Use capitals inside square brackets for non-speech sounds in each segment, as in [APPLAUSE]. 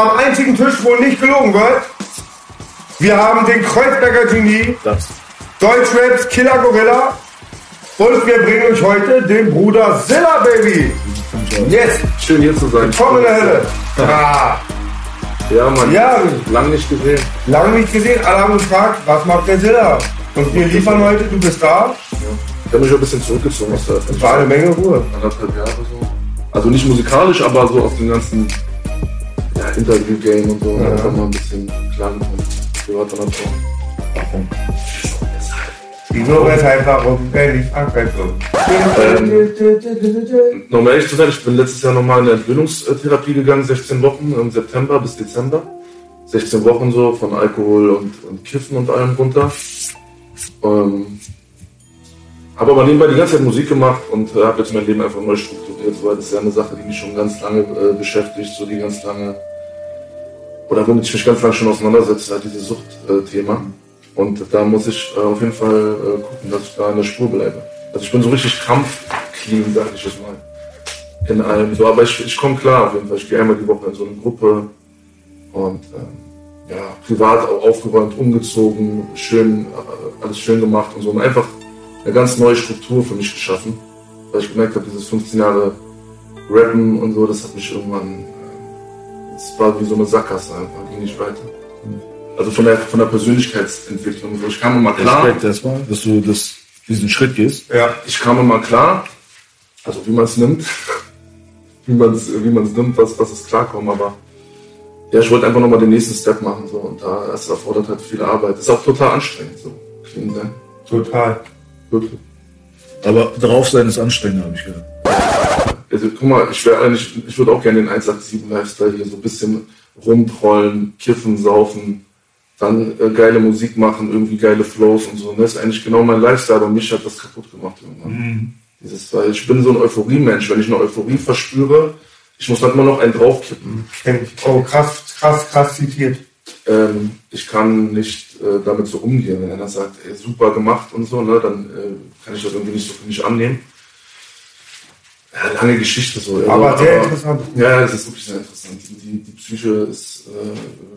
am einzigen Tisch, wo nicht gelogen wird. Wir haben den Kreuzberger Genie, Das. Deutschraps Killer Gorilla und wir bringen euch heute den Bruder Zilla, Baby. Yes, Schön hier zu sein. komm in der Hölle. Ah, Ja, Mann. Ja. Lang nicht gesehen. lange nicht gesehen, alle haben gefragt, was macht der Zilla? Und wir liefern heute, du bist da, Ich habe mich ein bisschen zurückgezogen aus der Öffentlichkeit. war eine Menge Ruhe. Anderthalb Jahre so. Also nicht musikalisch, aber so aus dem ganzen ja, Interview-Game und so. Ja. Einfach mal ein bisschen klargekommen. Privat und Natur. Die Nummer ist einfach um, wenn ich frage, Um ehrlich zu sein, ich bin letztes Jahr nochmal in eine Entwöhnungstherapie gegangen, 16 Wochen im September bis Dezember. 16 Wochen so von Alkohol und, und Kiffen und allem runter. Ähm, habe aber nebenbei die ganze Zeit Musik gemacht und äh, habe jetzt mein Leben einfach neu strukturiert. Weil das ist ja eine Sache, die mich schon ganz lange äh, beschäftigt, so die ganz lange, oder womit ich mich ganz lange schon auseinandersetze, halt dieses Suchtthema. Und da muss ich äh, auf jeden Fall äh, gucken, dass ich da in der Spur bleibe. Also ich bin so richtig kampfclean, sag ich jetzt mal. In allem so, aber ich, ich komme klar auf jeden Fall. Ich gehe einmal die Woche in so eine Gruppe und ähm, ja, privat auch aufgeräumt, umgezogen, schön, äh, alles schön gemacht und so. Und einfach eine ganz neue Struktur für mich geschaffen. Weil ich gemerkt habe, dieses 15 Jahre Rappen und so, das hat mich irgendwann, es war wie so eine Sackgasse einfach, ging nicht weiter. Also von der, von der Persönlichkeitsentwicklung. So, ich kam immer klar. Respekt erstmal, dass du das, diesen Schritt gehst. Ja, ich kam immer klar, also wie man es nimmt, [LAUGHS] wie man es wie man's nimmt, was, was ist klarkommen, aber ja, ich wollte einfach nochmal den nächsten Step machen so und da das erfordert halt viel Arbeit. Ist auch total anstrengend so. Clean sein. total. Wirklich. Aber drauf sein ist anstrengend, habe ich gehört. Also guck mal, ich eigentlich, ich würde auch gerne den 187 Lifestyle hier so ein bisschen rumtrollen, kiffen, saufen, dann äh, geile Musik machen, irgendwie geile Flows und so. Und das ist eigentlich genau mein Lifestyle, aber mich hat das kaputt gemacht irgendwann. Dieses, weil ich bin so ein Euphorie-Mensch. Wenn ich eine Euphorie verspüre, ich muss dann immer noch einen draufkippen. Ich. Oh, krass, krass, krass zitiert. Ähm, ich kann nicht äh, damit so umgehen. Wenn einer sagt, ey, super gemacht und so, ne, dann äh, kann ich das irgendwie nicht so für mich annehmen. Ja, lange Geschichte so. Aber sehr interessant. Ja, es ist wirklich sehr interessant. Die, die Psyche ist, äh,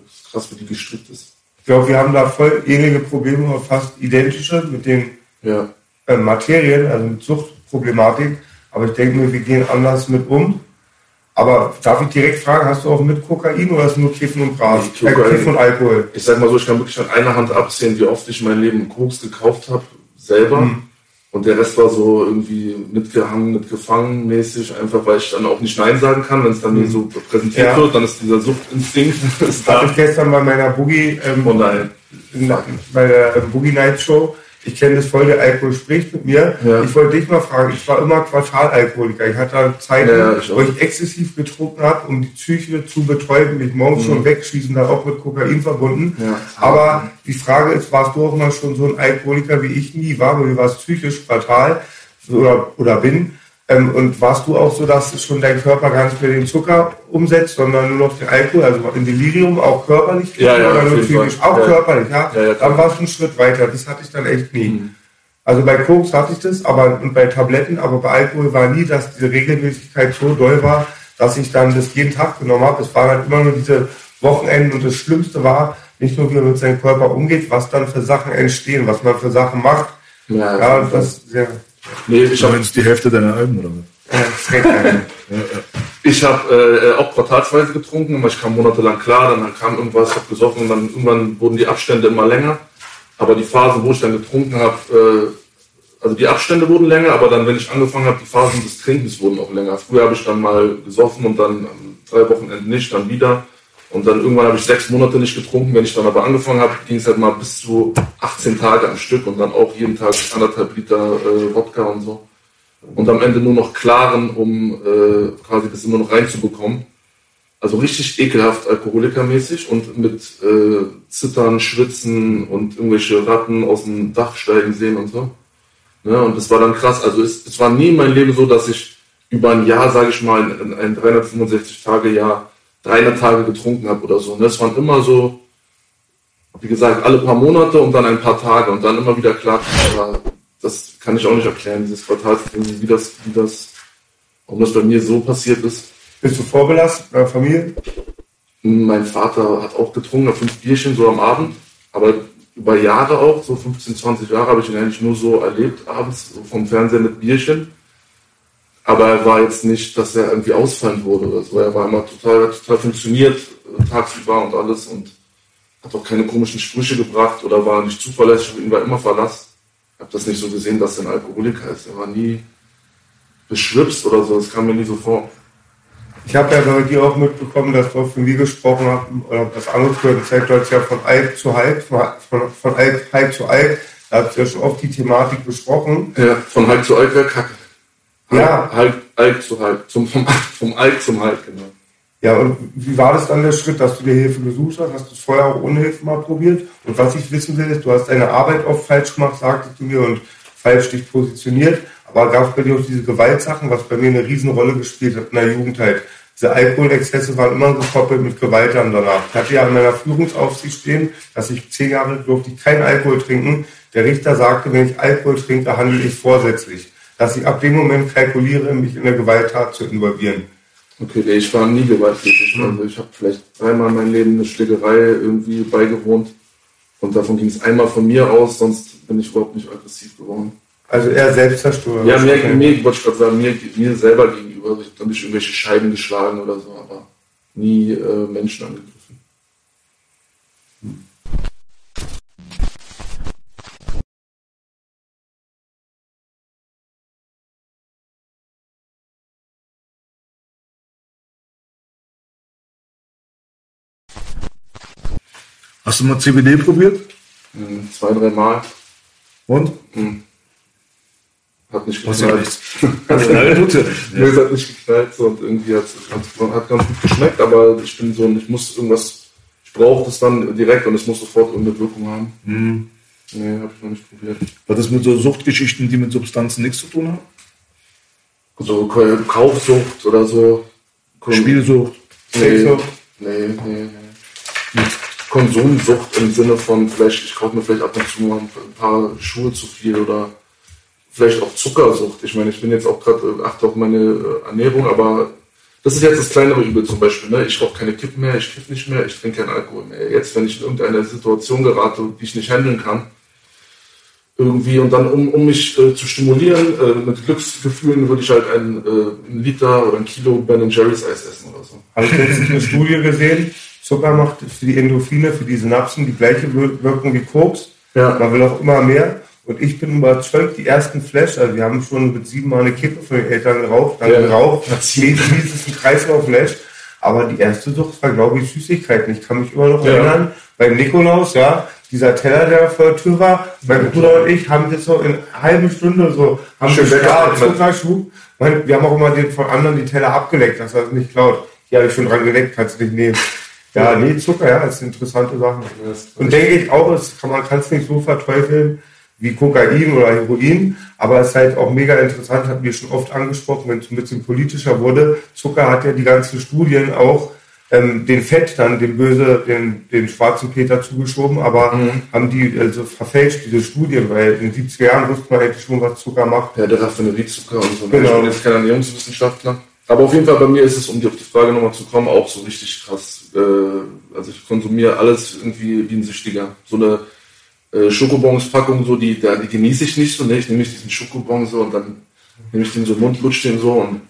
ist krass, wie die gestrickt ist. Ich glaube, wir haben da voll ähnliche Probleme, fast identische mit den Ja. äh, Materien, also mit Suchtproblematik. Aber ich denke mir, wir gehen anders mit um. Aber darf ich direkt fragen, hast du auch mit Kokain oder ist nur Kiffen und Gras? Nee, Äh. Kiffen und Alkohol. Ich sag mal so, ich kann wirklich an einer Hand abzählen, wie oft ich in meinem Leben Koks gekauft habe, selber. Mhm. Und der Rest war so irgendwie mitgehangen, mitgefangen mäßig, einfach weil ich dann auch nicht Nein sagen kann, wenn es dann mir so präsentiert Mhm. Ja. wird, dann ist dieser Suchtinstinkt [LAUGHS] ist Hatte da. ich gestern bei meiner Boogie, ähm, Oh nein. na- bei der Boogie Night Show. Ich kenne das voll, der Alkohol spricht mit mir. Ja. Ich wollte dich mal fragen, ich war immer Quartalalkoholiker. Ich hatte Zeiten, Ja, ich wo ich exzessiv getrunken habe, um die Psyche zu betäuben, mich morgens schon wegschießen, dann auch mit Kokain verbunden. Mhm. Ja. Aber die Frage ist, warst du auch mal schon so ein Alkoholiker, wie ich nie war, weil du warst psychisch fatal oder, oder bin? Ähm, und warst du auch so, dass schon dein Körper gar nicht mehr den Zucker umsetzt, sondern nur noch den Alkohol, also in Delirium, auch körperlich? Ja, ja, oder nur psychisch? Auch Ja. körperlich, ja? Ja, ja, Dann warst du einen Schritt weiter. Das hatte ich dann echt nie. Also bei Koks hatte ich das, aber und bei Tabletten, aber bei Alkohol war nie, dass diese Regelmäßigkeit so doll war, dass ich dann das jeden Tag genommen habe. Es waren halt immer nur diese Wochenenden und das Schlimmste war, nicht nur wie man mit seinem Körper umgeht, was dann für Sachen entstehen, was man für Sachen macht. Ja, Ja, und das, ja. Nee, ich habe ist die Hälfte deiner Alben, oder was? Ich habe äh, auch quartalsweise getrunken, aber ich kam monatelang klar, dann kam irgendwas, habe gesoffen und dann irgendwann wurden die Abstände immer länger. Aber die Phasen, wo ich dann getrunken habe, äh, also die Abstände wurden länger, aber dann, wenn ich angefangen habe, die Phasen des Trinkens wurden auch länger. Früher habe ich dann mal gesoffen und dann ähm, drei Wochenenden nicht, dann wieder. Und dann irgendwann habe ich sechs Monate nicht getrunken. Wenn ich dann aber angefangen habe, ging es halt mal bis zu 18 Tage am Stück und dann auch jeden Tag anderthalb Liter äh, Wodka und so. Und am Ende nur noch klaren, um äh, quasi das immer noch reinzubekommen. Also richtig ekelhaft alkoholikermäßig und mit äh, Zittern, Schwitzen und irgendwelche Ratten aus dem Dach steigen sehen und so. Ja, und das war dann krass. Also es, es war nie in meinem Leben so, dass ich über ein Jahr, sage ich mal, in, in ein 365-Tage-Jahr 300 Tage getrunken habe oder so. Und das waren immer so, wie gesagt, alle paar Monate und dann ein paar Tage und dann immer wieder klar, aber das kann ich auch nicht erklären, dieses Quartalsding, wie das, wie das, warum das bei mir so passiert ist. Bist du vorbelastet bei der Familie? Mein Vater hat auch getrunken, fünf Bierchen so am Abend, aber über Jahre auch, so 15, 20 Jahre habe ich ihn eigentlich nur so erlebt, abends so vom Fernseher mit Bierchen. Aber er war jetzt nicht, dass er irgendwie ausfallend wurde oder so. Er war immer total, total funktioniert, äh, tagsüber und alles und hat auch keine komischen Sprüche gebracht oder war nicht zuverlässig, ihn war immer Verlass. Ich habe das nicht so gesehen, dass er ein Alkoholiker ist. Er war nie beschwipst oder so, das kam mir nie so vor. Ich habe ja bei dir auch mitbekommen, dass du von mir gesprochen hast, oder das du hast ja von Alk zu Hype, von, von, von Alk, Hype zu Alk, da hast du ja schon oft die Thematik besprochen. Ja, von Hype zu Alk wäre kacke. Ja. Alk, Alk zu Hype, zum, vom, vom Alk zum Hype, genau. Ja, und wie war das dann der Schritt, dass du dir Hilfe gesucht hast? Hast du es vorher auch ohne Hilfe mal probiert? Und was ich wissen will, ist, du hast deine Arbeit oft falsch gemacht, sagtest du mir, und falsch dich positioniert. Aber gab es bei dir auch diese Gewaltsachen, was bei mir eine Riesenrolle gespielt hat in der Jugend halt. Diese Alkoholexzesse waren immer gekoppelt mit Gewalt dann danach. Ich hatte ja in meiner Führungsaufsicht stehen, dass ich zehn Jahre durfte ich keinen Alkohol trinken. Der Richter sagte, wenn ich Alkohol trinke, handle ich vorsätzlich. Dass ich ab dem Moment kalkuliere, mich in eine Gewalttat zu involvieren. Okay, ich war nie gewalttätig. Also ich habe vielleicht dreimal in meinem Leben eine Schlägerei irgendwie beigewohnt. Und davon ging es einmal von mir aus, sonst bin ich überhaupt nicht aggressiv geworden. Also eher Selbstzerstörung. Ja, mir, mir wollte ich gerade sagen, mir, mir selber gegenüber. Also ich habe nicht irgendwelche Scheiben geschlagen oder so, aber nie äh, Menschen angegriffen. Hast du mal CBD probiert? Hm, zwei, drei Mal. Und? Hm. Hat nicht Was geknallt. ja nicht. [LAUGHS] Nee, es hat nicht geknallt so, und irgendwie hat ganz gut geschmeckt, aber ich bin so, ich muss irgendwas, ich brauche das dann direkt und es muss sofort irgendeine Wirkung haben. Mhm. Nee, habe ich noch nicht probiert. Hat das mit so Suchtgeschichten, die mit Substanzen nichts zu tun haben? So Ka- Kaufsucht oder so. Spielsucht? Nee, Sexsucht? nee, nee, nee. Konsumsucht im Sinne von, vielleicht, ich kaufe mir vielleicht ab und zu mal ein paar Schuhe zu viel oder vielleicht auch Zuckersucht. Ich meine, ich bin jetzt auch gerade, äh, achte auf meine äh, Ernährung, aber das ist jetzt das kleinere Übel zum Beispiel. Ne? Ich rauche keine Kippen mehr, ich kiff nicht mehr, ich trinke keinen Alkohol mehr. Jetzt, wenn ich in irgendeine Situation gerate, die ich nicht handeln kann, irgendwie und dann, um, um mich äh, zu stimulieren äh, mit Glücksgefühlen, würde ich halt einen, äh, einen Liter oder ein Kilo Ben Jerry's Eis essen oder so. Habe ich letztens eine Studie gesehen. Zucker macht für die Endorphine, für die Synapsen die gleiche Wir- Wirkung wie Koks. Ja. Man will auch immer mehr. Und ich bin überzeugt, die ersten Flash, also wir haben schon mit sieben Mal eine Kippe von den Eltern geraucht, dann Ja. geraucht, schließlich ist ein Kreislauf-Flash. Aber die erste Sucht war, glaube ich, Süßigkeiten. Ich kann mich immer noch Ja. erinnern, beim Nikolaus, ja, dieser Teller, der vor der Tür war, mein Bruder und ich haben das so in einer halben Stunde so, haben Schön wir ja, weggeatmet. Zuckerschub. Wir haben auch immer den von anderen die Teller abgeleckt, dass er es nicht klaut. Hier habe ich schon dran geleckt, kannst du nicht nehmen. Ja, nee, Zucker, ja, das sind interessante Sachen. Und denke ich auch, es kann, man kann es nicht so verteufeln wie Kokain oder Heroin, aber es ist halt auch mega interessant, hatten wir schon oft angesprochen, wenn es ein bisschen politischer wurde. Zucker hat ja die ganzen Studien auch ähm, den Fett dann, den böse, den, den schwarzen Peter zugeschoben, aber haben die also verfälscht, diese Studien, weil in den 70er Jahren wusste man eigentlich schon, was Zucker macht. Ja, der Raffineriezucker und so. Genau. Ich bin jetzt kein Ernährungswissenschaftler. Aber auf jeden Fall bei mir ist es, um die- auf die Frage nochmal zu kommen, auch so richtig krass. Äh, also ich konsumiere alles irgendwie wie ein Süchtiger. So eine äh, Schokobons-Packung, so die, die genieße ich nicht so. Ne? Ich nehme diesen Schokobon so und dann nehme ich den so im Mund, lutsche den so und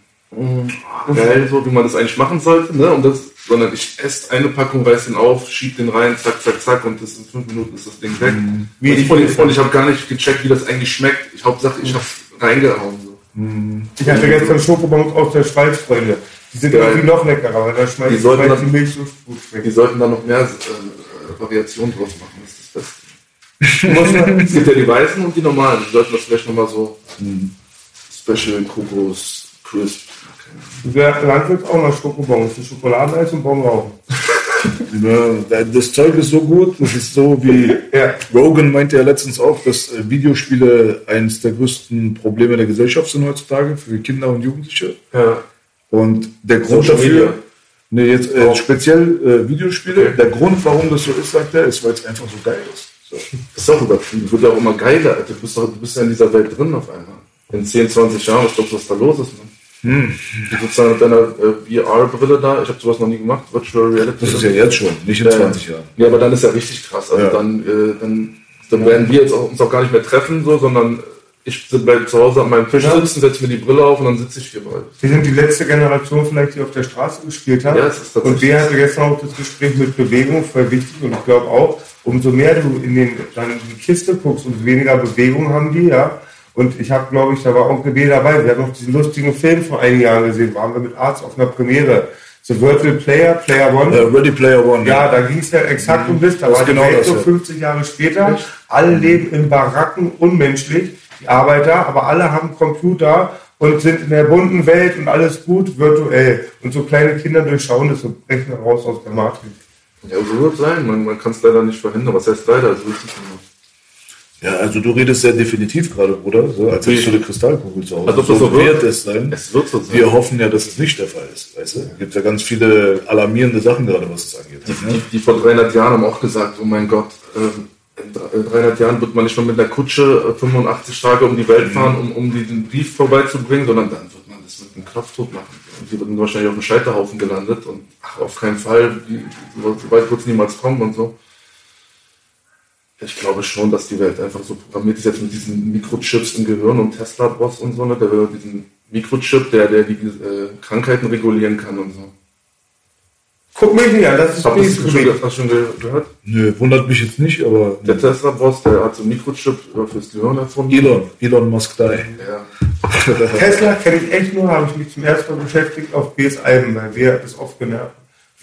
geil, so wie man das eigentlich machen sollte, ne? Und das, sondern ich esse eine Packung, reiß den auf, schieb den rein, zack, zack, zack, und das in fünf Minuten ist das Ding weg. Wie und ich- ich, ich habe gar nicht gecheckt, wie das eigentlich schmeckt. Ich Hauptsache, ich habe reingehauen. So. Ich hatte gestern Schokobons aus der Schweiz, Freunde. Die sind Geil. irgendwie noch leckerer, weil da schmeißt Die die, sollten Schweiz die Milch so gut Die schmeckt. sollten da noch mehr äh, Variationen draus machen. Das ist das Beste. [LAUGHS] Es gibt ja die weißen und die normalen. Die sollten das vielleicht nochmal so Special Kokos Crisp. Der Landwirt auch noch Schokobons, ein Schokoladeneis und Bon [LAUGHS] Ja, das Zeug ist so gut, das ist so wie [LAUGHS] Ja. Rogan meinte ja letztens auch, dass äh, Videospiele eines der größten Probleme der Gesellschaft sind heutzutage für Kinder und Jugendliche. Ja. Und der Grund Social dafür, Media. nee, jetzt äh, speziell äh, Videospiele, Okay. der Grund, warum das so ist, sagt er, ist, weil es einfach so geil ist. So. Das ist auch übertrieben. Wird ja auch immer geiler. Du bist, doch, du bist ja in dieser Welt drin auf einmal. In 10, 20 Jahren, was glaubst du, was da los ist, man? Du sitzt da mit deiner äh, VR-Brille da. Ich habe sowas noch nie gemacht. Virtual Reality. Das ist ja jetzt schon, nicht in Ja, 20 Jahren. Ja, aber dann ist ja richtig krass. Also Ja. dann, äh, dann, dann werden wir jetzt auch, uns auch gar nicht mehr treffen, so, sondern ich bleib zu Hause an meinem Tisch Ja. sitzen, setze mir die Brille auf und dann sitze ich hier bei. Wir sind die letzte Generation vielleicht, die auf der Straße gespielt hat. Ja, es ist und wir hatten gestern auch das Gespräch mit Bewegung, voll wichtig. Und ich glaube auch, umso mehr du in, den, dann in die Kiste guckst, umso weniger Bewegung haben die, ja. Und ich habe, glaube ich, da war Onkel B dabei. Wir haben noch diesen lustigen Film vor einigen Jahren gesehen. Waren wir mit Arzt auf einer Premiere. The Virtual Player, Player One. Äh, Ready Player One. Ja, da ging es ja exakt um das. Da war ist die genau Welt so ja. 50 Jahre später. Alle leben in Baracken, unmenschlich, die Arbeiter, aber alle haben Computer und sind in der bunten Welt und alles gut virtuell. Und so kleine Kinder durchschauen das und brechen raus aus der Matrix. Ja, so wird es sein. Man, man kann es leider nicht verhindern. Was heißt leider? Es immer. Ja, also du redest sehr definitiv gerade, Bruder, so, als hättest du eine Kristallkugel zu Hause. Als ob das so wird wird. es sein. Es wird so sein. Wir hoffen ja, dass es nicht der Fall ist. Weißt du? Es gibt ja ganz viele alarmierende Sachen gerade, was es angeht. Die, Ne? die vor 300 Jahren haben auch gesagt, oh mein Gott, ähm, in dr- in 300 Jahren wird man nicht mehr mit der Kutsche äh, 85 Tage um die Welt fahren, um, um diesen Brief vorbeizubringen, sondern dann wird man das mit einem Knopfdruck machen. Und die würden wahrscheinlich auf dem Scheiterhaufen gelandet und ach, auf keinen Fall, so so weit wird es niemals kommen und so. Ich glaube schon, dass die Welt einfach so programmiert ist, jetzt mit diesen Mikrochips im Gehirn und Tesla-Boss und so, ne? der will diesen Mikrochip, der, der die äh, Krankheiten regulieren kann und so. Guck mich nicht an, das ist Habt ihr das schon, Grid. hast du schon ge- gehört? Nö, wundert mich jetzt nicht, aber Der Tesla-Boss, der hat so einen Mikrochip äh, fürs Gehirn erfunden. Elon, Elon Musk da. Ja. Tesla kenne ich echt nur, habe ich mich zum ersten Mal beschäftigt auf BS Alben, weil wir das oft genervt.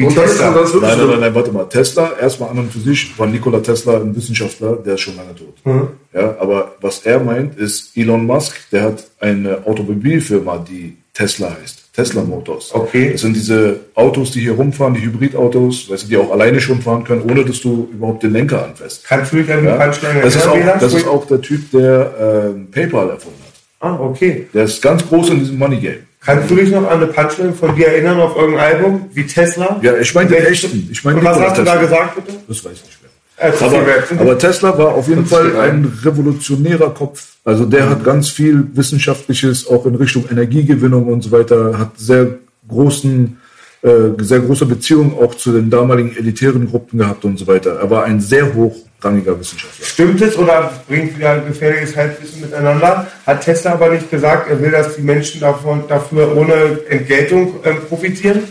Und das ist, das ist wirklich Nein, nein, nein, nein, warte mal. Tesla, erstmal an und für sich, war Nikola Tesla ein Wissenschaftler, der ist schon lange tot. Mhm. Ja, aber was er meint, ist Elon Musk, der hat eine Automobilfirma, die Tesla heißt. Tesla Motors. Okay. Das sind diese Autos, die hier rumfahren, die Hybridautos, weißt du, die auch alleine schon fahren können, ohne dass du überhaupt den Lenker anfasst. Kannst du dich an Ja? Punchline Das, ist auch, erinnern, das ist auch der Typ, der ähm, PayPal erfunden hat. Ah, okay. Der ist ganz groß in diesem Money Game. Kannst du dich noch an eine Punchline von dir erinnern auf irgendein Album? Wie Tesla? Ja, ich meine den echten. Ich meine Und was hast du da gesagt, bitte? Das weiß ich nicht mehr. Äh, zu Aber, aber Tesla war auf jeden Fall ein revolutionärer Kopf. Also der hat ganz viel Wissenschaftliches auch in Richtung Energiegewinnung und so weiter, hat sehr großen, äh, sehr große Beziehungen auch zu den damaligen elitären Gruppen gehabt und so weiter. Er war ein sehr hochrangiger Wissenschaftler. Stimmt es oder bringt wieder gefährliches Halbwissen miteinander? Hat Tesla aber nicht gesagt, er will, dass die Menschen davon, dafür ohne Entgeltung ähm, profitieren?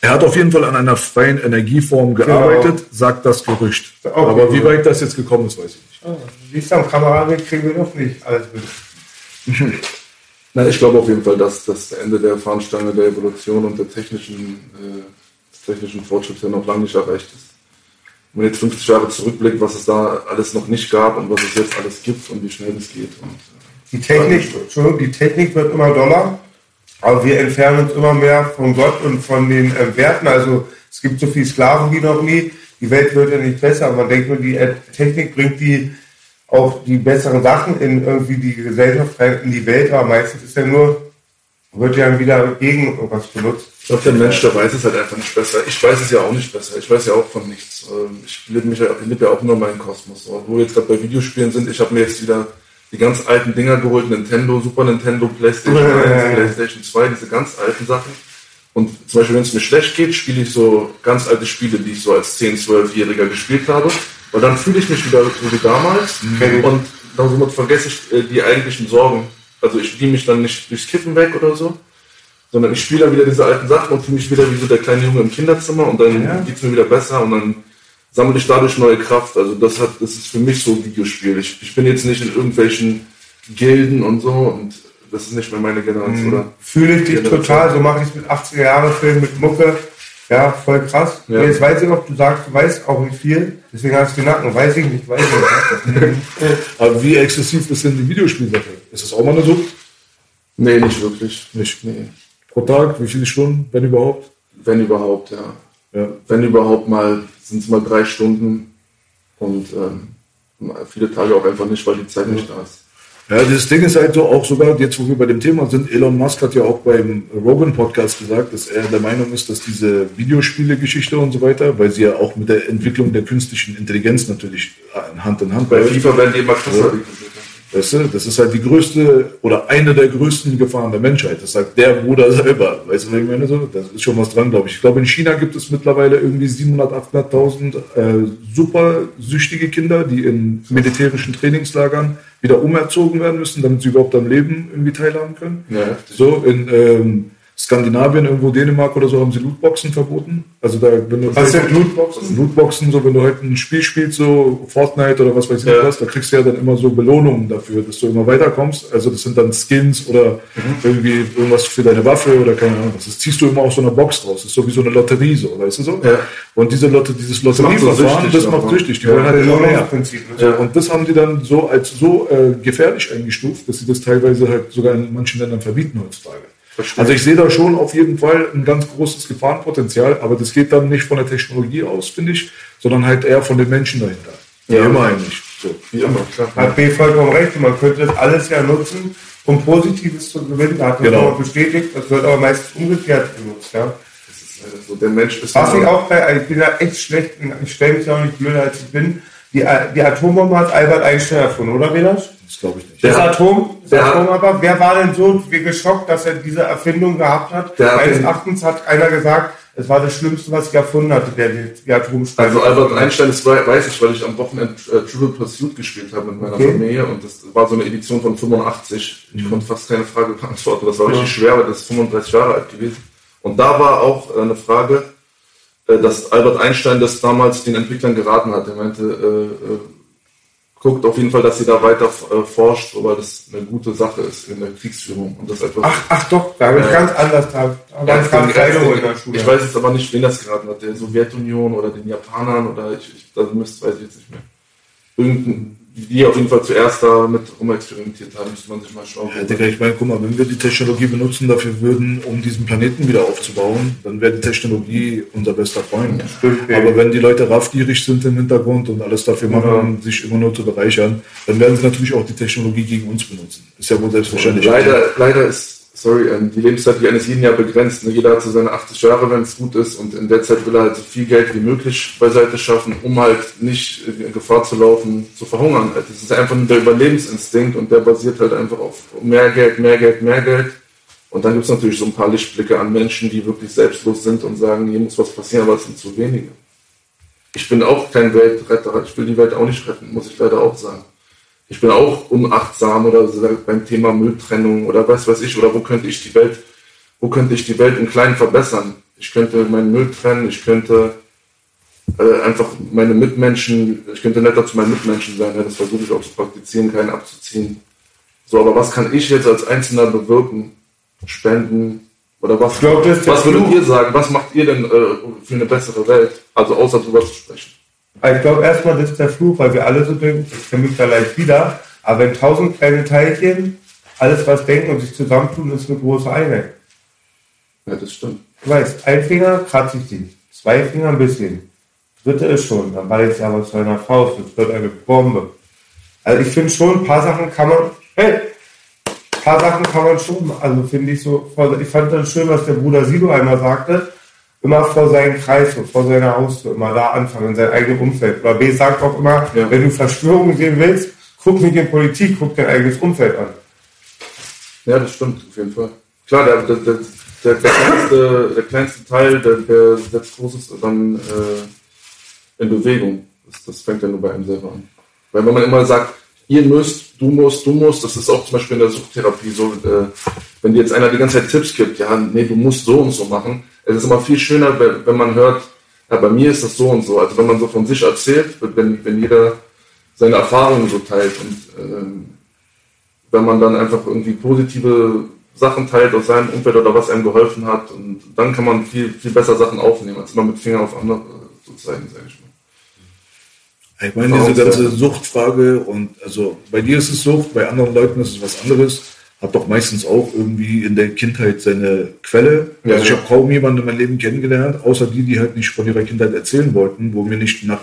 Er hat auf jeden Fall an einer freien Energieform gearbeitet, sagt das Gerücht. Okay. Aber wie weit das jetzt gekommen ist, weiß ich nicht. Ah, Siehst du, am Kamerabild kriegen wir doch nicht alles mit. [LAUGHS] Nein, ich glaube auf jeden Fall, dass das Ende der Fahnenstange der Evolution und der technischen, äh, des technischen Fortschritts ja noch lange nicht erreicht ist. Wenn man jetzt 50 Jahre zurückblickt, was es da alles noch nicht gab und was es jetzt alles gibt und wie schnell es geht. Und, äh, Die Technik, Entschuldigung, die Technik wird immer doller, aber wir entfernen uns immer mehr von Gott und von den äh, Werten. Also es gibt so viel Sklaven wie noch nie. Die Welt wird ja nicht besser. Man denkt nur, die äh, Technik bringt die auch die besseren Sachen in irgendwie die Gesellschaft in die Welt, aber meistens ist ja nur, wird ja wieder gegen irgendwas benutzt. Ich glaube, der Mensch, der weiß es halt einfach nicht besser. Ich weiß es ja auch nicht besser. Ich weiß ja auch von nichts. Ähm, Ich lebe mich ja, ich lebe ja auch nur meinen Kosmos. Und wo wir jetzt gerade bei Videospielen sind, ich habe mir jetzt wieder die ganz alten Dinger geholt, Nintendo, Super Nintendo, Playstation 1, [LAUGHS] Playstation 2, diese ganz alten Sachen. Und zum Beispiel, wenn es mir schlecht geht, spiele ich so ganz alte Spiele, die ich so als 10-, 12-Jähriger gespielt habe. Und dann fühle ich mich wieder so wie damals. Und dann somit vergesse ich äh, die eigentlichen Sorgen. Also ich spiele mich dann nicht durchs Kiffen weg oder so, sondern ich spiele dann wieder diese alten Sachen und fühle mich wieder wie so der kleine Junge im Kinderzimmer und dann Ja. geht's mir wieder besser und dann sammle ich dadurch neue Kraft. Also das hat, das ist für mich so ein Videospiel. Ich, ich bin jetzt nicht in irgendwelchen Gilden und so und das ist nicht mehr meine Generation, Mhm. oder? Fühle ich dich total, so mache ich es mit 80er-Jahre-Filmen, mit Mucke. Ja, voll krass. Ja. Jetzt weiß ich noch, du sagst, du weißt auch nicht viel, deswegen hast du den Nacken. Weiß ich nicht, weiß ich nicht. [LAUGHS] Aber wie exzessiv ist denn die Videospielsache? Ist das auch mal eine Sucht? Nee, nicht wirklich. Nicht. Nee. Pro Tag, wie viele Stunden, wenn überhaupt? Wenn überhaupt, ja. Ja. Wenn überhaupt mal, sind es mal drei Stunden und ähm, viele Tage auch einfach nicht, weil die Zeit nicht da ist. Ja, das Ding ist halt so, auch sogar jetzt, wo wir bei dem Thema sind, Elon Musk hat ja auch beim Rogan Podcast gesagt, dass er der Meinung ist, dass diese Videospiele-Geschichte und so weiter, weil sie ja auch mit der Entwicklung der künstlichen Intelligenz natürlich Hand in Hand Bei. FIFA werden die immer krasser. Ja. Weißt du, das ist halt die größte oder eine der größten Gefahren der Menschheit. Das sagt der Bruder selber. Weißt du, was ich meine? So, das ist schon was dran, glaube ich. Ich glaube, in China gibt es mittlerweile irgendwie 700.000, 800.000 äh, super süchtige Kinder, die in militärischen Trainingslagern wieder umerzogen werden müssen, damit sie überhaupt am Leben irgendwie teilhaben können. Ja. So, in ähm, Skandinavien, irgendwo Dänemark oder so, haben sie Lootboxen verboten. Also da, wenn du Was sind Lootboxen? Lootboxen, so wenn du halt ein Spiel spielst, so Fortnite oder was weiß ich Ja. was, da kriegst du ja dann immer so Belohnungen dafür, dass du immer weiterkommst. Also das sind dann Skins oder irgendwie irgendwas für deine Waffe oder keine Ahnung was. Das ziehst du immer aus so einer Box raus. Das ist so wie so eine Lotterie, so, weißt du so? Ja. Und diese Lotte, dieses Lotterieverfahren, das macht süchtig. Die Ja, wollen halt immer mehr. So, und das haben die dann so als so äh, gefährlich eingestuft, dass sie das teilweise halt sogar in manchen Ländern verbieten heutzutage. Verstehe. Also ich sehe da schon auf jeden Fall ein ganz großes Gefahrenpotenzial, aber das geht dann nicht von der Technologie aus, finde ich, sondern halt eher von den Menschen dahinter. Wie Ja. immer eigentlich. So. Wie immer, klar. Hat B vollkommen recht. Man könnte das alles ja nutzen, um Positives zu gewinnen. Da hat er Genau. bestätigt. Das wird aber meistens umgekehrt genutzt. Ja. Das ist leider so. Der Mensch ist Was ich auch bei, ich bin da echt schlecht, ich stelle mich ja auch nicht blöder als ich bin. Die, die Atombombe hat Albert Einstein erfunden, oder Velas? Das glaube ich nicht. Das Der- Atom, das der- Atom aber, wer war denn so wie geschockt, dass er diese Erfindung gehabt hat? Der hat Meines Erachtens hat einer gesagt, es war das Schlimmste, was ich erfunden hatte, der die, die Atomspeicher. Also Albert Einstein, das wei- weiß ich, weil ich am Wochenende äh, Trivial Pursuit gespielt habe mit meiner Okay. Familie und das war so eine Edition von 85. Ich konnte fast keine Frage beantworten. Das war richtig schwer, weil das ist 35 Jahre alt gewesen. Und da war auch äh, eine Frage, äh, dass Albert Einstein das damals den Entwicklern geraten hat. Er meinte, äh, äh, guckt auf jeden Fall, dass sie da weiter äh, forscht, weil das eine gute Sache ist in der Kriegsführung und das etwas. Ach, ach doch, da habe ich Ja. ganz anders, da, ganz den- Kleidung in der Schule. Ich weiß jetzt aber nicht, wen das geraten hat, der Sowjetunion oder den Japanern oder ich, ich das müsste, weiß ich jetzt nicht mehr. Irgendein, die auf jeden Fall zuerst da mit rumexperimentiert haben, müsste man sich mal schauen. Ja, Digga, ich meine, guck mal, wenn wir die Technologie benutzen dafür würden, um diesen Planeten wieder aufzubauen, dann wäre die Technologie unser bester Freund. Stimmt, ja. Aber wenn die Leute raffgierig sind im Hintergrund und alles dafür machen, sich immer nur zu bereichern, dann werden sie natürlich auch die Technologie gegen uns benutzen. Ist ja wohl selbstverständlich. Leider, leider ist, sorry, ähm, die Lebenszeit eines jeden ja begrenzt. ne? Jeder hat so seine 80 Jahre, wenn es gut ist, und in der Zeit will er halt so viel Geld wie möglich beiseite schaffen, um halt nicht in Gefahr zu laufen, zu verhungern. Das ist einfach nur der Überlebensinstinkt und der basiert halt einfach auf mehr Geld, mehr Geld, mehr Geld. Und dann gibt es natürlich so ein paar Lichtblicke an Menschen, die wirklich selbstlos sind und sagen, hier muss was passieren, aber es sind zu wenige. Ich bin auch kein Weltretter, ich will die Welt auch nicht retten, muss ich leider auch sagen. Ich bin auch unachtsam oder so beim Thema Mülltrennung oder was weiß ich, oder wo könnte ich die Welt, wo könnte ich die Welt im Kleinen verbessern? Ich könnte meinen Müll trennen, ich könnte äh, einfach meine Mitmenschen, ich könnte netter zu meinen Mitmenschen sein, ja, das versuche ich auch zu praktizieren, keinen abzuziehen. So, aber was kann ich jetzt als Einzelner bewirken? Spenden oder was? glaub, was würdet ihr sagen? Was macht ihr denn äh, für eine bessere Welt? Also außer drüber zu sprechen. Ich glaube erstmal, das ist der Fluch, weil wir alle so denken, ich kenne mich da leicht wieder, aber wenn tausend kleine Teilchen alles was denken und sich zusammentun, ist eine große Einheit. Ja, das stimmt. Du weißt, ein Finger kratze ich dich, zwei Finger ein bisschen, dritte ist schon, dann war jetzt aber zu einer Faust, das wird eine Bombe. Also ich finde schon, ein paar Sachen kann man, hey, ein paar Sachen kann man schon, also finde ich so, ich fand das schön, was der Bruder Sido einmal sagte, immer vor seinen Kreis und vor seiner Haustür, immer da anfangen, in sein eigenes Umfeld. Oder B sagt auch immer, Ja. wenn du Verschwörungen sehen willst, guck nicht in Politik, guck dein eigenes Umfeld an. Ja, das stimmt, auf jeden Fall. Klar, der, der, der, der, der, kleinste, der kleinste Teil, der, der setzt Großes dann äh, in Bewegung. Das, das fängt ja nur bei einem selber an. Weil wenn man immer sagt, ihr müsst, du musst, du musst, das ist auch zum Beispiel in der Suchttherapie so, äh, wenn dir jetzt einer die ganze Zeit Tipps gibt, ja, nee, du musst so und so machen. Es ist immer viel schöner, wenn, man hört, ja, bei mir ist das so und so. Also wenn man so von sich erzählt, wenn, wenn jeder seine Erfahrungen so teilt und ähm, wenn man dann einfach irgendwie positive Sachen teilt aus seinem Umfeld oder was einem geholfen hat und dann kann man viel, viel besser Sachen aufnehmen, als immer mit Fingern auf andere zu zeigen, sage ich mal. Ich meine, diese ganze Suchtfrage und also bei dir ist es Sucht, bei anderen Leuten ist es was anderes. Hat doch meistens auch irgendwie in der Kindheit seine Quelle. Ja, also ich ja. habe kaum jemanden in meinem Leben kennengelernt, außer die, die halt nicht von ihrer Kindheit erzählen wollten, wo mir nicht nach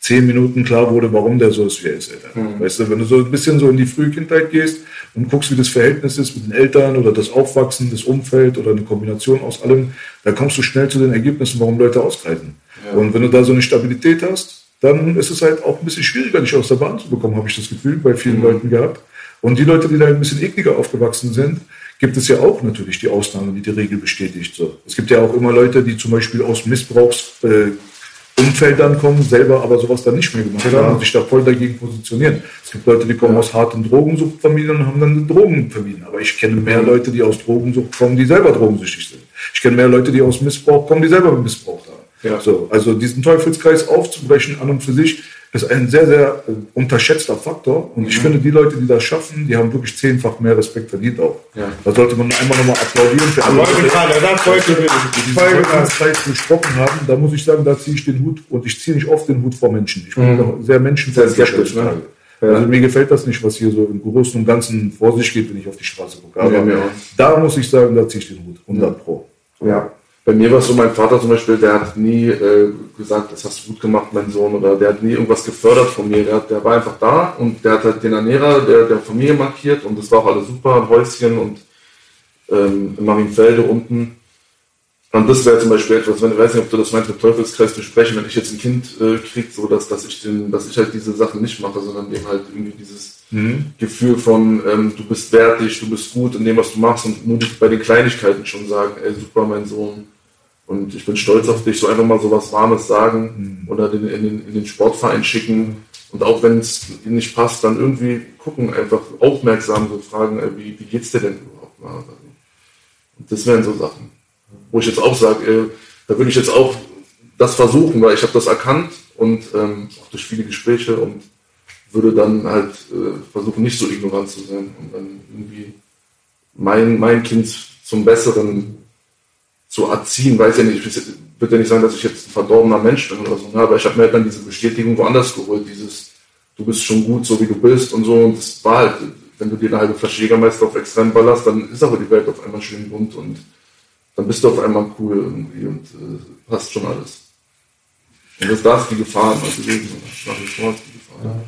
zehn Minuten klar wurde, warum der so ist, wie er ist. Mhm. Weißt du, wenn du so ein bisschen so in die Frühkindheit gehst und guckst, wie das Verhältnis ist mit den Eltern oder das Aufwachsen, das Umfeld oder eine Kombination aus allem, da kommst du schnell zu den Ergebnissen, warum Leute ausgreifen. Und wenn du da so eine Stabilität hast, dann ist es halt auch ein bisschen schwieriger, dich aus der Bahn zu bekommen, habe ich das Gefühl, bei vielen Leuten gehabt. Und die Leute, die da ein bisschen ekliger aufgewachsen sind, gibt es ja auch natürlich die Ausnahme, die die Regel bestätigt. So. Es gibt ja auch immer Leute, die zum Beispiel aus Missbrauchs äh, kommen, selber aber sowas dann nicht mehr gemacht Genau. haben und sich da voll dagegen positionieren. Es gibt Leute, die kommen aus harten Drogensuchtfamilien und haben dann Drogen vermieden. Aber ich kenne mehr Leute, die aus Drogensucht kommen, die selber drogensüchtig sind. Ich kenne mehr Leute, die aus Missbrauch kommen, die selber missbraucht haben. Ja. So, also diesen Teufelskreis aufzubrechen an und für sich ist ein sehr, sehr äh, unterschätzter Faktor. Und ich finde, die Leute, die das schaffen, die haben wirklich zehnfach mehr Respekt verdient auch. Ja. Da sollte man einmal nochmal applaudieren für alle Leute, die. Teufelskreis gesprochen haben. Da muss ich sagen, da ziehe ich den Hut und ich ziehe nicht oft den Hut vor Menschen. Ich bin da sehr skeptisch, ne? heutzutage. Also mir gefällt das nicht, was hier so im Großen und Ganzen vor sich geht, wenn ich auf die Straße gucke. Aber Ja, da muss ich sagen, da ziehe ich den Hut. 100 Pro. Ja. Bei mir war es so, mein Vater zum Beispiel, der hat nie äh, gesagt, das hast du gut gemacht, mein Sohn, oder der hat nie irgendwas gefördert von mir. Der, der war einfach da und der hat halt den Ernährer der, der Familie markiert und das war auch alles super, ein Häuschen und ähm, Marienfelde unten. Und das wäre zum Beispiel etwas, wenn ich weiß nicht, ob du das meinst, mit Teufelskreis besprechen, wenn ich jetzt ein Kind äh, kriege, so dass, dass ich den, dass ich halt diese Sachen nicht mache, sondern dem halt irgendwie dieses Gefühl von ähm, du bist wertig, du bist gut in dem, was du machst und nur bei den Kleinigkeiten schon sagen, ey super, mein Sohn, und ich bin stolz auf dich, so einfach mal so was Warmes sagen oder den, in, den, in den Sportverein schicken. Und auch wenn es nicht passt, dann irgendwie gucken, einfach aufmerksam so fragen, ey, wie, wie geht's dir denn überhaupt mal? Also, Und das wären so Sachen, wo ich jetzt auch sage, äh, da würde ich jetzt auch das versuchen, weil ich habe das erkannt und ähm, auch durch viele Gespräche und würde dann halt äh, versuchen, nicht so ignorant zu sein und dann irgendwie mein, mein Kind zum Besseren zu erziehen, weiß ja nicht, ich würde ja nicht sagen, dass ich jetzt ein verdorbener Mensch bin oder so, ne? aber ich habe mir halt dann diese Bestätigung woanders geholt, dieses, du bist schon gut, so wie du bist und so, und das war halt, wenn du dir eine halbe Flasche Jägermeister auf extrem ballerst, dann ist aber die Welt auf einmal schön bunt und dann bist du auf einmal cool irgendwie und äh, passt schon alles. Und das, da ist die Gefahr immer gewesen, oder? nach wie vor ist die Gefahr.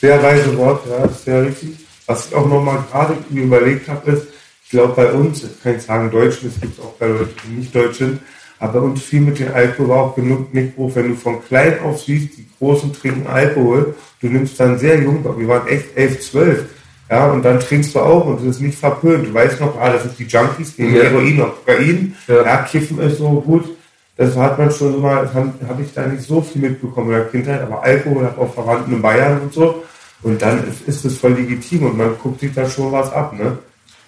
Sehr weise Worte, ja, sehr richtig. Was ich auch nochmal gerade überlegt habe, ist, ich glaube bei uns, ich kann nicht sagen Deutschen, es gibt auch bei Leuten, die nicht Deutsch sind, aber bei uns viel mit dem Alkohol war auch genug Nickbruch, wenn du von klein auf siehst, die Großen trinken Alkohol, du nimmst dann sehr jung, wir waren echt elf, zwölf, ja, und dann trinkst du auch und das ist nicht verpönt. Du weißt noch, ah, das sind die Junkies, gegen Ja. Heroin und Kokain, Ja. ja. Kiffen ist so gut. Das hat man schon so mal, habe hab ich da nicht so viel mitbekommen in der Kindheit, aber Alkohol hat auch Verwandten in Bayern und so. Und dann ist, ist es voll legitim und man guckt sich da schon was ab, ne?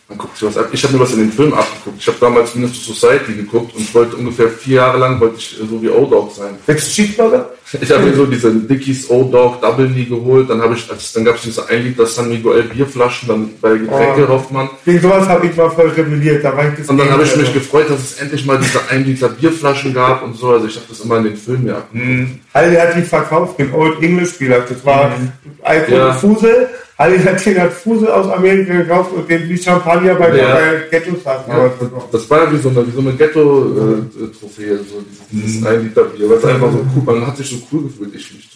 Man guckt sich was ab. Ich habe mir was in den Film abgeguckt. Ich habe damals Minister Society geguckt und wollte ungefähr vier Jahre lang wollte ich äh, so wie O-Dog sein. Sechs Cheeseburger? Ich habe mir so diese Dickies O-Dog Double Nie geholt. Dann habe ich, als, dann gab es diese 1 Liter San Miguel Bierflaschen, dann bei Getränke Oh. Hoffmann. Gegen sowas habe ich mal voll rebelliert. Da war ich das Und dann habe ich mich gefreut, dass es endlich mal diese 1 Liter Bierflaschen gab und so. Also ich habe das immer in den Filmen ja. Halli hat die verkauft, den Old English Spieler. Das war Alkohol Ja. Fusel. Halli hat den hat Fusel aus Amerika gekauft und den wie Champagner bei Ja. der Ghettos hat. Ja, das war ja wie so eine, wie so eine Ghetto-Trophäe, so dieses, dieses 1 Liter Bier. Weil es einfach so cool, man hat sich so cool gefühlt, ich mich.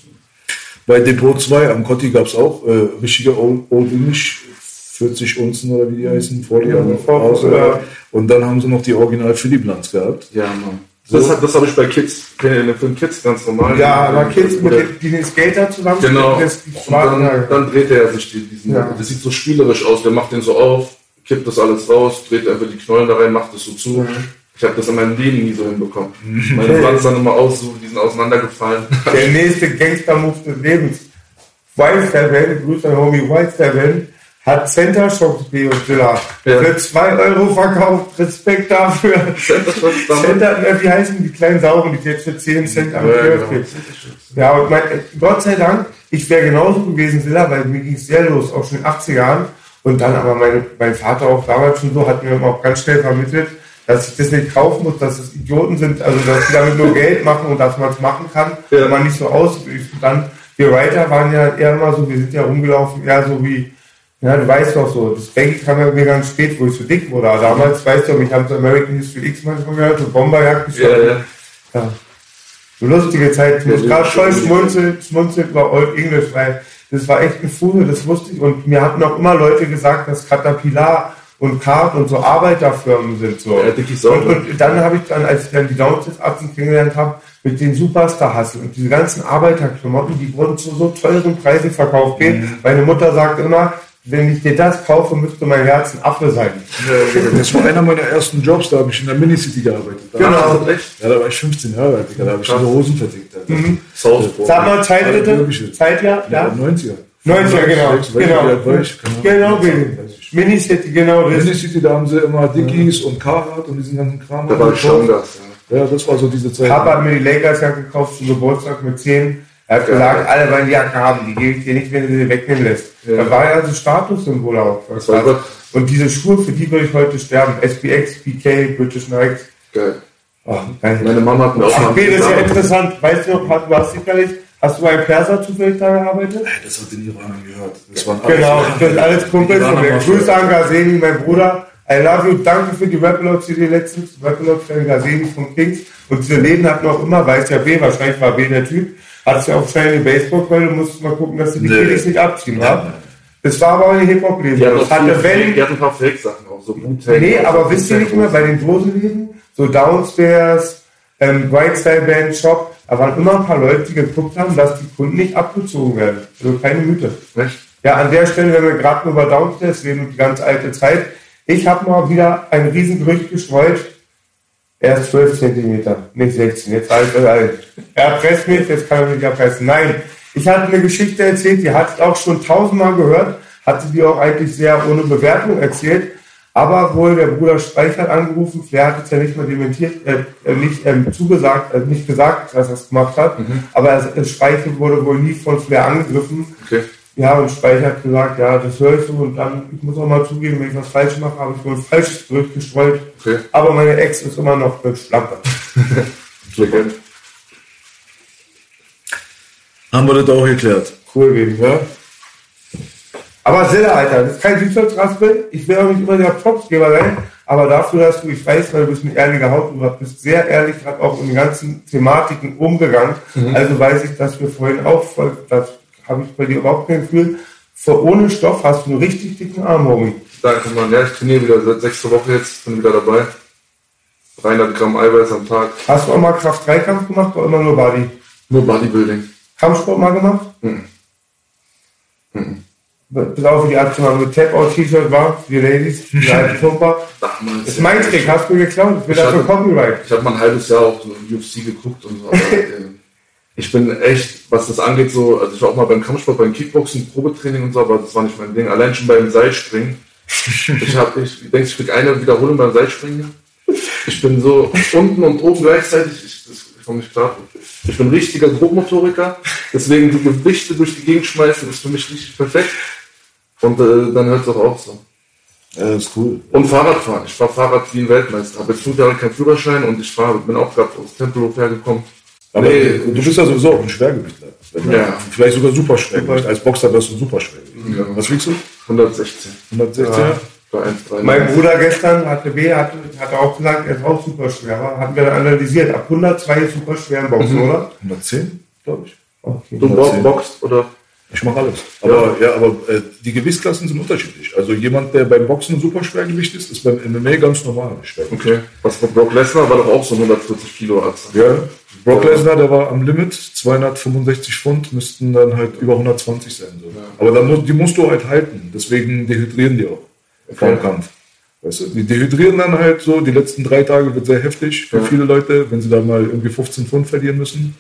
Bei Depot 2 am Kotti gab es auch äh, richtige Old, Old English, 40 Unzen oder wie die heißen, vor Ja, ja. äh, Und dann haben sie noch die Original Philipp Lanz gehabt. Ja, Mann. Das, hat- das habe ich bei Kids, den Film Kids ganz normal? Ja, aber Kids mit den, den Skater zusammen Genau. das dann, dann dreht er sich die- diesen, Ja. das sieht so spielerisch aus, der macht den so auf, kippt das alles raus, dreht einfach die Knollen da rein, macht es so zu. Ich habe das in meinem Leben nie so hinbekommen. Meine Brand dann immer aus, so, die sind auseinandergefallen. Der nächste Gangster-Move des Lebens. White Seven, Grüße an Homie White Seven, hat Center Shocks B und Zilla Ja. für 2 Euro verkauft. Respekt dafür. Center Shocks? Center, äh, wie heißen die kleinen Sauren, die jetzt für 10 Cent am Ja, genau. Ja, und mein, Gott sei Dank, ich wäre genauso gewesen, Silla, weil mir ging es sehr los, auch schon in den 80er Jahren. Und dann aber meine, mein Vater auch damals schon so, hat mir auch ganz schnell vermittelt, dass ich das nicht kaufen muss, dass es Idioten sind, also dass die damit nur Geld machen und dass man es machen kann, Ja. wenn man nicht so aussieht. Und dann, wir Writer waren ja eher immer so, wir sind ja rumgelaufen, eher so wie, ja, du weißt doch so, das Baggy kam ja mir ganz spät, wo ich so dick wurde. Aber damals, weißt du, ich habe so American History X manchmal gehört, so Bomberjagd Ja, ja. ja. So lustige Zeit. Ich muss gerade voll stimmt. schmunzeln, schmunzeln über Old English, weil das war echt ein Fuge, das wusste ich. Und mir hatten auch immer Leute gesagt, dass Caterpillar und Card und so Arbeiterfirmen sind. So. Ja, Dickies auch, und, und dann habe ich dann, als ich dann die Downstairs-Arzten kennengelernt habe, mit den Superstar-Hustle und diese ganzen Arbeiterklamotten, die wurden zu so teuren Preisen verkauft. gehen. Meine Mutter sagt immer, wenn ich dir das kaufe, müsste mein Herz ein Affe sein. Das war einer meiner ersten Jobs, da habe ich in der Minicity gearbeitet. Da, Genau. Echt? Ja, da war ich 15 Jahre alt, da habe ich diese Hosen vertickt. Alter. Southpaw. Sag mal Zeit Ja, bitte. Zeitjahr? Ja, Ja. 90er. 90er, genau. Genau. ich? Genau, ich. Minicity, genau. Das Minicity, da haben sie immer Dickies und Carhartt und diesen ganzen Kram. Da war gekauft. Stammgast. Ja. Ja, das war so diese Zeit. Papa hat mir die Lakers ja gekauft zum Geburtstag mit 10. Er hat gesagt, alle wollen die Jacke haben, die gebe ich dir nicht, wenn du sie wegnehmen lässt. Ja. Da war ja also Statussymbol auch. Und diese Schuhe, für die würde ich heute sterben. SPX, PK, British Nikes. Geil. Oh. Meine Mama hat mir auch mal B, das ist ja interessant. Weißt du noch, du hast sicherlich, hast du beim Perser zufällig da gearbeitet? Das hat den Iranern gehört. Das waren Genau, das sind alles Kumpels von mir. Grüße an Gazeni, mein Bruder. I love you, danke für die Rapalot CD letztens. Rapalot für Gazeni von Kings. Und diese Läden hatten auch immer, weiß ja B, wahrscheinlich war B der Typ, hat ja auch schnell eine Baseballkeule, du musstest mal gucken, dass die Nee. Kiddies nicht abziehen, wa? Das war aber eine Hip-Hop-Läden. Die Das hatte wenn, die hatten ein paar Fake-Sachen auch, so Wu-Tang. Nee, aber so wisst ihr nicht mehr, bei den Dosenläden, so Downstairs, ähm, Brightstyle Band Shop, da waren immer ein paar Leute, die geguckt haben, dass die Kunden nicht abgezogen werden. Also keine Mythe. Echt? Ja, an der Stelle, wenn wir gerade nur über Downstairs reden und die ganz alte Zeit, ich habe mal wieder ein Riesengerücht gestreut. Er ist 12 Zentimeter, nicht 16. Jetzt alt er alt. Er erpresst mich, jetzt kann er mich erpressen. Nein, ich hatte eine Geschichte erzählt, die hatte ich auch schon tausendmal gehört, hatte die auch eigentlich sehr ohne Bewertung erzählt. Aber wohl der Bruder Streich hat angerufen, Flair hat es ja nicht mal dementiert, äh, äh, nicht ähm, zugesagt, äh, nicht gesagt, dass er es gemacht hat. Aber er, Streich wurde wohl nie von Flair angegriffen. Okay. Ja, und Speicher hat gesagt, ja, das höre ich so und dann, ich muss auch mal zugeben, wenn ich was falsch mache, habe ich wohl ein falsches Gerücht gestreut. Okay. Aber meine Ex ist immer noch eine Schlampe. Super. [LAUGHS] Haben wir das auch geklärt. Cool, Baby, ja. Aber Silla, Alter, das ist kein Südholzraspel. Ich will auch nicht immer der Propsgeber sein, aber dafür, dass du, ich weiß, weil du bist eine ehrliche Haut, du bist sehr ehrlich gerade auch in den ganzen Thematiken umgegangen. Also weiß ich, dass wir vorhin auch voll, das habe ich bei dir überhaupt kein Gefühl. Für ohne Stoff hast du einen richtig dicken Arm, Homie. Danke, Mann. Ja, ich trainiere wieder seit sechster Woche jetzt, bin wieder dabei. 300 Gramm Eiweiß am Tag. Hast du auch mal Kraft-3-Kampf gemacht oder immer nur Body? Nur Bodybuilding. Kampfsport mal gemacht? Mhm. Bis auf die Art mal mit Tap-Out-T-Shirt war, für die Ladies, die alten [LAUGHS] Pumper. Damals. Das ist mein Trick, hast du mir geklaut, ich Ich dafür Copyright. Ich habe mal ein halbes Jahr auch so UFC geguckt und so. Aber, äh, [LAUGHS] ich bin echt, was das angeht, so, also ich war auch mal beim Kampfsport, beim Kickboxen, Probetraining und so, aber das war nicht mein Ding. Allein schon beim Seilspringen. [LAUGHS] Ich habe, ich denke, ich krieg eine Wiederholung beim Seilspringen. Ich bin so unten und oben gleichzeitig. Ich, das, ich komme nicht klar. Ich bin richtiger Grobmotoriker. Deswegen die Gewichte durch die Gegend schmeißen ist für mich richtig perfekt. Und äh, dann hört es auch auf so. Ja, das ist cool. Und Fahrradfahren. Ich fahre Fahrrad wie ein Weltmeister. Habe jetzt fünf Jahre keinen Führerschein und ich fahre, bin auch gerade aus Tempelhof hergekommen. Aber Nee. du bist ja sowieso auch ein Schwergewichtler. Ja. Vielleicht sogar super Schwergewicht. Als Boxer wirst du super Schwergewicht. Ja. Was wiegst du? 116. 116? Ja. Bei 1,3. Mein Bruder gestern hatte B, hatte, hatte auch gesagt, er ist auch super schwer, aber hatten wir dann analysiert. Ab 102 ist super schwer im Boxen, oder? 110, glaube ich. Okay. Du bo- boxt oder? Ich mache alles. Aber, ja. aber äh, die Gewichtsklassen sind unterschiedlich. Also jemand, der beim Boxen super Schwergewicht ist, ist beim MMA ganz normal Schwergewicht. Okay. Was mit Brock Lesnar war doch auch so 140 Kilo Arzt. Ja, Brock Lesnar, der war am Limit, 265 Pfund, müssten dann halt über 120 sein. So. Aber dann, mu- die musst du halt halten, deswegen dehydrieren die auch vor dem Okay. Kampf. Weißt du, die dehydrieren dann halt so, die letzten drei Tage wird sehr heftig für Ja. viele Leute, wenn sie da mal irgendwie 15 Pfund verlieren müssen.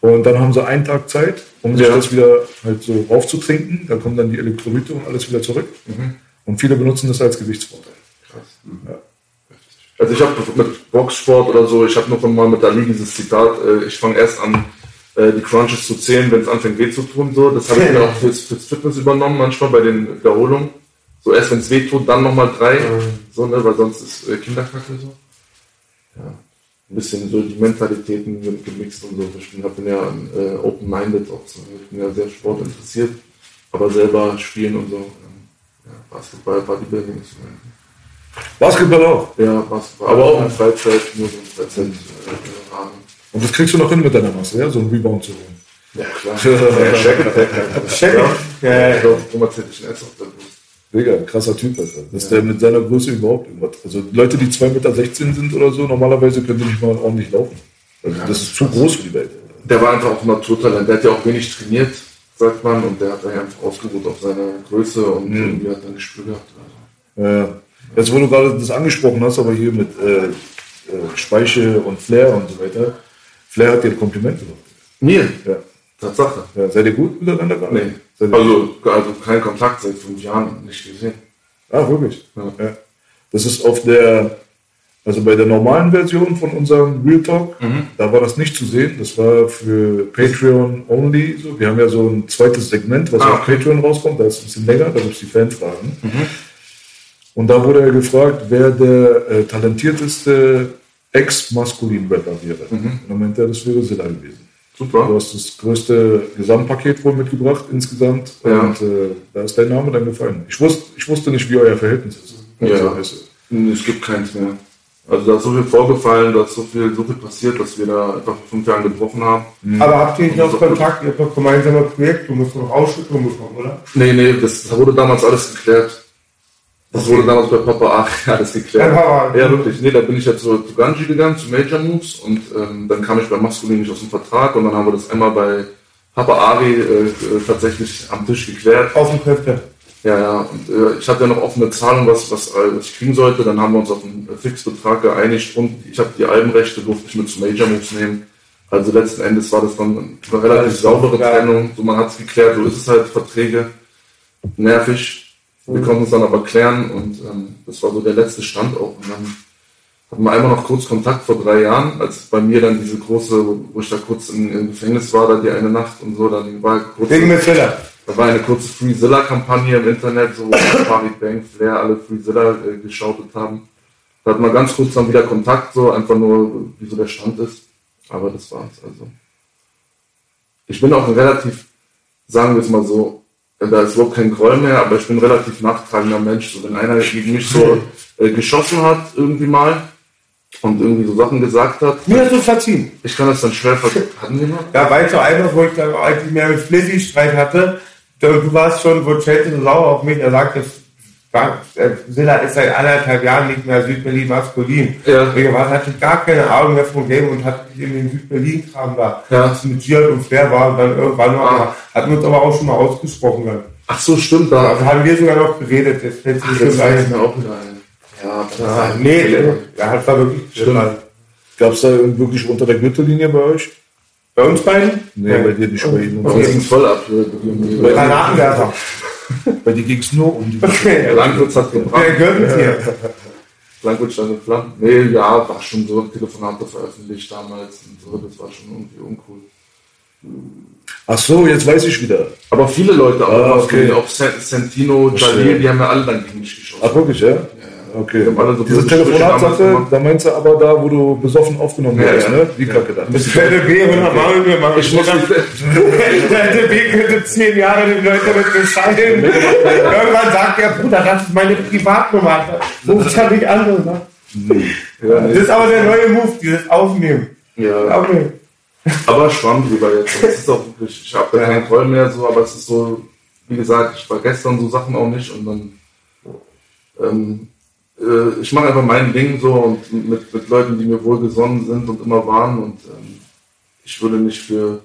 Und dann haben sie einen Tag Zeit, um sich Ja. das wieder halt so raufzutrinken. Da kommen dann die Elektrolyte und alles wieder zurück. Mhm. Und viele benutzen das als Gewichtsvorteil. Also ich habe mit Boxsport oder so, ich habe noch mal mit Ali dieses Zitat, äh, ich fange erst an, äh, die Crunches zu zählen, wenn es anfängt weh zu tun. So. Das habe ich mir auch fürs, fürs Fitness übernommen, manchmal bei den Wiederholungen. So erst wenn es weh tut, dann nochmal drei, so, ne, weil sonst ist äh, Kinderkacke so. Ja. Ein bisschen so die Mentalitäten gem- gemixt und so. Ich bin, bin ja äh, open-minded auch so. Ich bin ja sehr sportinteressiert, aber selber spielen und so. Ähm, ja, Basketball, Bodybuilding ist mein Basketball auch. ja, Basketball. Aber auch in Freizeit, nur so in Freizeit. Äh. Und das kriegst du noch hin mit deiner Masse, ja? So einen Rebound zu holen. ja, klar. [LAUGHS] ja, Shaq Attack. Shaq Ja, Ja, ja, ja. ich glaube, Thomas hätte ich auf der Brust. Digga, krasser Typ, Alter. Dass der mit seiner Größe überhaupt irgendwas. Also Leute, die 2,16 Meter sind oder so, normalerweise können die nicht mal ordentlich laufen. Also das ist zu groß für die Welt. Der war einfach auch ein Naturtalent. Der hat ja auch wenig trainiert, sagt man, und der hat einfach ausgeruht auf seiner Größe und irgendwie hat dann gespürt gehabt. Also. Ja. Jetzt, wo du gerade das angesprochen hast, aber hier mit äh, äh, Speiche und Flair und so weiter. Flair hat dir ein Kompliment gemacht. Mir? Ja. Tatsache. Ja, seid ihr gut miteinander gerade? Nee. Also, also kein Kontakt seit fünf Jahren nicht gesehen. Ah, wirklich? Ja. Ja. Das ist auf der, also bei der normalen Version von unserem Real Talk, Mhm. da war das nicht zu sehen. Das war für Patreon only. So. Wir haben ja so ein zweites Segment, was Ah, auf. Mhm. Patreon rauskommt. Da ist es ein bisschen länger, da gibt es die Fanfragen. Und da wurde er gefragt, wer der äh, talentierteste Ex-Maskulin-Rapper wäre. Mhm. Und dann meinte er, das wäre Silla gewesen. Du Super. hast das größte Gesamtpaket wohl mitgebracht insgesamt. Ja. Und äh, da ist dein Name dann gefallen. Ich wusste, ich wusste nicht, wie euer Verhältnis ist. Ja. Also, weißt du, Nee, Es gibt keins mehr. Also da ist so viel vorgefallen, da ist so viel, so viel passiert, dass wir da einfach vor fünf Jahren gebrochen haben. Aber habt ihr nicht noch Kontakt? Ihr habt doch gemeinsame Projekt, du musst noch Ausschüttung bekommen, oder? Nee, nee, das wurde damals alles geklärt. Das wurde damals bei Papa Ach, [LAUGHS] alles geklärt. Ja, Papa. Ja, wirklich. Nee, da bin ich ja zu, zu Ganji gegangen, zu Major Moves und ähm, dann kam ich bei Maskulin nicht aus dem Vertrag und dann haben wir das einmal bei Papa Ari äh, äh, tatsächlich am Tisch geklärt. Aus dem Köfte. Ja, ja, und äh, ich hatte ja noch offene Zahlung, was, was, äh, was ich kriegen sollte. Dann haben wir uns auf einen äh, Fixbetrag geeinigt und ich habe die Albenrechte, durfte ich mit zu Major Moves nehmen. Also letzten Endes war das dann eine relativ saubere. Trennung. So, man hat es geklärt, so ist es halt, Verträge. Nervig. Wir konnten es dann aber klären und ähm, das war so der letzte Stand auch. Und dann hatten wir einmal noch kurz Kontakt vor drei Jahren, als bei mir dann diese große, wo ich da kurz im, im Gefängnis war, da die eine Nacht und so, dann war kurz. Wegen Mithila. Da war eine kurze Freezilla-Kampagne im Internet, so wo Farid Bank, Flair alle Freezilla äh, geschautet haben. Da hatten wir ganz kurz dann wieder Kontakt, so einfach nur, wie so der Stand ist. Aber das war's also. Ich bin auch ein relativ, sagen wir es mal so, da ist überhaupt kein Groll mehr, aber ich bin ein relativ nachtragender Mensch. So, wenn einer gegen mich so äh, geschossen hat, irgendwie mal, und irgendwie so Sachen gesagt hat, Mir hast du verziehen. ich kann das dann schwer ver... [LAUGHS] Hatten wir mal? Ja, weißt du, einmal, wo ich dann eigentlich mehr mit Flizzy Streit hatte, du, warst schon, wo Chelsea so sauer auf mich, er äh, Silla ist seit anderthalb Jahren nicht mehr Südberlin maskulin. Ja. Was hatte ich gar keine Ahnung mehr vom Game und hatte mich in den Südberlin-Kram da. Ja. Mit Giert und Flair war und dann irgendwann noch, Ah. hatten wir uns aber auch schon mal ausgesprochen dann. Ach so, stimmt, da, Also haben wir sogar noch geredet, jetzt fällt Ach, mir auch wieder ein. Ja, das Ja, nee, der, der hat war wirklich Stimmt. Gab es da wirklich unter der Gürtellinie bei euch? Bei uns beiden? Nee, bei dir nicht bei ihnen. Bei uns ging's voll ab. die- Granatenwerfer. [LAUGHS] Bei dir ging es nur um die. Okay. Langwitz hat Der gebracht. gehört hier. Langwitz stand in Flammen. Nee, ja, war schon so. Telefonate veröffentlicht damals und so. Das war schon irgendwie uncool. Ach so, jetzt weiß ich wieder. Aber viele Leute auch. Ah, okay. Auch Sentino, Jalil, die haben ja alle dann gegen mich geschossen. Ach wirklich, ja? Okay. Die haben alle so Diese Telefonatsache, da meinst du aber da, wo du besoffen aufgenommen Ja, wurdest, ja. ne? Wie kacke dann. Das hätte B 100 Mal wir machen. Ich muss mich, hätte B könnte 10 Jahre den Leuten damit bescheiden. [LAUGHS] Irgendwann sagt der Bruder, das ist meine Privatnummer. Ruft ja nicht an. und sagt, ja, Das ist aber der neue Move, dieses Aufnehmen. ja. Aufnehmen. Aber schwamm drüber jetzt. Das ist auch wirklich, ich habe da keinen Groll mehr so, aber es ist so, wie gesagt, ich vergesse dann so Sachen auch nicht und dann, ähm, äh, ich mache einfach mein Ding so und mit, mit Leuten, die mir wohlgesonnen sind und immer waren und ähm, ich würde nicht für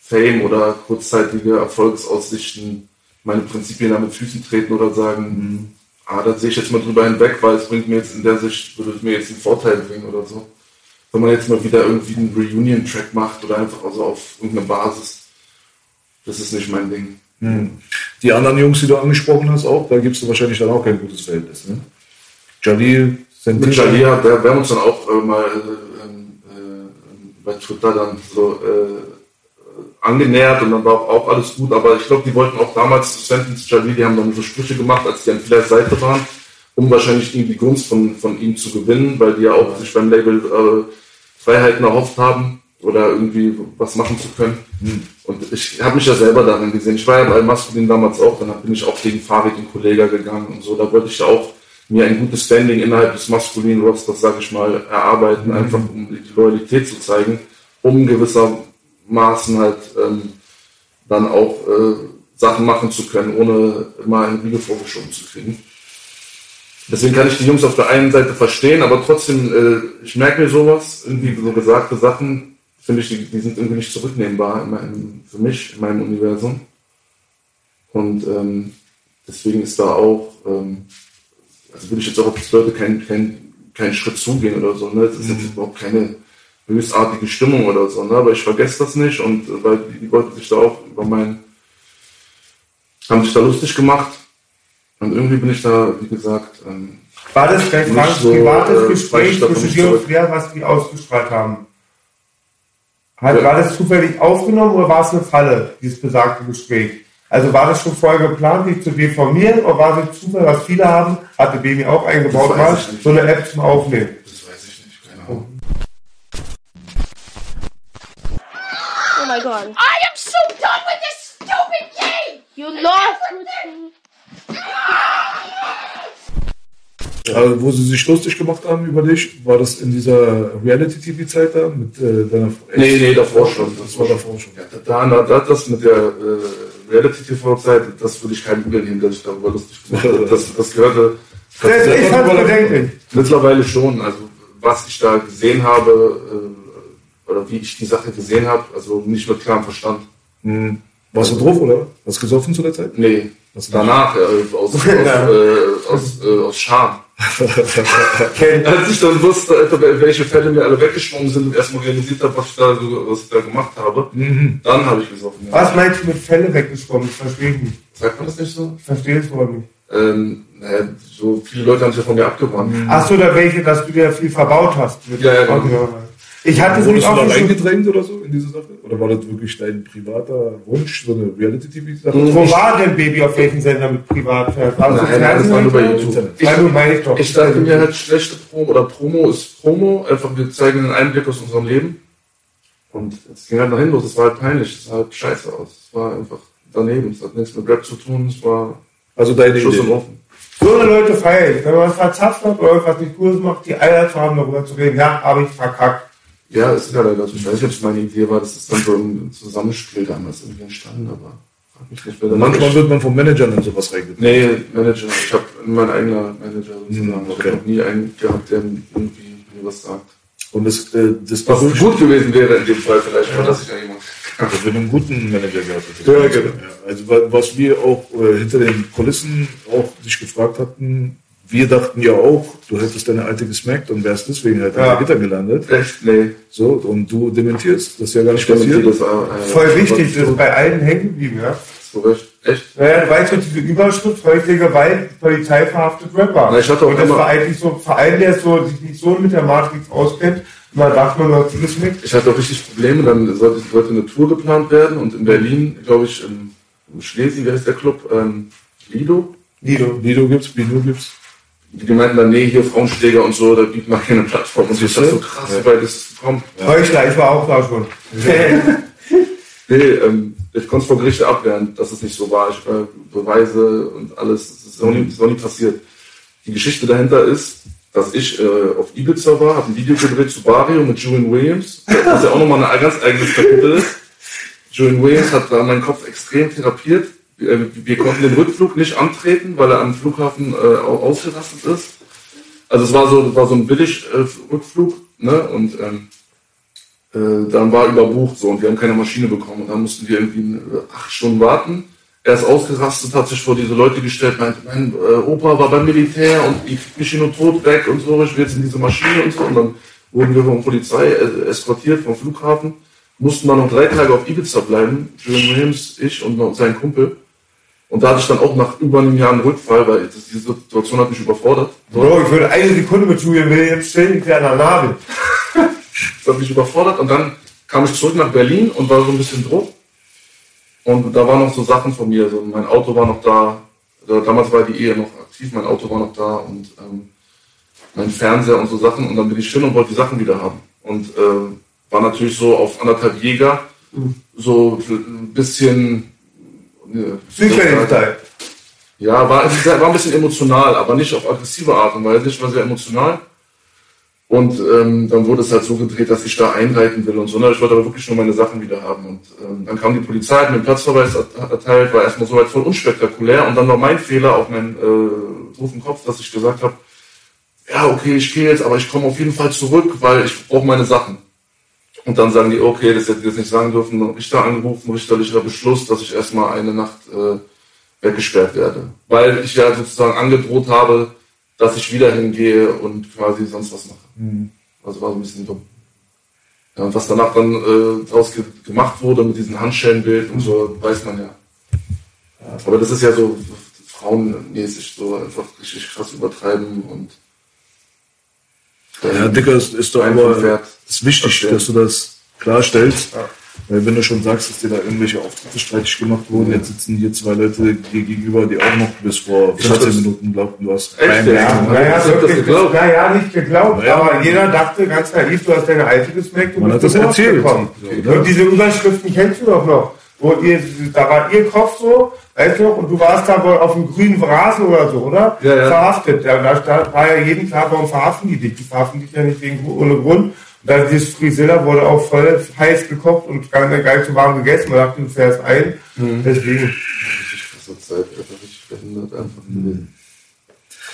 Fame oder kurzzeitige Erfolgsaussichten meine Prinzipien da mit Füßen treten oder sagen, ah, da sehe ich jetzt mal drüber hinweg, weil es bringt mir jetzt in der Sicht, würde es mir jetzt einen Vorteil bringen oder so. wenn man jetzt mal wieder irgendwie einen Reunion-Track macht oder einfach also auf irgendeine Basis. Das ist nicht mein Ding. Hm. Die anderen Jungs, die du angesprochen hast, auch, da gibst du wahrscheinlich dann auch kein gutes Verhältnis. Ne? Jalil, Mit Jalil, hat- wir, wir haben uns dann auch äh, mal äh, äh, bei Twitter dann so äh, angenähert und dann war auch, alles gut, aber ich glaube, die wollten auch damals zu Sentence Jalil, die haben dann so Sprüche gemacht, als die an vieler Seite waren, um wahrscheinlich irgendwie die Gunst von, von ihm zu gewinnen, weil die ja auch sich beim Label äh, Freiheiten erhofft haben oder irgendwie was machen zu können. Und ich habe mich ja selber darin gesehen. Ich war ja bei Maskulin damals auch, dann bin ich auch gegen Farid und Kollega gegangen und so. Da wollte ich ja auch mir ein gutes Standing innerhalb des maskulinen Rosters, sage ich mal, erarbeiten, einfach um die Loyalität zu zeigen, um gewissermaßen halt ähm, dann auch äh, Sachen machen zu können, ohne immer einen Riegel vorgeschoben zu kriegen. Deswegen kann ich die Jungs auf der einen Seite verstehen, aber trotzdem, äh, ich merke mir sowas, irgendwie so gesagte Sachen, finde ich, die, die sind irgendwie nicht zurücknehmbar in meinem, für mich, in meinem Universum. Und ähm, deswegen ist da auch, ähm, also würde ich jetzt auch auf die Leute keinen kein, keinen Schritt zugehen oder so. Ne? Das ist jetzt überhaupt keine höchstartige Stimmung oder so, ne? aber ich vergesse das nicht und äh, weil die, wollten sich da auch über mein, haben sich da lustig gemacht und irgendwie bin ich da, wie gesagt, ähm, War das vielleicht ein so, privates äh, Gespräch zwischen dir und. Flair, was die ausgestrahlt haben? Hat, Ja. War das zufällig aufgenommen oder war es eine Falle, dieses besagte Gespräch? Also war das schon vorher geplant, dich zu deformieren oder war es Zufall, was viele haben, hatte Baby auch eingebaut, Das mal, so eine App zum Aufnehmen? das weiß ich nicht, keine Ahnung. Oh my god. I am so done with this stupid game! You lost. Also, wo sie sich lustig gemacht haben über dich, war das in dieser Reality-TV-Zeit da mit äh, deiner Ex- Nee, nee, davor schon. Das war davor schon. Ja, da, da, da, das mit der äh, Reality-TV-Zeit, das würde ich keinem Übel nehmen, dass ich darüber lustig gemacht. Das, das gehörte Das, ich fand bedenklich. mittlerweile schon. Also, was ich da gesehen habe, äh, oder wie ich die Sache gesehen habe, also nicht mit klarem Verstand. Hm. Warst du drauf, oder? Hast du gesoffen zu der Zeit? Nee, danach, äh, aus, aus, äh, aus, äh, aus Scham. Als ich dann wusste, welche Fälle mir alle weggeschwommen sind und erstmal realisiert habe, was ich da, so- was ich da gemacht habe, dann habe ich gesoffen. Was meinst du mit Fälle weggeschwommen? Ich verstehe nicht. Sagt man das nicht so? Ich verstehe es wohl nicht. Ähm, naja, so viele Leute haben sich ja von mir abgewandt. Ach so, da welche, dass du dir viel verbaut hast. Mit Ja, ja, genau. Ich hatte da auch schon. reingedrängt oder so in diese Sache? Oder war das wirklich dein privater Wunsch, so eine Reality-TV-Sache? Wo war denn Baby auf welchem Sender mit? War das Nein, im nein, das war nur bei? YouTube. Ich doch. Ich dachte mir halt, schlechte Promo oder Promo ist Promo, einfach wir zeigen einen Einblick aus unserem Leben. Und es ging halt dahin los, es war halt peinlich, es sah halt scheiße aus. Es war einfach daneben, es hat nichts mit Rap zu tun, es war Also deine Schuss Idee. Offen. So eine Leute feiere ich. Wenn man was verzapft hat oder irgendwas nicht Gutes macht, die Eier zu haben, darüber zu reden. Ja, habe ich verkackt. Ja, es ist ja leider so. Ich weiß nicht, ob es meine Idee war, dass es dann so im Zusammenspiel damals irgendwie entstanden, aber frag mich nicht, da Manchmal wird man vom Manager in sowas reingedrängt. Nee, Manager. Ich habe mein eigener Manager sozusagen. Hm, Ich okay. habe noch nie einen gehabt, der irgendwie mir was sagt. Und das, äh, das Was gut gewesen wäre in dem Fall vielleicht, war, dass ich ja jemand. wenn du einen guten Manager gehabt hättest. Ja, genau. Ja, also wa- was wir auch äh, hinter den Kulissen auch dich gefragt hatten, wir dachten ja auch, du hättest deine alte gesmackt und wärst deswegen halt Ja. hinter Gitter gelandet. Echt? Nee. So, und du dementierst, das ist ja gar nicht Ich passiert. das äh, Voll wichtig, das ist bei allen hängen geblieben, ja. So recht. Echt? Naja, du weißt doch, diese Überschrift, häusliche Gewalt, Polizei verhaftet Rapper. Na, ich hatte auch und das war eigentlich so ein Verein, der so, sich nicht so mit der Matrix auskennt. Und dann dachte man, was ist mit? Ich hatte auch richtig Probleme, dann sollte, sollte eine Tour geplant werden und in Berlin, glaube ich, in, in Schlesien, wer ist der Club? Ähm, Lido? Lido. Lido gibt's, Bino gibt's. Die meinten dann, nee, hier Frauenschläger und so, da bietet man keine Plattform. Und ich dachte so krass, weit ist es gekommen? Heuchler, ich war auch da schon. [LAUGHS] Nee, ähm, ich konnte es vor Gericht abwehren, dass es nicht so war. Ich äh, Beweise und alles, es ist noch nie, ist noch nie passiert. Die Geschichte dahinter ist, dass ich äh, auf Ibiza war, habe ein Video gedreht zu Barrio mit Julian Williams, was ja auch nochmal ein ganz eigenes Kapitel ist. Julian Williams hat da meinen Kopf extrem therapiert. Wir, wir konnten den Rückflug nicht antreten, weil er am Flughafen äh, au- ausgerastet ist. Also es war so, war so ein billig äh, Rückflug, ne? Und ähm, äh, dann war überbucht so und wir haben keine Maschine bekommen. Und dann mussten wir irgendwie äh, acht Stunden warten. Er ist ausgerastet, hat sich vor diese Leute gestellt, meinte, mein äh, Opa war beim Militär und ich krieg mich hier nur tot weg und so, ich will jetzt in diese Maschine und so. Und dann wurden wir von Polizei äh, eskortiert vom Flughafen, mussten dann noch drei Tage auf Ibiza bleiben, Julian Williams, ich und sein Kumpel. Und da hatte ich dann auch nach über einem Jahr einen Rückfall, weil das, diese Situation hat mich überfordert. Bro, ich würde eine Sekunde mit Julian Williams stehen, ich wäre an der Nadel. [LAUGHS] Das hat mich überfordert und dann kam ich zurück nach Berlin und war so ein bisschen Druck. Und da waren noch so Sachen von mir, so mein Auto war noch da, Also damals war die Ehe noch aktiv, mein Auto war noch da und ähm, mein Fernseher und so Sachen und dann bin ich hin und wollte die Sachen wieder haben. Und ähm, war natürlich so auf anderthalb Jäger, so ein bisschen... Südberlin-Style. ja, war, war ein bisschen emotional, aber nicht auf aggressive Art und Weise. Ich war sehr emotional. Und ähm, dann wurde es halt so gedreht, dass ich da einreiten will und so. Ich wollte aber wirklich nur meine Sachen wieder haben. Und ähm, dann kam die Polizei, hat mir einen Platzverweis ert- erteilt, war erstmal soweit voll unspektakulär. Und dann war mein Fehler, auch mein äh, Ruf im Kopf, dass ich gesagt habe, ja, okay, ich gehe jetzt, aber ich komme auf jeden Fall zurück, weil ich brauche meine Sachen. Und dann sagen die, okay, das hätte ich jetzt nicht sagen dürfen. Richter angerufen, richterlicher Beschluss, dass ich erstmal eine Nacht äh, weggesperrt werde. Weil ich ja sozusagen angedroht habe, dass ich wieder hingehe und quasi sonst was mache. Also war so ein bisschen dumm. Ja, und was danach dann äh, daraus ge gemacht wurde mit diesem Handschellenbild und so, weiß man ja. ja. Aber das ist ja so frauenmäßig, so einfach richtig krass übertreiben und Ja, Dicker, ist, ist doch Ein aber ist wichtig, Verstehen. dass du das klarstellst. Weil wenn du schon sagst, dass dir da irgendwelche Auftritte streitig gemacht wurden, jetzt sitzen hier zwei Leute dir gegenüber, die auch noch bis vor Ich hab 15 das- Minuten glaubten, du hast Echt, keinen ja? Ja, Naja, ich hab das geglaubt. naja, nicht geglaubt, Naja. aber jeder dachte ganz naiv, du hast deine alte gesmeckt und Man hat bist das zu Wort erzählt. gekommen. So, ne? Und diese Überschriften kennst du doch noch. Wo ihr, da war ihr Kopf so, weißt du und du warst da wohl auf dem grünen Rasen oder so, oder? Ja, ja. Verhaftet. Da, da stand- war ja jedem klar, warum verhaften die dich? Die verhaften dich ja nicht wegen, ohne Grund. Und dann dieses Frisilla wurde auch voll heiß gekocht und gar nicht, gar nicht so warm gegessen. Man dachte, du fährst ein. Mhm. Deswegen. richtig Zeit, einfach richtig behindert einfach gewesen.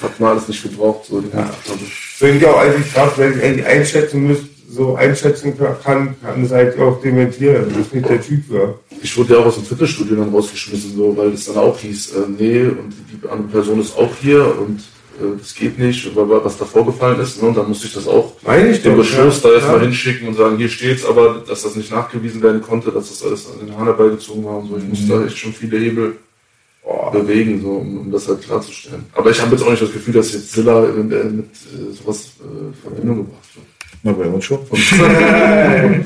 Hat man alles nicht gebraucht, so die ganze Zeit. Finde ich auch eigentlich krass, wenn ich die einschätzen müsst, so einschätzen kann, kann es halt auch dementieren. Bist nicht der Typ für. Ich wurde ja auch aus dem Fitnessstudio dann rausgeschmissen, so, weil es dann auch hieß, äh, nee, und die andere Person ist auch hier und äh, das geht nicht, weil was da vorgefallen ist. Ne? Und dann musste ich das auch Meine ich den Beschluss ja. da erstmal Ja. hinschicken und sagen, hier steht's, aber dass das nicht nachgewiesen werden konnte, dass das alles an den Hahn herbeigezogen war und so. Ich musste da echt schon viele Hebel bewegen, so, um, um das halt klarzustellen. Aber ich habe jetzt auch nicht das Gefühl, dass jetzt Silla äh, mit äh, sowas äh, in Verbindung gebracht wird. Na, bei uns schon. [LAUGHS]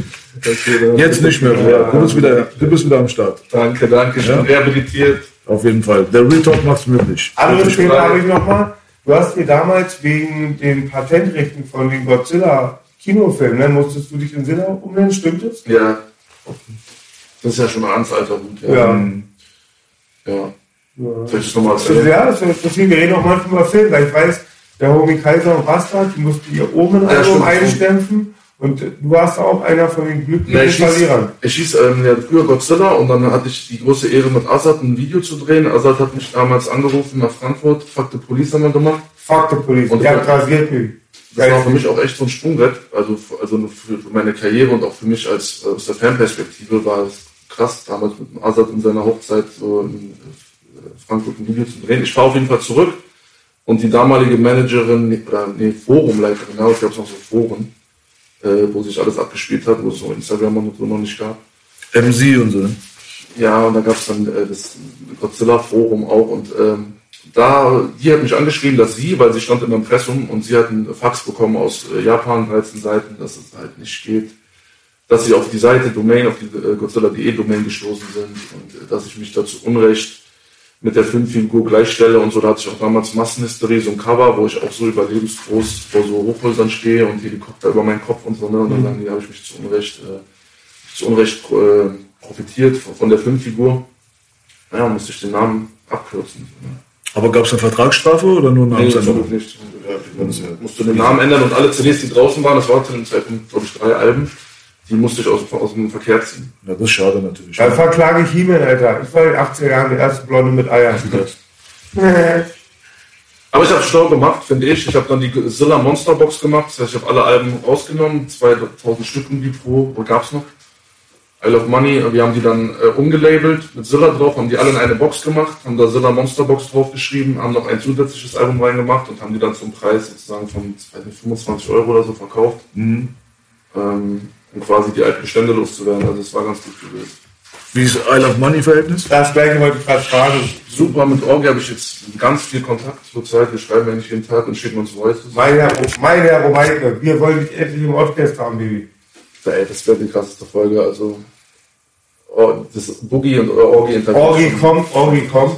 Jetzt nicht mehr. Bruder. Du bist wieder, du bist wieder am Start. Danke, danke. Ich bin rehabilitiert. Auf jeden Fall. Der Real Talk macht's möglich. Anderes Gute Thema habe ich nochmal. Du hast dir damals wegen den Patentrechten von den Godzilla Kinofilmen, ne, musstest du dich in Silla umnennen, stimmt das? Ja. Das ist ja schon ein ganz alter Hut. Ja. Ja. ja. Soll ich das nochmal erzählen? ja, das ist deswegen, wir reden auch manchmal über Film, weil ich weiß, der Homie Kaiser und Bastard, die mussten ihr Omen-Album Ja, stimmt. einstempfen und du warst auch einer von den glücklichen Ja, ich hieß, Verlierern. ich hieß ähm, ja, früher Godzilla und dann hatte ich die große Ehre mit Azad ein Video zu drehen. Azad hat mich damals angerufen nach Frankfurt, Fuck the Police haben wir gemacht. Fuck the police. Und ja. rasiert mich. Das war für mich auch echt so ein Sprungbrett. Also, für- also für meine Karriere und auch für mich als äh, aus der Fanperspektive war es krass, damals mit dem Azad in seiner Hochzeit so in äh, Frankfurt ein Video zu drehen. Ich fahre auf jeden Fall zurück und die damalige Managerin oder nee, Forumleiterin, es gab noch so Foren, äh, wo sich alles abgespielt hat, wo es so Instagram und so noch nicht gab. MC und so. ne? Ja, und da gab es dann äh, das Godzilla-Forum auch und ähm, da, die hat mich angeschrieben, dass sie, weil sie stand im Impressum und sie hat einen Fax bekommen aus äh, Japan, 13 Seiten, dass es halt nicht geht, dass sie auf die Seite Domain, auf die äh, Godzilla.de Domain gestoßen sind und äh, dass ich mich dazu Unrecht mit der Filmfigur gleichstelle und so. Da hatte ich auch damals Massenhistorie, so ein Cover, wo ich auch so überlebensgroß vor so Hochhäusern stehe und Helikopter über meinen Kopf und so. Ne? Und dann sagen die, da habe ich mich zu Unrecht, äh, zu Unrecht äh, profitiert von, von der Filmfigur. Naja, musste ich den Namen abkürzen. Ne? Aber gab's eine Vertragsstrafe oder nur Nee, Namensänderung? Glück nicht. Ich musste den Namen ändern und alle CDs, die draußen waren, das waren zu dem Zeitpunkt, glaube ich, drei Alben, die musste ich aus, aus dem Verkehr ziehen. Ja, das ist schade natürlich. Dann verklage ich He-Man, Alter. Ich war in den 80er Jahren der erste Blonde mit Eiern. [LAUGHS] Aber ich habe schlau gemacht, finde ich. Ich habe dann die Zilla Monster Box gemacht. Das heißt, ich habe alle Alben rausgenommen. 2000 Stück um die pro. Wo gab's noch? I Love Money, wir haben die dann äh, umgelabelt mit Zilla drauf, haben die alle in eine Box gemacht, haben da Zilla Monster Box draufgeschrieben, haben noch ein zusätzliches Album reingemacht und haben die dann zum Preis sozusagen von weiß nicht, 25 Euro oder so verkauft, ähm, um quasi die alten Bestände loszuwerden. Also es war ganz gut gewesen. Wie ist I Love Money Verhältnis? Das gleiche wollte ich gerade fragen. Super, mit Orgi habe ich jetzt ganz viel Kontakt zurzeit. Wir schreiben eigentlich jeden Tag und schicken uns Voices. Mein Herr, mein Herr Romeike, wir wollen dich endlich im Orchester haben, Baby. Ey, das wäre die krasseste Folge. Also oh, das Boogie und Orgi Interview. Orgi kommt, Orgi kommt.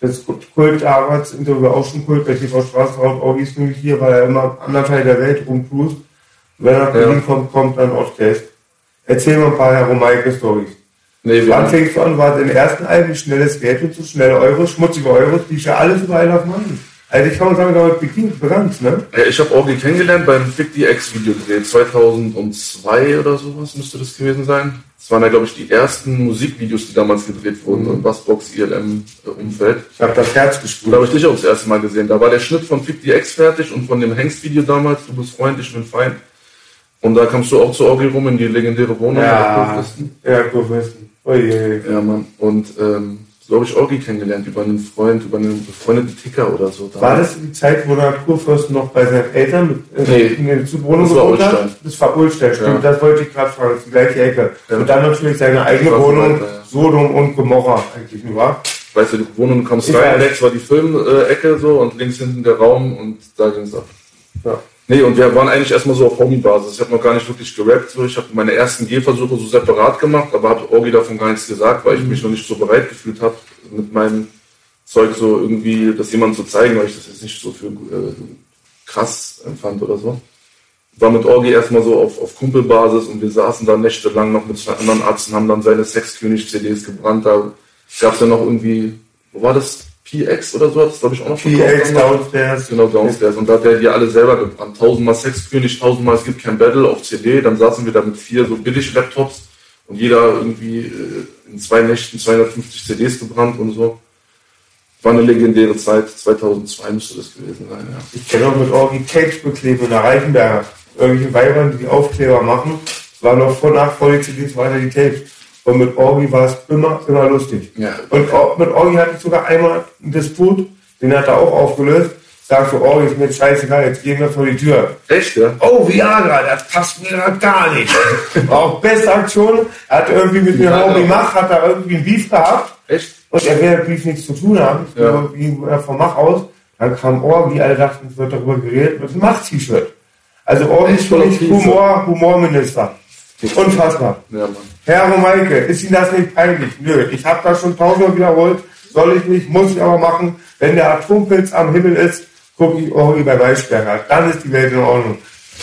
Das Kult damals, Interview auch schon Kult bei TV Straßenraum. Orgi ist nämlich hier, weil er immer am anderen Teil der Welt rumcruist. Wenn er nach Berlin Ja. kommt, kommt dann Orchester. Erzähl mal ein paar Herr Romeike-Stories. Nee, Wann fängst du an? War den ersten Alben schnelles Geld und so schnelle Euros, schmutzige Euros, die für alles über einen auf Mann. Also ich kann mal sagen, damit beginnt begann ne? Äh, ich habe Orgi kennengelernt beim Fick the X Video gedreht. 2002 oder sowas müsste das gewesen sein. Das waren ja, glaube ich, die ersten Musikvideos, die damals gedreht wurden im Bassbox ILM äh. Ich habe das Herz Da gespürt. habe ich dich auch das erste Mal gesehen. Da war der Schnitt von Fick the X fertig und von dem Hengst-Video damals, du bist Freund, ich bin Feind. Und da kamst du auch zu Orgi rum in die legendäre Wohnung. Ja, der Kurfürsten. ja, Kurfürsten. Oje. ja, Mann. Und ähm, so habe ich Orgi kennengelernt, über einen Freund, über einen befreundeten Ticker oder so. War das die Zeit, wo der Kurfürsten noch bei seinen Eltern mit, Nee. in der Wohnung Das war? Ulstein. Das war Ulstein, stimmt. Ja. Das wollte ich gerade fragen. Das ist die gleiche Ecke. Ja. Und dann natürlich seine eigene Wohnung, weiter, ja. Sodom und Gomorra eigentlich nur, war. Weißt du, die Wohnung, kommst rein, rechts war die Filmecke so und links hinten der Raum und da ging's ab. Ja. Nee, und wir waren eigentlich erstmal so auf Homie-Basis. Ich habe noch gar nicht wirklich gerappt. So. Ich habe meine ersten Gehversuche so separat gemacht, aber habe Orgi davon gar nichts gesagt, weil ich mich noch nicht so bereit gefühlt habe, mit meinem Zeug so irgendwie das jemandem zu zeigen, weil ich das jetzt nicht so für äh, krass empfand oder so. War mit Orgi erstmal so auf, auf Kumpelbasis und wir saßen da nächtelang noch mit zwei anderen Ärzten, haben dann seine Sexkönig-CDs gebrannt. Da gab es ja noch irgendwie, wo war das? PX oder so hat es, glaube ich, auch noch PX downstairs. Genau, downstairs. Und da hat er die alle selber gebrannt. Tausendmal Sexkönig, tausendmal es gibt kein Battle auf CD. Dann saßen wir da mit vier so billig Laptops und jeder irgendwie äh, in zwei Nächten 250 CDs gebrannt und so. War eine legendäre Zeit. 2002 müsste das gewesen sein, ja. Ich kenne auch mit Orgi Tapes bekleben in der Reichenberger. Irgendwelche Weibern, die die Aufkleber machen. War noch vor die CDs weiter die Tapes. Und mit Orgi war es immer, immer lustig. Ja. Und mit Orgi hatte ich sogar einmal einen Disput, den hat er auch aufgelöst. Sagte, Orgi ist mir scheißegal, jetzt gehen wir vor die Tür. Echt, ja? Oh, Viagra, das passt mir grad gar nicht. [LAUGHS] Auch beste Aktion. Er hat irgendwie mit mir. Homie Mach, hat da irgendwie einen Beef gehabt. Echt? Und er will Beef nichts zu tun haben. Ja. ja. wie äh, vom Mach aus. Dann kam Orgi, alle dachten, es wird darüber geredet, mit einem Mach-T-Shirt. Also Orgi ist für mich Humor, Humorminister. Unfassbar. Ja, Mann. Herr Romeike, ist Ihnen das nicht peinlich? Nö, ich habe das schon tausendmal wiederholt. Soll ich nicht, muss ich aber machen. Wenn der Atompilz am Himmel ist, gucke ich Orgi bei Weißberger. Dann ist die Welt in Ordnung.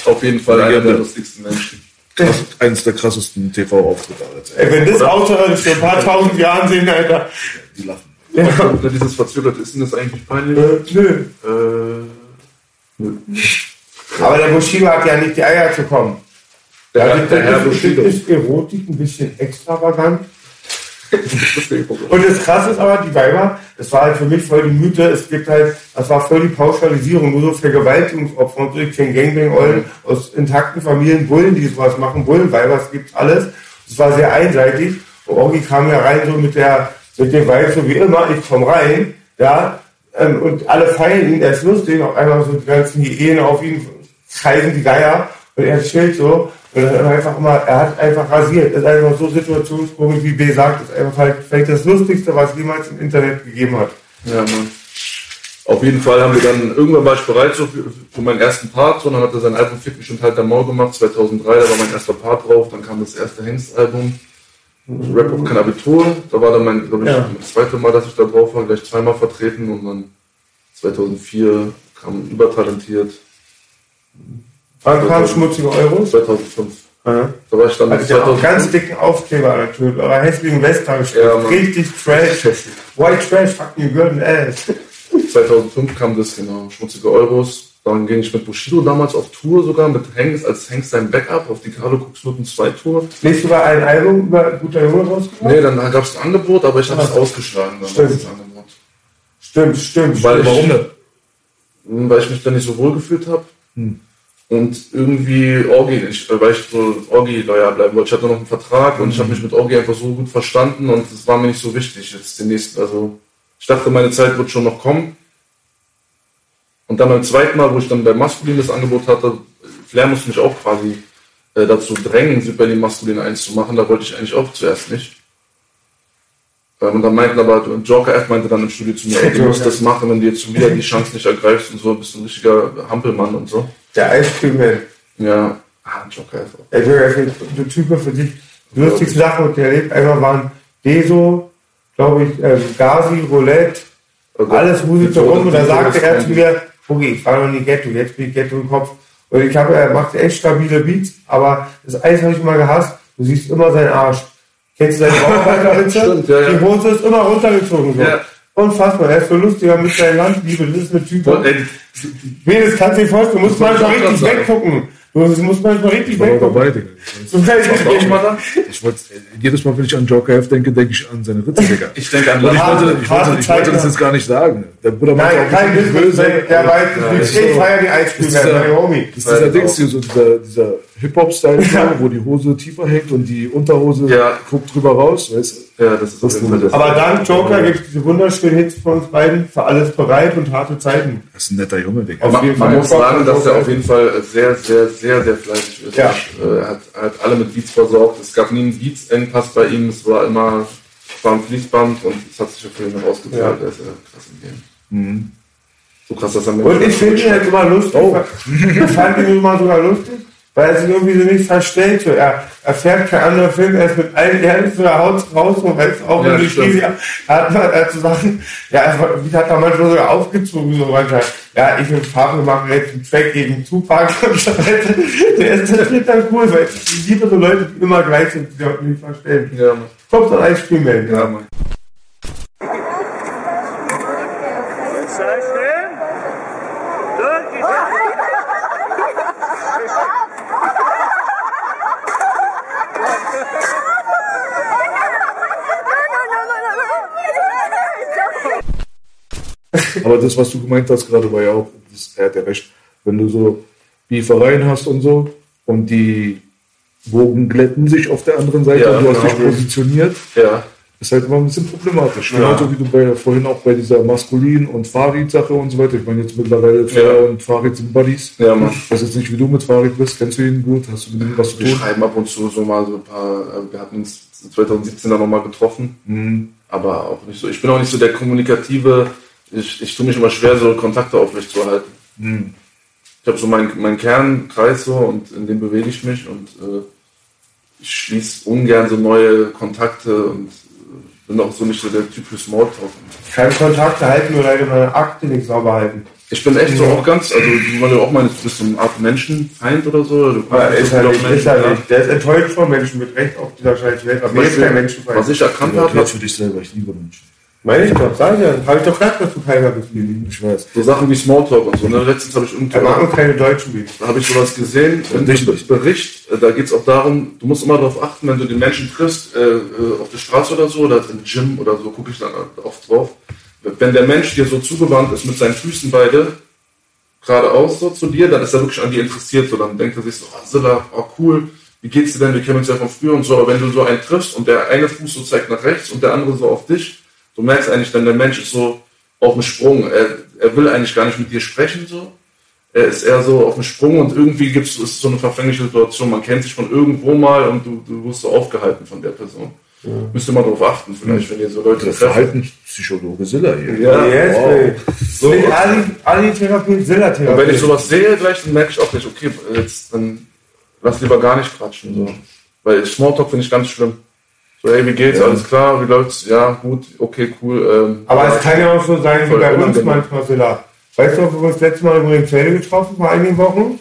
Auf jeden Fall einer der lustigsten Menschen. Krass, eines der krassesten TV-Auftritte. Ey, wenn das Außerirdische in ein paar tausend Jahren sehen, Alter. Die lachen. Ja. Und dieses verzögerte, ist denn das eigentlich peinlich? Äh, nö. Äh, nö. Aber der Bushido hat ja nicht die Eier zu kommen. Der, Ja, der Herr ist, Bushido. ist Erotik ein bisschen extravagant. Und das Krasse ist aber, die Weiber, das war halt für mich voll die Mythe, es gibt halt, das war voll die Pauschalisierung, nur so Vergewaltigungsopfer so, ich kenne Gangbang-Eulen aus intakten Familien, Bullen, die sowas machen, Bullenweiber, es gibt alles. Das war sehr einseitig. Und Orgi kam ja rein so mit der, mit dem Vibe, so wie immer, ich komme rein, ja, ähm, und alle feiern ihn, er ist lustig, auf einmal so die ganzen Hyänen auf ihn kreisen die Geier und er chillt so und dann einfach immer, er hat einfach rasiert. Das ist einfach so situationskomisch, wie B sagt, das ist einfach halt vielleicht das Lustigste, was jemals im Internet gegeben hat. Ja, Mann. Auf jeden Fall haben wir dann, irgendwann war ich bereit so für, für meinen ersten Part, so, dann hat er sein Album Fick mich und halt der Maul gemacht, 2003, da war mein erster Part drauf, dann kam das erste Hengst-Album, Rap auf kein Abitur, da war dann mein, glaube ich, Ja. das zweite Mal, dass ich da drauf war, gleich zweimal vertreten und dann 2004 kam Übertalentiert, Wann kam schmutzige Euros? 2005. Ja. Da war ich dann Also der auch ganz dicken Aufkleber an der Tür, eurer hässlichen Western Ja, Mann. Richtig trash. White trash, fucking good and ass. 2005 kam das, genau, schmutzige Euros. Dann ging ich mit Bushido damals auf Tour sogar, mit Hanks, als Hanks sein Backup auf die Carlo Kuxnoten 2 Tour. Nächstes Mal ein Album über guter Junge rausgebracht? Nee, dann gab es ein Angebot, aber ich habe es Ah. ausgeschlagen. Dann Stimmt. Stimmt, stimmt. Weil stimmt. ich, Hm, Weil ich mich da nicht so wohl gefühlt habe. Und irgendwie Orgi nicht, weil ich so Orgi loyal bleiben wollte. Ich hatte noch einen Vertrag und ich habe mich mit Orgi einfach so gut verstanden und es war mir nicht so wichtig jetzt den nächsten. Also ich dachte, meine Zeit wird schon noch kommen. Und dann beim zweiten Mal, wo ich dann bei Maskulin das Angebot hatte, Flair musste mich auch quasi äh, dazu drängen, Super Berlin Maskulin 1 zu machen. Da wollte ich eigentlich auch zuerst nicht. Ähm, und dann meinten aber, Joker F meinte dann im Studio zu mir, ey, du musst [LAUGHS] das machen, wenn du jetzt schon wieder die Chance nicht ergreifst und so, bist du ein richtiger Hampelmann und so. Der Eiscreme-Man. Ja, ah, Joker F. Der Joker F ist der Typ für dich. Die lustigste Sache, die er erlebt, einmal waren Deso, glaube ich, ähm, Gazi, Roulette, Also, alles wuselt so die rum und da sagte die er zu mir, Boogie, ich war noch nie Ghetto, jetzt bin ich Ghetto im Kopf. Und ich habe, er macht echt stabile Beats, aber das Eis habe ich mal gehasst, du siehst immer seinen Arsch. Kennst du seine Bauarbeiterritze? [LAUGHS] Stimmt, ja, ja. Die Hose ist immer runtergezogen. So. Ja. Unfassbar, er ist so lustiger mit seiner Landliebe, das ist eine Typ. Ey, Nee, das kannst du dir vorstellen, du musst manchmal ich auch richtig weggucken. Du musst manchmal richtig Ich war weggucken. dabei, Digga. So kann ich mal da? Ich wollte, jedes Mal, wenn ich an Joker F denke, denke ich an seine Ritze, Digga. Ich denke an ich Harte- wollte, ich, harte wollte, ich wollte das jetzt gar nicht sagen. Der Bruder meinte Nein, auch kein nicht Business, böse. der weiß, ist ich so. feiere die Das dieser- meine Homie. Das ist dieser Dings hier, so dieser, dieser Hip-Hop-Style, wo die Hose tiefer hängt und die Unterhose Ja. guckt drüber raus, weißt du? Ja, das ist jeden Fall das. Aber dank Joker gibt es diese wunderschönen Hits von uns beiden für alles bereit und harte Zeiten. Das ist ein netter Junge, Digga. Auf Man, man muss sagen, dass er auf jeden Fall sehr, sehr, sehr, sehr fleißig ist. Ja. Äh, Er hat, er hat alle mit Beats versorgt. Es gab nie einen Beats-Engpass bei ihm. Es war immer war ein Fließband und es hat sich auf jeden Fall ausgezahlt. Ja. Er ist ja krass im Game. So krass, dass er Menschen Und ich finde ihn halt immer lustig. Ich fand ihn immer sogar lustig, weil er sich irgendwie so nicht verstellt. So. Er, er fährt kein anderer Film, er ist mit allen Ernst so, er haut raus und weiß auch, wenn die stimmt. Krise er hat er hat so Sachen, ja, wie hat er manchmal sogar aufgezogen, so manchmal. Ja, ich und Fabio machen jetzt einen Track gegen Tupac und so weiter. Der ist, das wird dann cool, weil ich liebe so Leute, die immer gleich sind, die sich auch nicht verstellen. Ja. Kommt dann ein Spielman. Ja, Mann. Aber das, was du gemeint hast gerade, war ja auch, das, er hat ja recht, wenn du so Beefereien hast und so und die Wogen glätten sich auf der anderen Seite Ja, und du hast genau. dich positioniert, Ja. ist halt immer ein bisschen problematisch. Ja. Genauso wie du bei, vorhin auch bei dieser Maskulin- und Farid-Sache und so weiter. Ich meine, jetzt mittlerweile Flair und Farid sind Buddies. Ja, Mann. Ich weiß jetzt nicht, wie du mit Farid bist. Kennst du ihn gut? Hast du mit ihm was zu Wir tun? schreiben ab und zu so mal so ein paar, äh, wir hatten uns 2017 dann nochmal getroffen, Mhm. aber auch nicht so. Ich bin auch nicht so der kommunikative, ich, ich tue mich immer schwer, so Kontakte aufrechtzuerhalten. Mhm. Ich habe so meinen meinen Kernkreis so und in dem bewege ich mich und äh, ich schließe ungern so neue Kontakte und äh, bin auch so nicht so der Typ für Smalltalk. Kein Kontakt halten oder deine meine Akte nicht sauber halten. Ich bin echt so auch ganz, also weil du auch meinst, du bist so eine Art Menschenfeind oder so. Du er kannst ist so halt nicht, ist halt nicht. Der ist enttäuscht von Menschen mit Recht auf dieser scheiß Welt. Aber er ist kein Menschenfeind. Was ich erkannt Ja, habe, erklär für dich selber. Ich liebe Menschen. Meine ich doch, sag ich ja. Habe ich doch dass du keiner bist, Lili. Ich weiß. so Sachen wie Smalltalk und so. Ne? Letztens habe ich irgendwie Er mag nur keine Deutschen wie. Da habe ich sowas gesehen, einem nicht. Bericht, äh, da geht es auch darum, du musst immer darauf achten, wenn du den Menschen triffst, äh, äh, auf der Straße oder so, oder im Gym oder so, gucke ich dann oft drauf. Wenn der Mensch dir so zugewandt ist mit seinen Füßen beide, geradeaus so zu dir, dann ist er wirklich an dir interessiert, so dann denkt er sich so, ah, Silla, oh cool, wie geht's dir denn, wir kennen uns ja von früher und so, aber wenn du so einen triffst und der eine Fuß so zeigt nach rechts und der andere so auf dich, du merkst eigentlich dann, der Mensch ist so auf dem Sprung, er, er will eigentlich gar nicht mit dir sprechen, so, er ist eher so auf dem Sprung und irgendwie gibt's, ist es so eine verfängliche Situation. Man kennt sich von irgendwo mal und du, du wirst so aufgehalten von der Person. Müsste man darauf achten, vielleicht, wenn ihr so Leute Der trefft. Verhaltenspsychologe Silla hier. Ja, Yes, wow. So. Nicht Ali, Ali-Therapie, Und wenn ich sowas sehe, gleich, dann merke ich auch nicht, okay, jetzt, dann lass lieber gar nicht quatschen. So. Weil Smalltalk finde ich ganz schlimm. So, hey, wie geht's? Alles klar? Wie läuft's? Ja, gut, okay, cool. Ähm, Aber es kann ja auch so sein wie bei uns manchmal, Silla. Weißt du, wo wir uns das letzte Mal übrigens Felde getroffen vor einigen Wochen?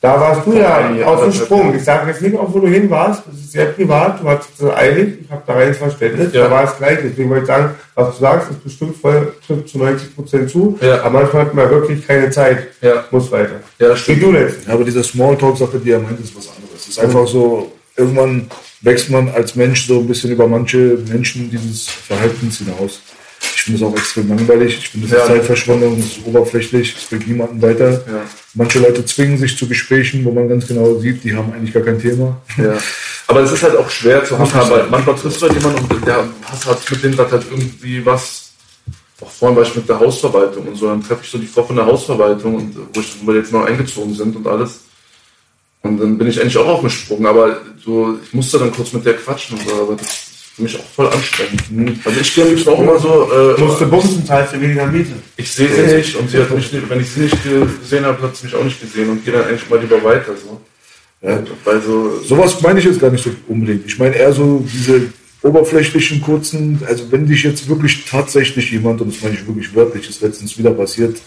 Da warst du ja einigen- auf dem Sprung. Ich sage jetzt nicht, auch wo du hin warst. Das ist sehr privat. Du warst so eilig. Ich habe da rein Verständnis. Ja. Da war es gleich. Deswegen wollte ich sagen, was du sagst, ist bestimmt voll trifft zu 90 Prozent zu. Ja. Aber manchmal hat man wirklich keine Zeit. Ja. Muss weiter. ja, das Wie stimmt. du letztens. Ja, aber diese Smalltalk-Sache, die er meint, ist was anderes. Es ist einfach so, irgendwann wächst man als Mensch so ein bisschen über manche Menschen dieses Verhaltens hinaus. Ich finde es auch extrem langweilig. Ich finde, ist Ja. Zeitverschwendung, das ist oberflächlich, es bringt niemanden weiter. Ja. Manche Leute zwingen sich zu Gesprächen, wo man ganz genau sieht, die haben eigentlich gar kein Thema. Ja. Aber es ist halt auch schwer zu handhaben, ich weil manchmal triffst du halt jemanden und der hast halt mit dem gerade halt irgendwie was, auch vorhin Beispiel mit der Hausverwaltung und so, dann treffe ich so die Frau von der Hausverwaltung und wo, ich, wo wir jetzt noch eingezogen sind und alles. Und dann bin ich endlich auch aufgesprungen, aber so, ich musste dann kurz mit der quatschen und so, aber das ist für mich auch voll anstrengend. Also ich gehe am liebsten auch immer so, äh, Musste bumsen, zahlst du weniger Miete. ich sehe sie nicht und sie hat mich nicht, wenn ich sie nicht gesehen habe, hat sie mich auch nicht gesehen und gehe dann eigentlich mal lieber weiter so. Ja. Weil so, Sowas meine ich jetzt gar nicht so unbedingt. Ich meine eher so diese oberflächlichen, kurzen, also wenn dich jetzt wirklich tatsächlich jemand, und das meine ich wirklich wörtlich, ist letztens wieder passiert,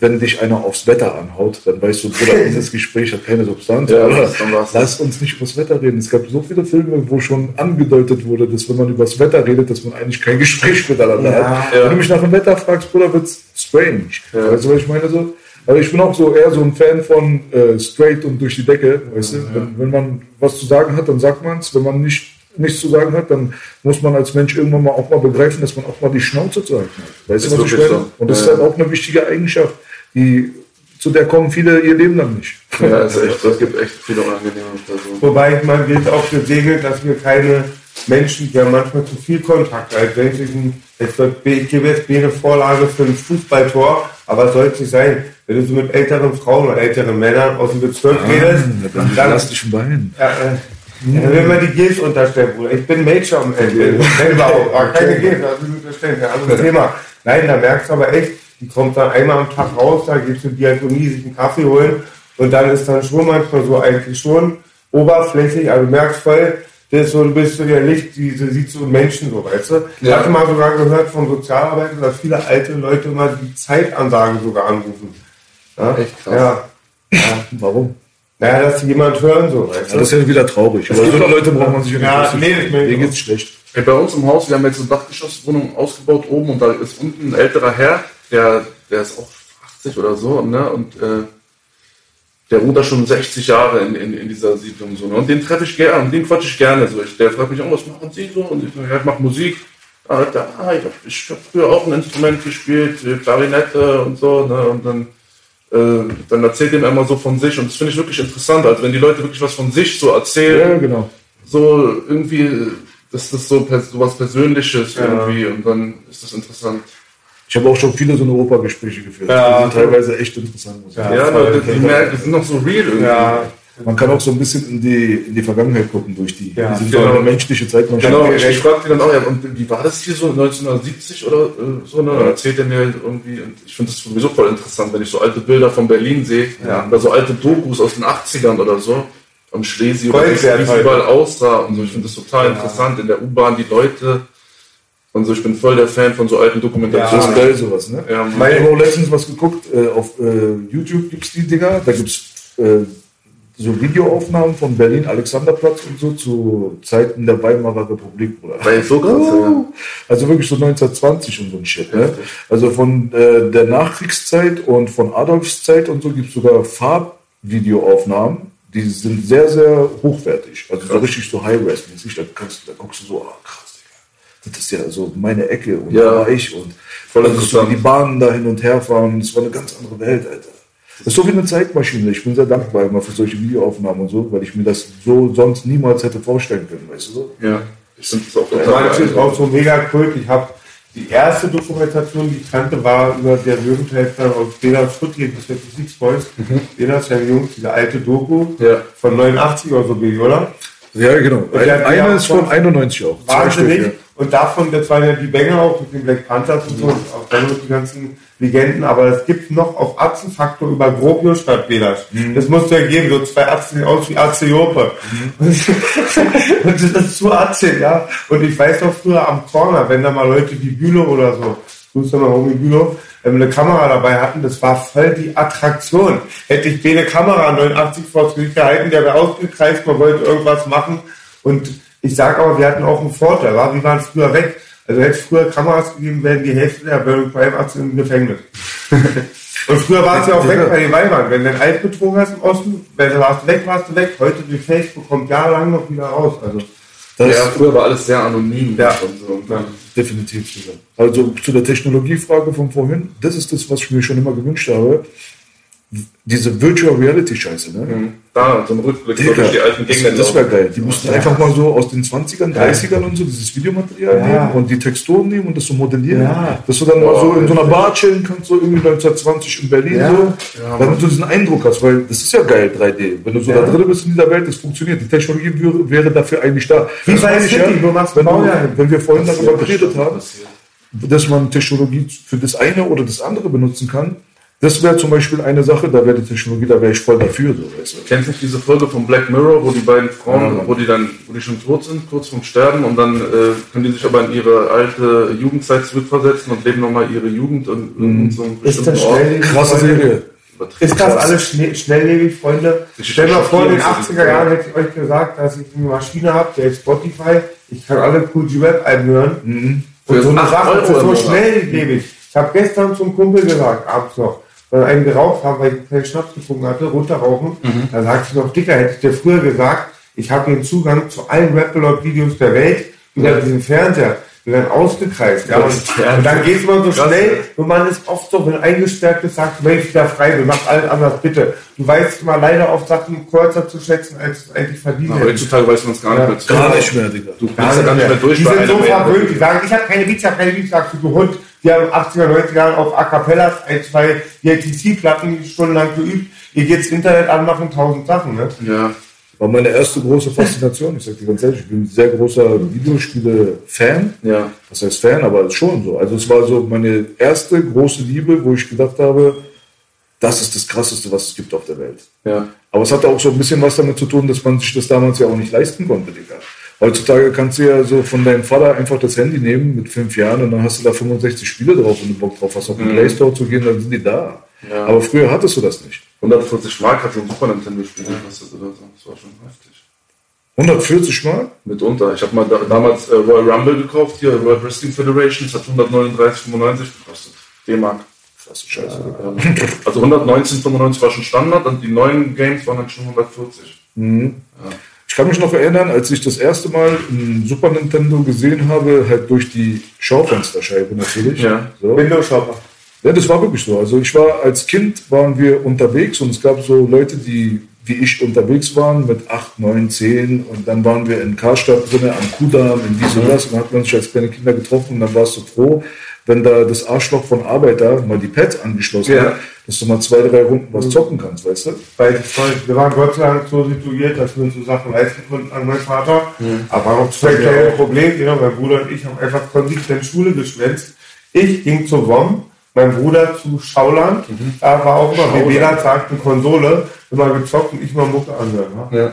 wenn dich einer aufs Wetter anhaut, dann weißt du, Bruder, [LAUGHS] dieses Gespräch hat keine Substanz. Ja, das lass uns nicht übers Wetter reden. Es gab so viele Filme, wo schon angedeutet wurde, dass wenn man übers Wetter redet, dass man eigentlich kein [LAUGHS] Gespräch miteinander hat. Ja. Wenn du mich nach dem Wetter fragst, Bruder, wird's strange. Ja. Weißt du, was ich meine? So? Aber ich bin auch so eher so ein Fan von äh, straight und durch die Decke. Weißt du? Wenn, wenn man was zu sagen hat, dann sagt man es. Wenn man nicht nichts zu sagen hat, dann muss man als Mensch irgendwann mal auch mal begreifen, dass man auch mal die Schnauze zu halten hat. Weißt du, was ich meine? so. Und das Ja, ist halt ja. auch eine wichtige Eigenschaft, die, zu der kommen viele ihr Leben lang nicht. ja, es, ist echt, es gibt echt viele unangenehme Personen. Wobei ich meine, wir sind auch gesegnet, dass wir keine Menschen, die haben manchmal zu viel Kontakt. Als wenn ich, ein- jetzt wird, ich gebe jetzt mir eine Vorlage für ein Fußballtor, aber es soll es nicht sein. Wenn du so mit älteren Frauen oder älteren Männern aus dem Bezirk redest, Dann dann, lass dich Bein. ja, äh, dann will man die Gills unterstellen, Bruder. Ich bin Major am Ende. [LAUGHS] Selber auch. Aber keine Gills, also unterstellen, anderes Thema. Nein, da merkst du aber echt, die kommt dann einmal am Tag raus, da gehst du Diakonie, sich einen Kaffee holen und dann ist dann schon manchmal so eigentlich schon oberflächlich, also du merkst voll, das ist so, du bist so der Licht, diese sieht so Menschen so, weißt du? Ich Ja. hatte mal sogar gehört von Sozialarbeitern, dass viele alte Leute mal die Zeitansage sogar anrufen. Ja? Echt krass. Ja. Warum? Naja, dass die jemand hören, so, weißt Ja, du? das ist ja wieder traurig. Aber so [LAUGHS] Leute braucht man sich ja nicht Ja, nee, Mir geht's schlecht. Bei uns im Haus, wir haben jetzt eine Dachgeschosswohnung ausgebaut oben und da ist unten ein älterer Herr, der, der ist auch 80 oder so, ne? Und äh, der ruht da schon 60 Jahre in, in, in dieser Siedlung so. Ne? Und den treffe ich gerne, und den quatsche ich gerne. So. Ich, der fragt mich auch, was machen Sie so? Und ich sage, ja, ich mache Musik. Ah, da, ich habe ich hab früher auch ein Instrument gespielt, äh, Klarinette und so, ne? Und dann äh, dann erzählt er mir immer so von sich und das finde ich wirklich interessant. Also wenn die Leute wirklich was von sich so erzählen, Ja, genau. so irgendwie, das ist so, so was Persönliches irgendwie und dann ist das interessant. Ich habe auch schon viele so eine Opergespräche geführt. Ja. Die sind teilweise echt interessant. muss. Ja, voll. Leute, die, merken, die sind noch so real irgendwie. Ja, Man kann auch so ein bisschen in die, in die Vergangenheit gucken durch die. Ja, die sind genau. so eine menschliche Zeitmaschine. Genau, ich, ich fragte die dann auch, ja, und wie war das hier so 1970 oder äh, so, ne? Dann erzählt er mir halt irgendwie, und ich finde das sowieso voll interessant, wenn ich so alte Bilder von Berlin sehe, Ja. oder so alte Dokus aus den 80ern oder so, am Schlesi oder wie es Voll überall aussah und so. Ich finde das total interessant, in der U-Bahn die Leute und so, ich bin voll der Fan von so alten Das Dokumentationen. ist geil, sowas, ne? Ja, Ich habe auch letztens was geguckt, äh, auf äh, YouTube gibt's die Dinger, da gibt's äh, so Videoaufnahmen von Berlin, Alexanderplatz und so zu Zeiten der Weimarer Republik, Bruder. Weil so krass, ja. Also wirklich so 1920 und so ein Shit. Ne? Also von äh, der Nachkriegszeit und von Adolfs Zeit und so gibt's sogar Farbvideoaufnahmen. Die sind sehr, sehr hochwertig. Also so richtig so High-Res-mäßig. Da, da guckst du so, ah, krass. Das ist ja so meine Ecke und Ja. da war ich und Voll interessant. die Bahnen da hin und her fahren. Das war eine ganz andere Welt, Alter. Das ist so wie eine Zeitmaschine. Ich bin sehr dankbar immer für solche Videoaufnahmen und so, weil ich mir das so sonst niemals hätte vorstellen können, weißt du so? Ja, ich finde das auch Das total natürlich geil. auch so mega kult. Ich habe die erste Dokumentation, die ich kannte, war über der Löwentäter aus Stuttgart, das ist Six Boys. Bela ist ja ein Jungs, diese alte Doku Ja. von 89 oder so, oder? Ja, genau. Der- Eine ist von 91 auch. Wahnsinnig. Stück, ja. Und davon, das waren ja die Banger auch mit den Black Panthers und so, und auch dann noch die ganzen Legenden, aber es gibt noch auf Atzenfaktor über Grobio statt Belas. Das muss ja geben, so zwei Atzen sehen aus wie Azeope. Und, [LAUGHS] und das ist zu Atze, ja. Und ich weiß noch früher am Corner, wenn da mal Leute wie Bülow oder so, grüß doch mal Homie Bülow, ähm, eine Kamera dabei hatten, das war voll die Attraktion. Hätte ich eine Kamera 89 vor das Gesicht gehalten, der wäre ausgekreist, man wollte irgendwas machen und ich sag aber, wir hatten auch einen Vorteil, war, wir waren früher weg. Also hätte es früher Kameras gegeben, wären die Hälfte der Burning Crime Aktien im Gefängnis. [LAUGHS] Und früher war es ja auch weg bei den Weibern. Wenn du ein Alt betrogen hast im Osten, wenn du warst weg, warst du weg. Heute durch Facebook kommt jahrelang noch wieder raus. Also Das Ja, früher war alles sehr anonym. Ja. Und so. Und dann, definitiv. Also zu der Technologiefrage von vorhin, das ist das, was ich mir schon immer gewünscht habe. Diese Virtual Reality Scheiße, ne? da, so ein Rückblick Digga, durch die alten das, Gegenden. das wäre geil. Die mussten einfach mal so aus den 20ern, 30ern und so dieses Videomaterial Ja. nehmen und die Texturen nehmen und das so modellieren. Ja. Dass du dann mal so Boah, in so einer Bar chillen kannst, so irgendwie 1920 in Berlin Ja. so. damit du diesen Eindruck hast, weil das ist ja geil, 3D. Wenn du so Ja. da drin bist in dieser Welt, das funktioniert. Die Technologie wäre, dafür eigentlich da. Wie meine ich City, wo machst du wenn, du, wenn wir vorhin darüber geredet haben, dass man Technologie für das eine oder das andere benutzen kann, das wäre zum Beispiel eine Sache, da wäre die Technologie, da wäre ich voll dafür. So, weißt du. Kennst du nicht diese Folge von Black Mirror, wo die beiden Frauen, Ja. wo die dann, wo die schon tot sind, kurz vorm Sterben und dann äh, können die sich aber in ihre alte Jugendzeit zurückversetzen und leben nochmal ihre Jugend in, in so einem Ist das schnell? Krasse Serie. Ist das alles schnell, schnelllebig, Freunde? Ich Stell mal vor, in den schockiert, dass 80er Jahren hätte ich euch gesagt, dass ich eine Maschine habe, der ist Spotify, ich kann alle Cool G-Rap-Alben hören. Und so eine Sache ist so schnelllebig. Ich habe gestern zum Kumpel gesagt, abends noch, weil einen geraucht haben, weil ich keinen Schnaps getrunken hatte, runterrauchen. Da sagte ich noch, Dicker, hätte ich dir früher gesagt, ich habe den Zugang zu allen Rap-Videos der Welt über diesen Fernseher. Wir werden ausgekreist. Ja, und, und dann geht es mal so Krass, schnell und man ist oft so, wenn eingesperrt ist, sagt, wenn ich wieder frei bin, mach alles anders, bitte. Du weißt immer leider auf Sachen kürzer zu schätzen, als es eigentlich verdient hätte. heutzutage weiß man es gar nicht Ja. mehr. zu- Gar nicht mehr, Digga. Du bist ja gar nicht mehr durch die sind so verwöhnt, die sagen, ich habe keine Beats, ich habe keine Beats, sagst du, du Hund. Die haben 80er, 90er Jahren auf A Cappellas ein, zwei DTC-Platten stundenlang geübt. Ihr geht's Internet anmachen, tausend Sachen, ne? Ja. War meine erste große Faszination. Ich sag dir ganz ehrlich, ich bin ein sehr großer Videospiele-Fan. Ja. Was heißt Fan, aber schon so. Also es war so meine erste große Liebe, wo ich gedacht habe, das ist das Krasseste, was es gibt auf der Welt. Ja. Aber es hatte auch so ein bisschen was damit zu tun, dass man sich das damals ja auch nicht leisten konnte, Digga. Heutzutage kannst du ja so von deinem Vater einfach das Handy nehmen mit fünf Jahren und dann hast du da 65 Spiele drauf und du Bock drauf hast, auf den Play Store zu gehen, dann sind die da. Ja. Aber früher hattest du das nicht. 140 Mark hat so ein Super Nintendo-Spiel gekostet oder so. Das war schon heftig. 140 Mal? Mitunter. Ich habe mal da, damals äh, Royal Rumble gekauft, hier World Wrestling Federation. Das hat 139,95 gekostet. D-Mark. Krasse Scheiße. Ja. Also 119,95 war schon Standard und die neuen Games waren dann schon 140. Ich kann mich noch erinnern, als ich das erste Mal ein Super Nintendo gesehen habe, halt durch die Schaufensterscheibe natürlich. Ja. So. Windows Shopper. Ja, das war wirklich so. Also ich war als Kind waren wir unterwegs und es gab so Leute, die wie ich unterwegs waren mit 8, 9, 10 und dann waren wir in Karstadt drin, am Kudamm, in dies und das und dann hat man sich als kleine Kinder getroffen und dann warst du froh, wenn da das Arschloch von Arbeiter mal die Pads angeschlossen Ja. hat, dass du mal zwei, drei Runden was zocken kannst, weißt du? Weil voll, wir waren Gott sei Dank so situiert, dass wir uns so Sachen leisten konnten an meinen Vater. Aber waren noch zwei kleine Probleme. Genau, mein Bruder und ich haben einfach konsequent Schule geschwänzt. Ich ging zur WOM, mein Bruder zu Schauland. Da war auch immer, wie Bela sagt, eine Konsole. Immer gezockt und ich mal Mucke anhören. Ne? Ja.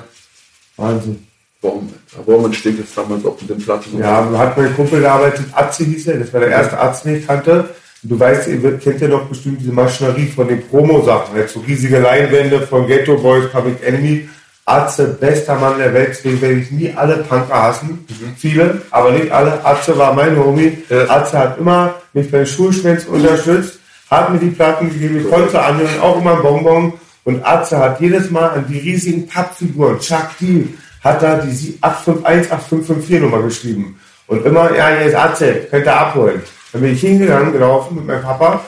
Wahnsinn. Warum? Warum entsteht jetzt damals auch mit den Platten? Ja, hat mein Kumpel gearbeitet, Atze hieß er, das war der erste Arzt, den ich kannte. Du weißt, ihr kennt ja noch bestimmt diese Maschinerie von den Promo-Sachen, halt so riesige Leinwände von Ghetto Boys, Public Enemy. Atze, bester Mann der Welt, deswegen werde ich nie alle Punker hassen. Viele, aber nicht alle. Atze war mein Homie. Ja. Atze hat immer mich bei Schulschwänzen unterstützt, hat mir die Platten gegeben, ich konnte anhören, auch immer ein Bonbon. Und Atze hat jedes Mal an die riesigen Pappfiguren, Chuck D, hat da die Sie- 851, 8554 Nummer geschrieben. Und immer, ja, hier ist Atze, könnt ihr abholen. Dann bin ich hingegangen, gelaufen mit meinem Papa,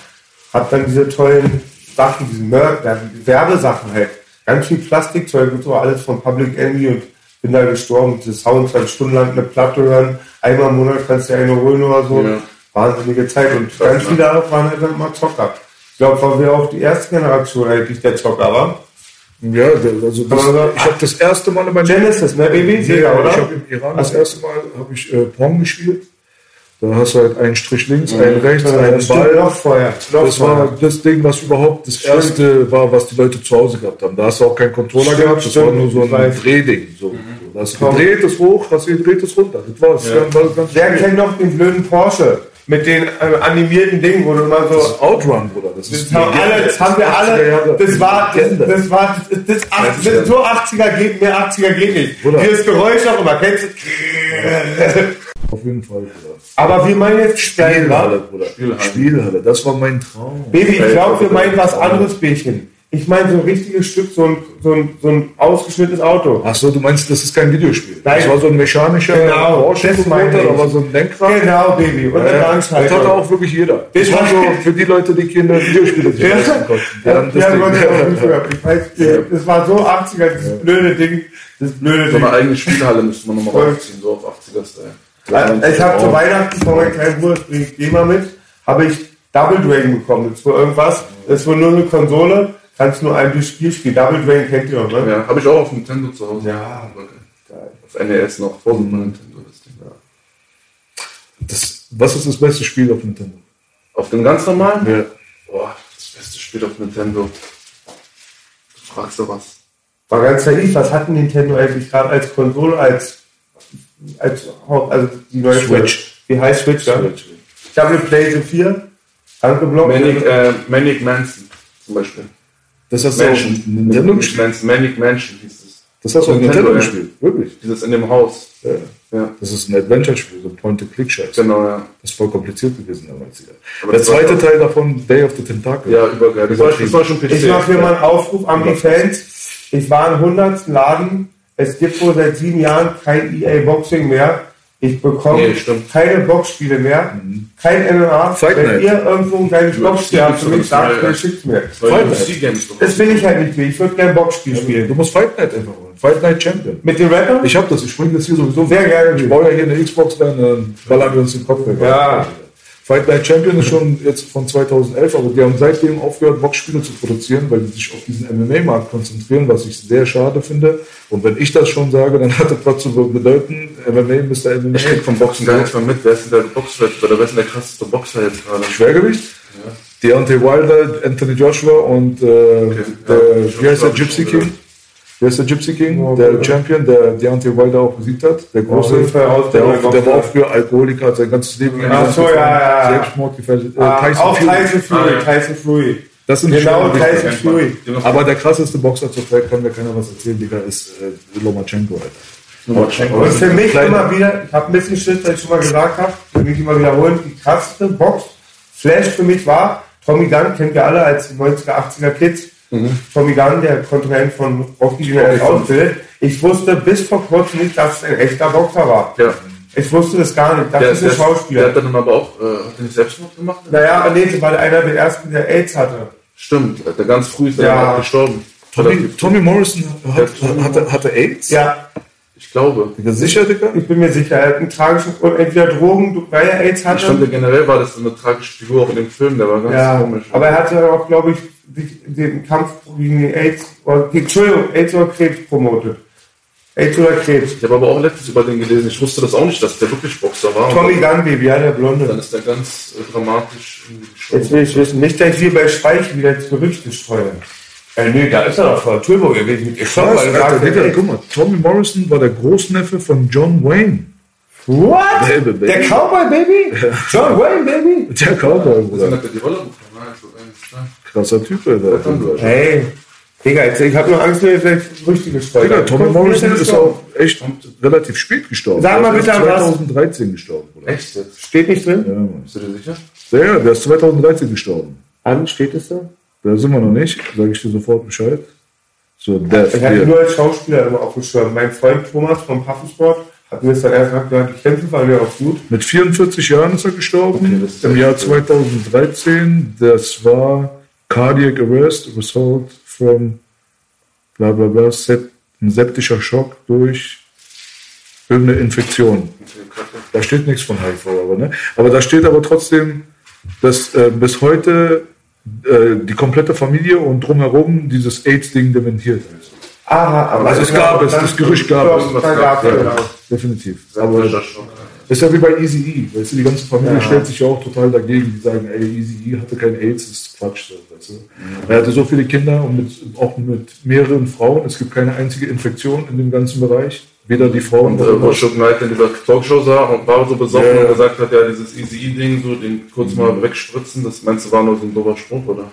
hab dann diese tollen Sachen, diese Mer Werbesachen halt, ganz viel Plastikzeug und so, alles von Public Enemy und bin da gestorben. Diese Sounds halt stundenlang eine Platte hören, einmal im Monat kannst du eine holen oder so. Ja. wahnsinnige Zeit. Und Krass, ganz ne? viele auch waren halt immer Zocker. Ich glaube, waren wir auch die erste Generation eigentlich der Zocker war. Ja, also das, ich habe das erste Mal in meinem Genesis, ne, Baby? Sega, oder? Ich habe im Iran das erste Mal habe ich äh, Pong gespielt. Da hast du halt einen Strich links, einen rechts, Ja, einen das stimmt, Ball. Das war das Ding, was überhaupt das erste war, was die Leute zu Hause gehabt haben. Da hast du auch keinen Controller Stimmt, gehabt, das stimmt, war nur so ein weiß. Drehding. So. Da hast du gedreht, das hoch, hast du gedreht, das runter. Das war's. Dann war das ganz Wer kennt noch den blöden Porsche? Mit den äh, animierten Dingen, wo du immer so. Das ist Outrun, Bruder. Das ist Das haben, alle, das haben wir 80er alle. Das war, das, das war, das, das, ach, das, so 80er geht, mehr 80er geht nicht. Bruder. Dieses Geräusch auch immer, kennst du? [LAUGHS] Auf jeden Fall, Bruder. Aber wir meinen jetzt Spielhalle, Spielhalle. Bruder. Spielhalle. Spielhalle. das war mein Traum. Baby, ich glaube, wir meinen was anderes, Bärchen. Ich meine so ein richtiges Stück, so ein, so ein, so ein ausgeschnittenes Auto. Ach so, du meinst, das ist kein Videospiel. Nein. Das war so ein mechanischer Genau, Porsche das meine ich. so ein Lenkrad. Genau, Baby. Und Ja, ja. das hatte auch wirklich jeder. Das Das war so für die Leute, die keine Videospiele Ja. konnten. Die Ja, haben das ja, Ding- Gott, ja, auch nicht gehört. Ich weiß, das war so 80er, dieses blöde Ding. Das blöde So Ding. eine eigene Spielhalle müsste man nochmal Voll. aufziehen, so auf 80er-Style. Also, Ich habe zu Weihnachten von meinem kleinen Bruder, das bringe ich dir mal mit, habe ich Double Dragon bekommen. Das ist wohl irgendwas, das ist wohl nur eine Konsole, kannst nur ein Spiel spielen. Double Dragon kennt ihr doch, ne? Ja, habe ich auch auf Nintendo zu Hause. Ja. Okay. Auf NES noch, vor Super Nintendo. Das Ding. Das, was ist das beste Spiel auf Nintendo? Auf dem ganz normalen? Ja. Boah, das beste Spiel auf Nintendo. Du fragst du was. War ganz naiv, was hat Nintendo eigentlich gerade als Konsole, als, als also die neue Switch. Wie heißt Switch, ja? Ich habe eine PlayStation 4, angeblockt. Manic, äh, Manic Mansion zum Beispiel. Das hast du Mansion. Nintendo gespielt? Mansion, Manic Mansion hieß es. Das hast du auf Nintendo, gespielt? Wirklich? Dieses in dem Haus. Ja. Ja, Das ist ein Adventure-Spiel, so Point-and-Click-Scheiß. genau, ja. Das ist voll kompliziert gewesen damals. Ja. Aber Der zweite Teil davon, Day of the Tentacle. Ja, übergeil. Das war, das war schon PC. Ich mache hier mal einen Aufruf an die Fans. Ich war im 100. Laden. Es gibt wohl seit sieben Jahren kein EA Boxing mehr. Ich bekomme Nee, keine Boxspiele mehr. Kein MMA. Fight Wenn Night. ihr irgendwo ein kleines Ja, Boxspiel habt, für mich ja, sagt ja. mir, schickt mir. Das will ich halt nicht mehr. Ich würde gerne Boxspiel spielen. Du musst Fight Night einfach holen. Fight Night Champion. Mit dem Rapper? Ich hab das, ich bringe das hier sowieso. Sehr gerne. Ich baue ja hier eine Xbox dann ballern wir uns den Kopf weg. Ja. Fight Night Champion ist schon jetzt von 2011, aber die haben seitdem aufgehört, Boxspiele zu produzieren, weil die sich auf diesen MMA-Markt konzentrieren, was ich sehr schade finde. Und wenn ich das schon sage, dann hat das was zu bedeuten, MMA Mr. MMA. Ich krieg vom Boxen gar nichts mehr mit. Wer ist denn der Boxer? Oder wer ist denn der krasseste Boxer jetzt gerade? Schwergewicht? Deontay Wilder, Anthony Joshua und äh, der, Ja, wie heißt der Gypsy King? Wie heißt der Gypsy King? Ja, der ja. Champion, der Deontay Wilder auch besiegt hat. Der große, jeden Fall aus- der, auch, der war auch früher Alkoholiker, hat sein ganzes Leben Ach so, ja, ja, ja. Selbstmord gefährdet. Äh, Ah, Tyson auch Fury. Tyson Fury. Ah, ja. Tyson Fury. Das sind Genau. Tyson Fury. Aber der krasseste Boxer zur Zeit kann mir keiner was erzählen, Digga, ist äh, Lomachenko, Alter. Und für mich Kleiner. immer wieder, ich habe ein bisschen Schiss, weil ich schon mal gesagt habe, für mich immer wiederholen, die krasseste Box, Flash für mich war, Tommy Gunn, kennt ihr alle als 90er, 80er Kids, Tommy Gunn, der Kontrahent von Rocky, er ausbildet. Ich wusste bis vor kurzem nicht, dass es ein echter Boxer war. Ja. Ich wusste das gar nicht, das Der, ist ein der, der Schauspieler. hat dann aber auch, äh, hat er nicht Selbstmord gemacht? naja, nee, das war einer der ersten, der AIDS hatte. Stimmt, der ganz früh ist er Ja. gestorben. Tommy, Tommy Morrison hat, hatte, hatte AIDS? Ja, Ich glaube. Digga, sicher, Digga? ich bin mir sicher, er hat einen tragischen, und entweder Drogen, weil er AIDS Ich fand, hatte. der generell war das so eine tragische Figur auch in dem Film, der war ganz Ja, komisch. aber er hatte auch, glaube ich, sich den Kampf gegen AIDS, oder, Entschuldigung, AIDS oder Krebs promotet. AIDS oder Krebs. ich habe aber auch letztens über den gelesen, ich wusste das auch nicht, dass der wirklich Boxer war. Tommy dann, Gunn, Baby, ja, der dann Blonde. ist der ganz äh, dramatisch. Jetzt will ich wissen, nicht, dass ich hier bei Speichel wieder das Gerüchte streue. Äh, nee, da ist er doch vor Turbo gewesen. Ich schau mal, ey, guck mal, Tommy Morrison war der Großneffe von John Wayne. What? Baby, baby. Der Cowboy, Baby? John Wayne, Baby? Der Cowboy, Bruder. er die Rolle Krasser Typ, Alter. Hey, Digga, jetzt, ich habe nur Angst, dass ich vielleicht Gerüchte gestreut Digga. Tommy Morrison ist auch echt relativ spät gestorben. Sag mal Der ist bitte, was- 2013 gestorben, Bruder. Echt? Steht nicht drin? Ja, Mann. Bist du dir sicher? Ja, ja, der ist 2013 gestorben. An, steht es da? Da sind wir noch nicht, sage ich dir sofort Bescheid. So, Death Ich hatte nur als Schauspieler immer auf dem Schirm. Mein Freund Thomas vom Pfaffensport hat mir das dann erst gesagt, ja, die Kämpfe waren ja auch gut. Mit 44 Jahren ist er gestorben. Okay, ist Im Jahr gut. 2013. Das war Cardiac Arrest, Result from bla bla bla, ein septischer Schock durch irgendeine Infektion. Da steht nichts von HIV, aber, ne? aber da steht aber trotzdem, dass äh, bis heute äh, die komplette Familie und drumherum dieses AIDS-Ding dementiert. Aha, aber Also es gab es, das Gerücht gab es. Ja, definitiv. Aber Aber ist ja wie bei Easy E. Weißt du, die ganze Familie Ja. stellt sich ja auch total dagegen. Die sagen, ey, Easy E hatte kein AIDS, das ist Quatsch. So, weißt du? Er hatte so viele Kinder und mit, auch mit mehreren Frauen. Es gibt keine einzige Infektion in dem ganzen Bereich. Weder die Frauen Und äh, wo Shook Knight in dieser Talkshow sah und war so besoffen Ja. und gesagt hat, ja, dieses Easy-E-Ding, so den kurz mal wegspritzen, das meinst du war nur so ein dober Spruch, oder?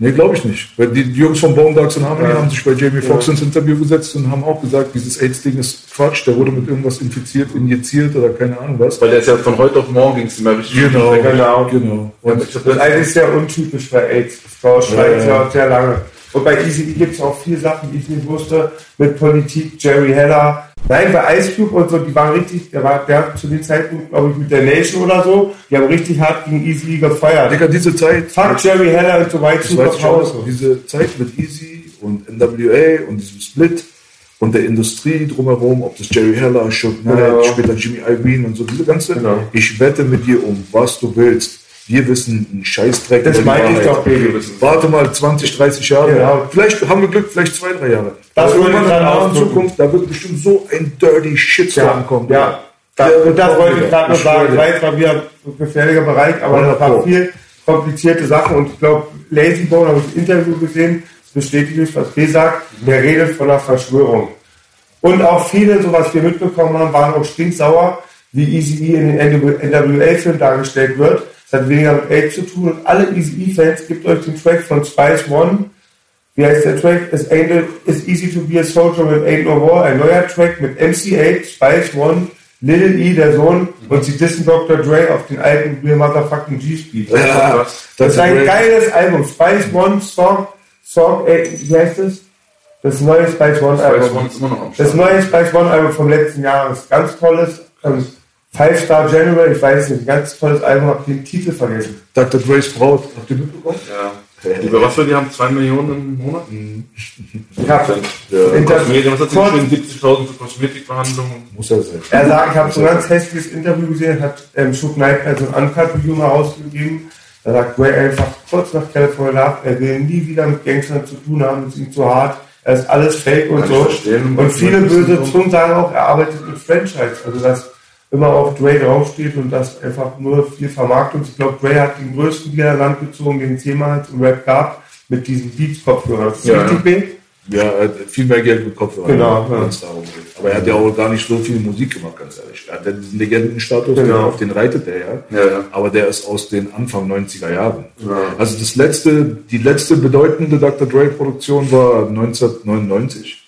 Nee, glaube ich nicht. Weil die, Jungs von Bone Dogs and Harmony haben sich bei Jamie Foxx ins Interview gesetzt und haben auch gesagt, dieses AIDS-Ding ist Quatsch, der wurde mit irgendwas infiziert, injiziert oder keine Ahnung was. Weil der ist ja von heute auf morgen ging es ja richtig Genau, Genau. genau. Und Und ich hab Das ist eigentlich sehr untypisch bei AIDS. Das Frau schreibt Ja, ja ja. sehr lange. Und bei Easy gibt es auch viele Sachen, die ich nicht wusste, mit Politik, Jerry Heller. Nein, bei Ice Cube und so, die waren richtig, der war, der hat zu dem Zeitpunkt, glaube ich, mit der Nation oder so, die haben richtig hart gegen Easy gefeiert. Digga, diese Zeit. Fuck Jerry Heller und so ich auch noch. Diese Zeit mit Easy und NWA und diesem Split und der Industrie drumherum, ob das Jerry Heller, Shook Knight, Genau. später Jimmy Iovine und so, diese ganze, Genau. ich wette mit dir um, was du willst. Wir wissen einen Scheißdreck. Das meine ich doch, Baby. Warte mal 20, 30 Jahre. Genau. Vielleicht haben wir Glück, vielleicht zwei, drei Jahre. Das wollte ich gerade ausdrücken. Zukunft, da wird bestimmt so ein dirty Shitstorm Ja, kommen. ja. Da, Der und das wollte ich gerade noch Ich schwöre sagen. Weil es war wieder ein gefährlicher Bereich, aber da waren viel komplizierte Sachen und ich glaube, Lazy Bone habe ich ein Interview gesehen, das bestätigt mich, was B sagt, der redet von einer Verschwörung. Und auch viele, so was wir mitbekommen haben, waren auch stinksauer, wie Easy E in den NWA-Film dargestellt wird. Das hat weniger mit AIDS zu tun und alle Easy E-Fans, gibt euch den Track von Spice One. Wie heißt der Track? It's, ain't, it's easy to be a soldier with ain't no war. Ein neuer Track mit MC8, Spice One, Little E, der Sohn, und sie dissen Dr. Dre auf den alten Real Motherfucking G-Speed. Ja, Das ist ein great. geiles Album. Spice One, Song, Song, äh, wie heißt das? Das neue Spice One Spice Album. One ist immer noch am Das neue Spice One Album vom letzten Jahr ist ganz tolles. Ähm, Five Star General, ich weiß nicht, ein ganz tolles Album, hab den Titel vergessen. Dr. Dre's Braut, habt ihr mitbekommen? Ja. Über was für die haben? 2 Millionen im Monat? Ich hab, Inter- Kosmetik, was hat sie Kurz- geschrieben? 70.000 für Kosmetikbehandlungen. Muss ja sein. Er sagt, ich habe so ein ganz hässliches Interview gesehen, hat ähm, Shook Knight also ein Uncut-Video mal rausgegeben. Da sagt Ray einfach kurz nach California Love, er will nie wieder mit Gangstern zu tun haben, es ist ihm zu hart, er ist alles fake und Kann so. Und viele Das böse. Zungen sagen auch, er arbeitet mit Franchise, also dass immer auf Dre draufsteht und das einfach nur viel Vermarktung. Ich glaube, Dre hat den größten Dealer an Land gezogen, den es jemals im Rap gab, mit diesen Beats-Kopfhörern. Das ist Ja, richtig ja. Ja, er hat viel mehr Geld mit Kopfhörern. Genau, ja. wenn es darum geht. Aber er hat ja auch gar nicht so viel Musik gemacht, ganz ehrlich. Er hat ja diesen Legendenstatus, Genau. auf den reitet er ja. Ja, ja. Aber der ist aus den Anfang 90er Jahren. Also das letzte, die letzte bedeutende Dr. Dre-Produktion war 1999.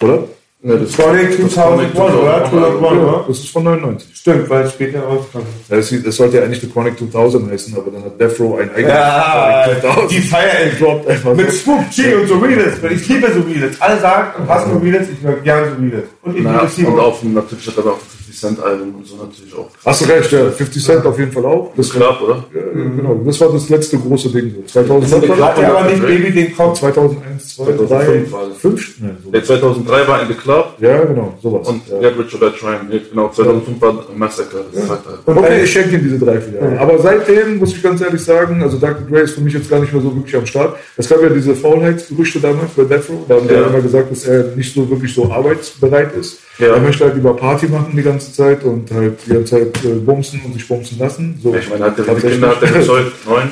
Oder? Ja, das Chronic 2001, oder? 2001, Ja, oder? das ist von 99. Stimmt, weil es später rauskam. Das, das sollte ja eigentlich The Chronic 2000 heißen, aber dann hat Death Row ein eigenes Ja, Chronic 2000 die feiern droppt einfach Mit so. Swoop, G und Surrealist. Weil ich liebe Surrealist. Alle sagen, du hast Surrealist, ich höre gern Surrealist. Und ich Na, liebe und Simon. auf, natürlich hat er auch 50 Cent Album und so natürlich auch. Hast du recht, ja. 50 Cent auf jeden Fall auch. Das, war, Klar, oder? ja, genau, das war das letzte große Ding. So. 2000 Hat aber nicht Baby den Kopf. 2001, 2, 3, 2005 war das. 5? Nee, so. Der 2003 war in The Club Ja, genau, sowas. und ja. Get Rich or Die Trying. Ja, Genau, 2005 war Massacre. Das zweite Album. Okay, ich schenke ihm diese drei, vier Jahre. Aber seitdem muss ich ganz ehrlich sagen, also Dr. Dre ist für mich jetzt gar nicht mehr so wirklich am Start. Es gab ja diese Faulheitsgerüchte damals bei Death Row. Da haben Ja. ja immer gesagt, dass er nicht so wirklich so arbeitsbereit ist. Ja. Er möchte halt lieber Party machen die ganze Zeit und halt die ganze Zeit äh, bumsen und sich bumsen lassen. So, Ich meine, hat der. Kinder hat der gezeugt? Neun?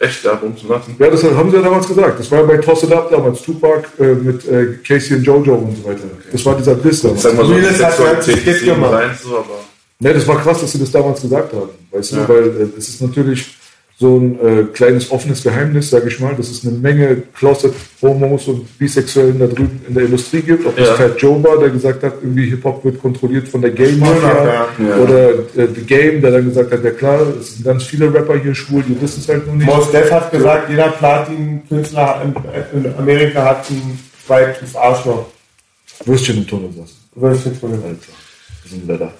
Echt, ja, um zu lassen. Ja, das haben sie ja damals gesagt. Das war ja bei Toss It Up damals, Tupac äh, mit äh, Casey und Jojo und so weiter. Das war dieser Ich damals. sag mal so, Willis hat eben gemacht. rein so, aber. Ne, das war krass, dass sie das damals gesagt haben. Weißt Ja. du, weil äh, es ist natürlich so ein äh, kleines offenes Geheimnis, sage ich mal, dass es eine Menge Closet-Homos und Bisexuellen da drüben in der Industrie gibt. Ob das Ja. Fat Joe war, der gesagt hat, irgendwie Hip-Hop wird kontrolliert von der Gay-Mafia. Ja. Ja. Oder äh, The Game, der dann gesagt hat, ja klar, es sind ganz viele Rapper hier schwul, die wissen es halt nur nicht. Mos Def hat gesagt, jeder Platin-Künstler in, in Amerika hat ein zweites Arschloch. Würstchen im Tunnel saß. Würstchen von dem. Alter, wir sind wieder da.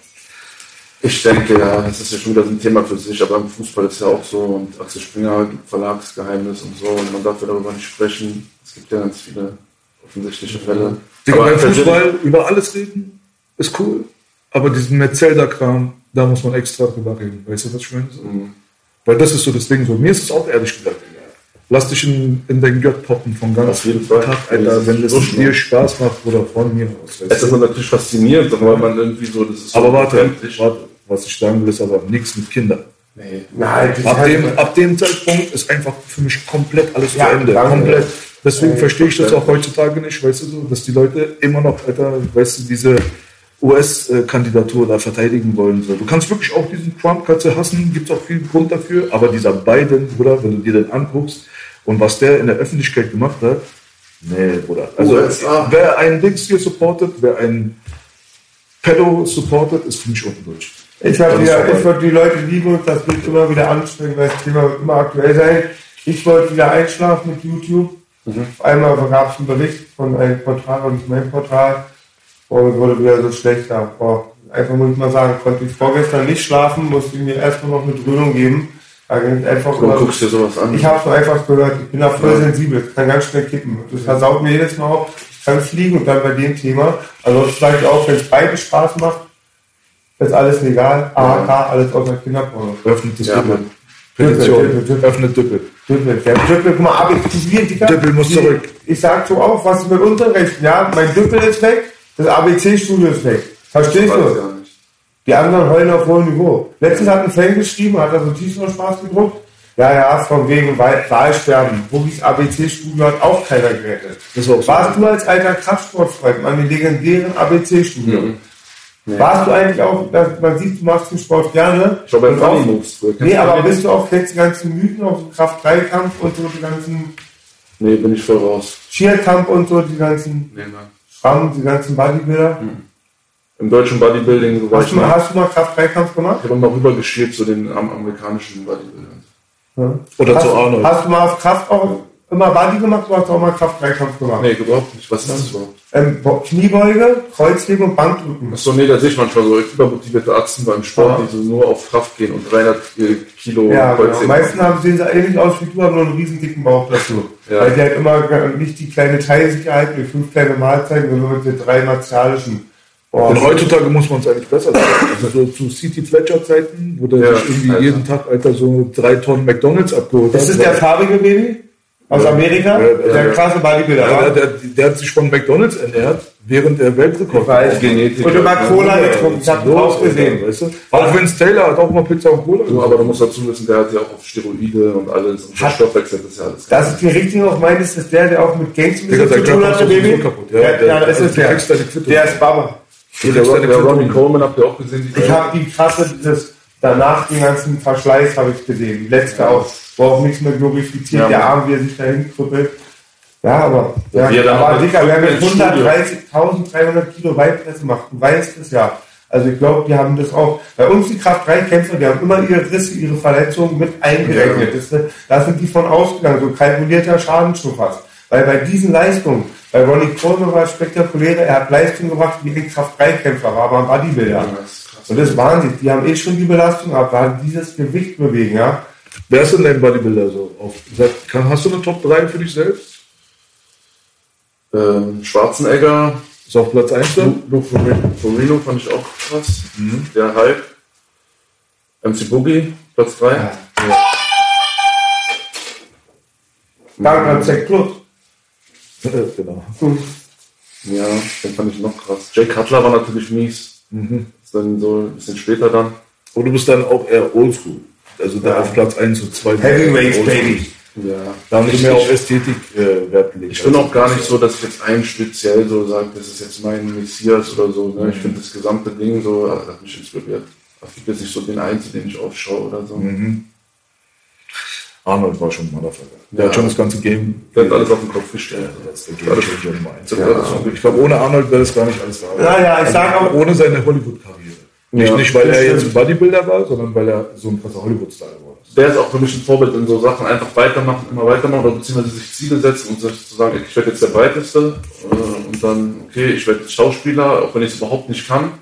Ich denke, ja, das ist ja schon wieder so ein Thema für sich, aber im Fußball ist ja auch so und Axel Springer gibt Verlagsgeheimnis und so und man darf ja darüber nicht sprechen. Es gibt ja ganz viele offensichtliche Fälle. Digga, Aber beim Fußball über alles reden ist cool, aber diesen Metzelder-Kram, da muss man extra drüber reden. Weißt du, was ich meine? Mhm. Weil das ist so das Ding. So. Mir ist es auch ehrlich gesagt. Lass dich in, in dein Gött poppen von ganz Auf jeden Fall. Tag, Alter, wenn das dir. Spaß macht oder von mir aus. Es ist natürlich faszinierend, weil man irgendwie so, das ist so Aber warte, warte, was ich sagen will, ist aber nichts mit Kindern. Nee. Nein, Ab dem, halt- ab dem Zeitpunkt ist einfach für mich komplett alles Ja, zu Ende. danke. Komplett. Deswegen Ja, verstehe ich das auch heutzutage nicht, weißt du, dass die Leute immer noch, Alter, weißt du, diese US-Kandidatur da verteidigen wollen. Du kannst wirklich auch diesen Trump kannst du hassen, gibt es auch viel Grund dafür, aber dieser Biden, Bruder, wenn du dir den anguckst und was der in der Öffentlichkeit gemacht hat, nee, Bruder. Also USA. wer einen Dings hier supportet, wer einen Pedo supportet, ist für mich unten durch. Ich würde Dann ist ja, ich würd die Leute lieben und das wird immer wieder anstrengen, weil das Thema wird immer aktuell sein. Ich wollte wieder einschlafen mit YouTube. Auf einmal gab es einen Bericht von einem Portal und nicht mein Portal und wurde wieder so schlechter. Boah, einfach muss ich mal sagen, konnte ich vorgestern nicht schlafen, musste mir erstmal noch eine Dröhnung geben. Da ging es einfach Du immer- guckst dir sowas an. ich habe so einfach gehört, ich bin da voll sensibel, das kann ganz schnell kippen. Das versaut mir jedes Mal auch. Ich kann fliegen und dann bei dem Thema. Also sage ich auch, wenn es beide Spaß macht, ist alles legal. AHK, alles außer Kinderporno. Öffnet das Ja, Düppel. Petition. Düppel, Düppel. Öffnet Düppel. Düppel, der Düppel, guck mal, aber ich, Düppel muss zurück. Ich sag so auch, was ist mit unseren Rechten? Ja, mein Düppel ist weg, das ABC-Studio ist weg. Verstehst du? gar nicht. Die anderen heulen auf hohem Niveau. Letztens hat ein Fan geschrieben, hat er so T-Shirt-Spaß gedruckt. Ja, ja, von wegen Wahl- Wahlsterben. Boogies ABC-Studio hat auch keiner gerettet. Das ist auch so. Warst du als alter Kraftsportfreund an den legendären ABC-Studio? Warst du eigentlich auch, dass man sieht, du machst den Sport gerne? Ich war bei Und auch- Funny Moves. früher. Kennst Nee, aber bist du auch jetzt die ganzen Mythen auf dem Kraft-3-Kampf und so die ganzen Nee, bin ich voll raus. Cheer-Kampf und so die ganzen Nee, nein. Schrammen, die ganzen Bodybuilder? Im deutschen Bodybuilding war Hast ich du mal, hast du mal Kraft-3-Kampf gemacht? ich habe mal rübergeschielt zu den am- amerikanischen Bodybuildern. Ja. Oder hast, zu Arnold. Hast du mal auf Kraft auch immer Body gemacht oder hast du auch mal Kraft-3-Kampf gemacht? Nee, überhaupt nicht. Was ist das überhaupt? Ähm, Kniebeuge, Kreuzheben und Bankdrücken. Achso, nee, da sehe ich manchmal so übermotivierte Arzten beim Sport, Ja. die so nur auf Kraft gehen und 300 Kilo Ja, genau. Kreuzheben. Meistens haben, sehen sie ähnlich aus wie du, haben nur einen riesen dicken Bauch dazu. Ja. Weil die halt immer nicht die kleine Teilsicherheit mit fünf kleine Mahlzeiten, sondern mit den drei martialischen. Boah, Und heutzutage muss man es eigentlich besser sagen. Also so zu City Fletcher Zeiten, wo der Ja, sich irgendwie Alter. jeden Tag, Alter, so drei Tonnen McDonalds abgeholt das hat. ist der farbige Baby aus Amerika, Ja, der ja. krasse Bodybuilder. Ja, der, der, der hat sich von McDonalds ernährt, während er Weltrekord Weiß. Genetik. Und immer Cola Ja, getrunken, ich hab so, auch gesehen. Weißt du? Auch Vince Taylor hat auch mal Pizza und Cola So, aber du musst dazu wissen, der hat ja auch auf Steroide und alles und der Hat- Stoffwechsel das ist ja alles. Das ist die Richtige auf meines, ist der, der auch mit Gangs ein bisschen der zu tun hat, der kaputt. Ja, ja, das also ist der. Der ist Baba. der, der Quittung. Ronnie Coleman habt ihr auch gesehen? Die Ich habe die krasse, dieses, danach den ganzen Verschleiß habe ich gesehen. Die letzte Ja. auch, wo auch nichts mehr glorifiziert, Ja, der. Arm, wie er sich dahin krüppelt. Ja, aber, ja, auch aber wer mit ins Studio. 130.300 Kilo Weitpresse macht, du weißt es ja. Also ich glaube, die haben das auch. Bei uns die Kraft-3-Kämpfer, die haben immer ihre Risse, ihre Verletzungen mit eingerechnet. Das, da sind die von ausgegangen, so kalkulierter Schaden schon fast. Weil bei diesen Leistungen, bei Ronnie Coleman war es spektakulär, er hat Leistungen gebracht, wie ein Kraft-3-Kämpfer war, aber ein Bodybuilder. Ja. Und das ist Wahnsinn. Die haben eh schon die Belastung ab, weil dieses Gewicht bewegen, ja. Wer ist denn dein Bodybuilder so? Auf, hast du eine Top 3 für dich selbst? Ähm, Schwarzenegger, Ist auf Platz 1 da? Lu- Luke Ferrino fand ich auch krass. Der Hype. MC Boogie, Platz 3. Danke an Zack Plus. genau. Ja, den fand ich noch krass. Jay Cutler war natürlich mies. Ist dann so ein bisschen später dann. Und du bist dann auch eher oldschool. Also da auf Platz 1 und 2. Heavyweights, Baby. Ja. Da haben ich, die mehr auf Ästhetik äh, Wert gelegt. ich bin auch gar nicht so, dass ich jetzt einen speziell so sage, das ist jetzt mein Messias oder so. Ne? Ich finde das gesamte Ding so, äh, hat mich inspiriert. Es gibt jetzt nicht so den einen, zu dem ich aufschaue oder so. Arnold war schon ein Motherfucker. Der Ja. hat schon das ganze Game. Der hat alles auf den Kopf gestellt. Das ist der Game Changer Nummer 1. Ja. Ich glaube, ohne Arnold wäre das gar nicht alles da. Ja, ja, ich sag auch- Ohne seine Hollywood-Karriere. Nicht, Ja, nicht, weil er jetzt ein Bodybuilder war, sondern weil er so ein krasser Hollywood-Star geworden ist. der ist auch für mich ein Vorbild in so Sachen. Einfach weitermachen, immer weitermachen oder beziehungsweise sich Ziele setzen und sich zu sagen, ich werde jetzt der Breiteste äh, und dann, okay, ich werde jetzt Schauspieler, auch wenn ich es überhaupt nicht kann.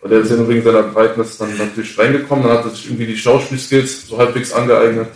Weil der ist ja nur wegen seiner Breitness dann natürlich reingekommen, dann hat er sich irgendwie die Schauspielskills so halbwegs angeeignet.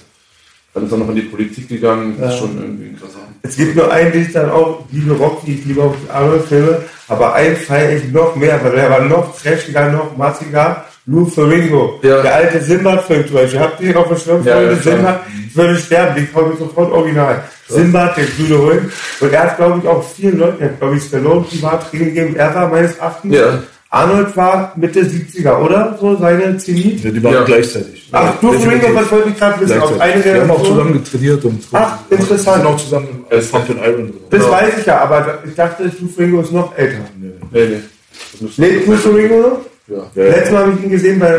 Dann ist er noch in die Politik gegangen, das ist schon irgendwie ein krasser. Es gibt nur einen, den ich dann auch liebe Rocky, ich liebe auch die anderen Filme, aber einen feiere ich noch mehr, weil der war noch trashiger, noch massiger. Lou Ferrigno, Ja. der alte Sinbad-Film zum Beispiel. Habt ihr den auf dem Schirm? Ja, Freunde? ja. Sinbad, ich würde sterben, den komme ich sofort original. Sinbad, der grüne Hund. Und er hat, glaube ich, auch vielen Leuten, er hat, glaube ich, Stallone Privattraining gegeben. Er war meines Erachtens. Ja. Arnold war Mitte 70er, oder? So seine Zenit. Ja, die waren Ja. gleichzeitig. Ach, Definitiv. Ferrigno, was wollte ich gerade wissen? Auf eine Die haben auch zusammen getrainiert und Ach, interessant. sind auch zusammen als Pump and Iron. drin. Das weiß ich ja, aber ich dachte, Lou Ferrigno ist noch älter. Nee, nee. Müsste- Lebt Lou Ferrigno noch? Ja. Ja. Letztes Mal habe ich ihn gesehen bei,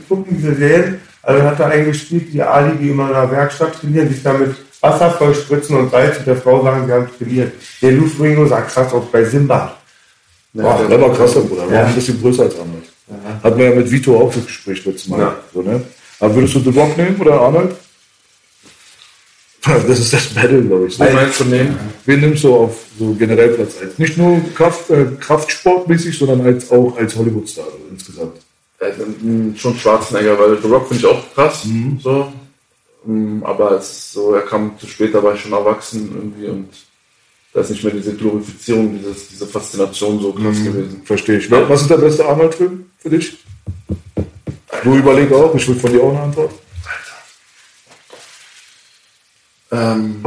ich gucke diese Serien, also hat er einen gespielt, die Ali, die immer in einer Werkstatt trainieren, sich damit Wasser voll spritzen und Salz und der Frau sagen, sie haben trainiert. Der Lou Ferrigno sah krass aus bei Simba. Boah, der war krasser, Bruder. Der Ja. war ein bisschen größer als Arnold. Hat man ja mit Vito auch das Gespräch letztes Mal. Ja. So, ne? Aber würdest du The Rock nehmen oder Arnold? [LAUGHS] Das ist das Battle, glaube ich. Wen meinst du nehmen? Wen nimmst du auf so generell Platz 1? Nicht nur Kraft, äh, Kraftsportmäßig, sondern als, auch als Hollywood-Star also insgesamt. Dann schon Schwarzenegger, weil The Rock finde ich auch krass. So. Ähm, Aber ist so, er kam zu spät, da war ich schon erwachsen irgendwie und da ist nicht mehr diese Glorifizierung, dieses, diese Faszination so krass gewesen. Verstehe ich. Was ist der beste Arnold-Film für dich? Du überleg auch, ich will von dir auch eine Antwort. Ähm,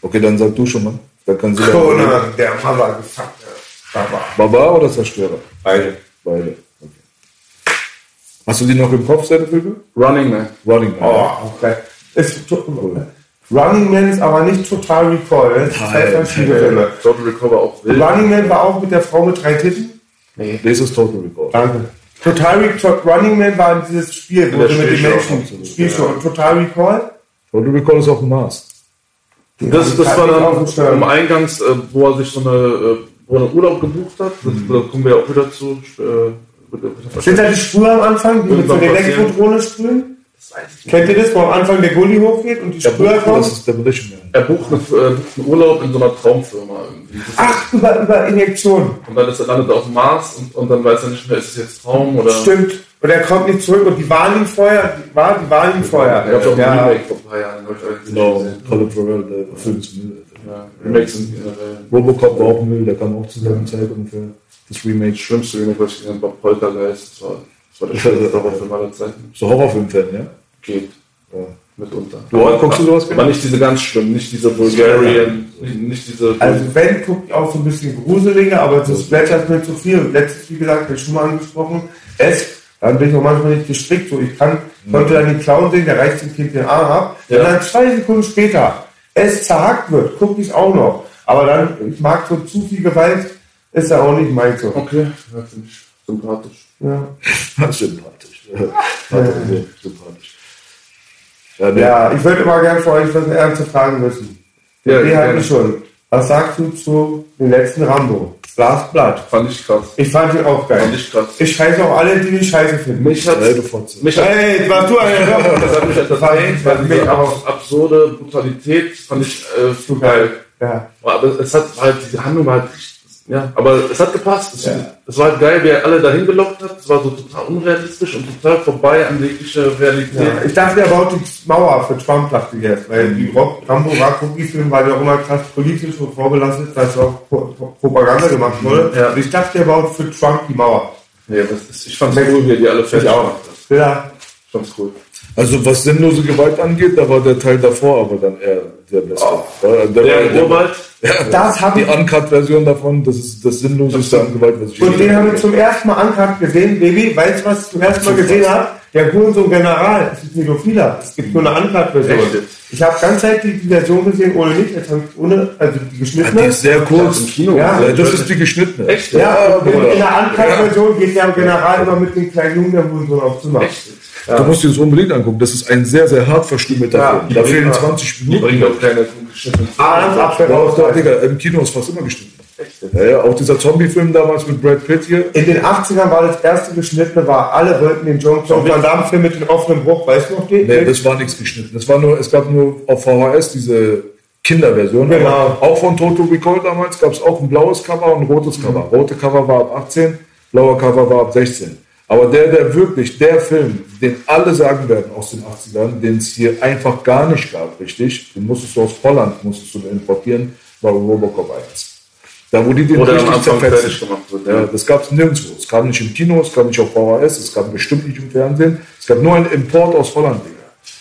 Okay, dann sag du schon mal. Da kann sie [LAUGHS] Conan, der Mother gefuckt. Baba. Baba oder Zerstörer? Beide. Beide. Hast du die noch im Kopf, seine Filme? Running Man. Running Man. Oh, okay. Ist Running Man ist aber nicht Total Recall. Das sind zwei verschiedene Filme. Total Recover auch wild. Running Man war auch mit der Frau mit drei Titten. Das ist Total Recall. Danke. Total Recall, Running Man war dieses Spiel, wo du mit den Menschen absolut, Spielshow. Und Total Recall? Total Recall ist auf dem Mars. Das, das war dann am Eingangs, äh, wo er sich so eine, äh, wo er einen Urlaub gebucht hat. Das, Da kommen wir auch wieder zu. Äh, Sind da die Sprüher am Anfang, die mit so einer. Elektrodrohne sprühen? Das weiß ich nicht. Kennt ihr das, wo am Anfang der Gully hochgeht und die Der Sprüher Buch, kommen? das ist Demolition Man. Er bucht, äh, bucht einen Urlaub in so einer Traumfirma irgendwie. Ach, über, über Injektion. Und dann ist er landet er auf dem Mars und, und dann weiß er nicht mehr, ist es jetzt Traum oder. Stimmt. Und er kommt nicht zurück und die waren ihm vorher, die, war, die waren ihm vorher. Ich habe auch ein Ja. Remake vor ein paar Jahren. Genau, Colin Farrell, der Film ist Müll. Ja, Remakes sind generell. Robocop war auch Müll, der kam auch zur selben Zeit ungefähr. Das Remake. Das schlimmste Remake, was ich gesehen habe, war Poltergeist. Das war, das war der schlimmste Horrorfilm aller Zeiten. So Horrorfilm-Fan, ja? Geht. Ja. Mitunter. Du, guckst du sowas Aber gerne? nicht diese ganz schlimm, nicht diese Bulgarian, nicht, nicht diese. Also wenn, gucke ich auch so ein bisschen gruseliger, aber so Splatter ist mir zu viel. Und letztes, wie gesagt, habe ich schon mal angesprochen, es, dann bin ich auch manchmal nicht gestrickt. So, ich kann, konnte dann den Clown sehen, der reißt dem Kind den Arm ab. Ja. Und dann zwei Sekunden später es zerhackt wird, gucke ich auch noch. Aber dann, ich mag so zu viel Gewalt, ist ja auch nicht mein so. okay, ja, finde ich sympathisch. Ja. [LAUGHS] Sympathisch. Ja, sympathisch. Ja, nee. ja, ich würde immer gerne für euch was ernste Fragen wissen. Ja, Ja, die gerne. hatten schon. Was sagst du zu dem letzten Rambo? Last Blood. Fand ich krass. Ich fand ihn auch geil. Fand ich krass. Ich scheiße auch alle, die mich scheiße finden. Mich hat Ey, du Fotze. mich hat, Hey, warst du einer? [LAUGHS] das hat mich entertained, weil Mich diese auch. abs absurde Brutalität fand ich äh, zu geil. Ja. Aber es hat halt, diese Handlung war halt richtig, ja, aber es hat gepasst. Es, Ja. es war halt geil, wie er alle dahin gelockt hat. Es war so total unrealistisch und total vorbei an jegliche Realität. Ja, ich dachte, er baut die Mauer für Trump, dachte ich jetzt. Weil die Rambo Rocky-Film war ja auch immer krass politisch und vorbelastet, dass auch Pro- Pro- Propaganda gemacht wurde. Ja. Und ich dachte, er baut für Trump die Mauer. Ja, das ist, ich fand's cool, wie er die alle fertig gemacht hat. Ja. Ich fand's cool. Also was sinnlose Gewalt angeht, da war der Teil davor aber dann eher der beste. Ja, der, Der war- im Urwald, Das habe die. Uncut-Version davon, das ist das Sinnloseste an Gewalt, was ich Und je den habe ich gesehen zum ersten Mal angehabt gesehen. Baby, weißt du, was ich zum ersten Mal gesehen habe? Der Hurensohn General. Es ist Pädophiler. Es gibt nur eine Uncut-Version. Echt? Ich habe ganz Zeit die die Version gesehen, ohne nicht. Jetzt habe ich ohne, also die habe. geschnittene. Die ist sehr kurz. im Kino. Ja. Ja, das ist die geschnittene. Echt? Ja, aber in Bruder. der Uncut-Version geht der General immer mit dem kleinen Jungen der Hurensohn auf Zimmer. Echt? Du musst dir das unbedingt angucken. Das ist ein sehr, sehr hart verstümmelter Ja, Film. Da die fehlen bringen- 20 Die Minuten. bringen auch keine geschnittenen Apfel Ja, da, Digga, im Kino ist fast immer geschnitten. Echt? Ja, ja, auch dieser Zombie-Film damals mit Brad Pitt hier. In den 80ern war das erste geschnittene, war alle wollten den John Claude Van Damme Film mit dem offenen Bruch, weißt du noch den? Nee, das war nichts geschnitten. Das war nur, es gab nur auf VHS diese Kinderversion. Genau. Aber Auch von Total Recall damals gab es auch ein blaues Cover und ein rotes Cover. Rote Cover war ab 18, blauer Cover war ab 16. Aber der, der wirklich, der Film, den alle sagen werden aus den 80ern, den es hier einfach gar nicht gab, richtig, den musstest du aus Holland musstest du importieren, war Robocop 1. Da wo die den Oder richtig fertig gemacht Ja. das gab es nirgendwo. Es kam nicht im Kino, es kam nicht auf VHS, es kam bestimmt nicht im Fernsehen. Es gab nur einen Import aus Holland, Digga.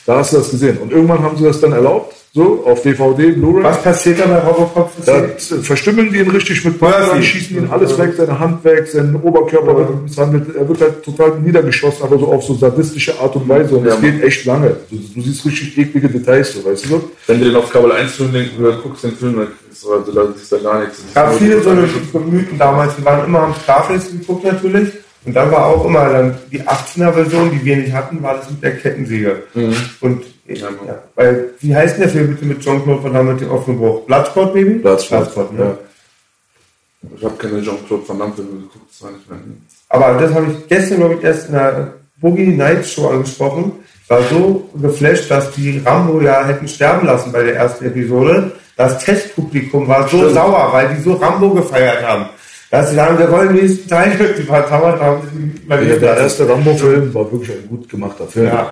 Da hast du das gesehen. Und irgendwann haben sie das dann erlaubt, so auf DVD, Blu-ray. Was passiert da bei Robocop? Da verstümmeln die ihn richtig mit Panzer, Murphy. schießen ihn alles weg, seine Hand weg, sein Oberkörper wird misshandelt. Er wird halt total niedergeschossen, aber so auf so sadistische Art und Weise. Und Ja, es geht echt lange. Du, du siehst richtig eklige Details, so, weißt du? Wenn du den auf Kabel 1 Film denkst, oder guckst den Film, dann also, da siehst du gar nichts. Es gab viele so eine Mythen damals, die waren immer am Starfest geguckt natürlich. Und dann war auch immer dann die 18er-Version, die wir nicht hatten, war das mit der Kettensäge. Und ja, Ja. weil, wie heißt denn der Film bitte mit John Claude Van Damme mit dem offenen Bruch? Bloodsport, Baby? Bloodsport, ne? ja. Ich habe keine Jean-Claude Van Damme Filme geguckt, das war nicht mehr. Aber das habe ich gestern, glaube ich, erst in der Boogie Nights Show angesprochen. Ich war so geflasht, dass die Rambo ja hätten sterben lassen bei der ersten Episode. Das Testpublikum war so Stimmt. sauer, weil die so Rambo gefeiert haben. Dass sie sagen, wir wollen den nächsten Teil. [LAUGHS] Die paar Tauern haben sie mal Ja, der erste Rambo-Film war wirklich ein gut gemachter Film. Ja.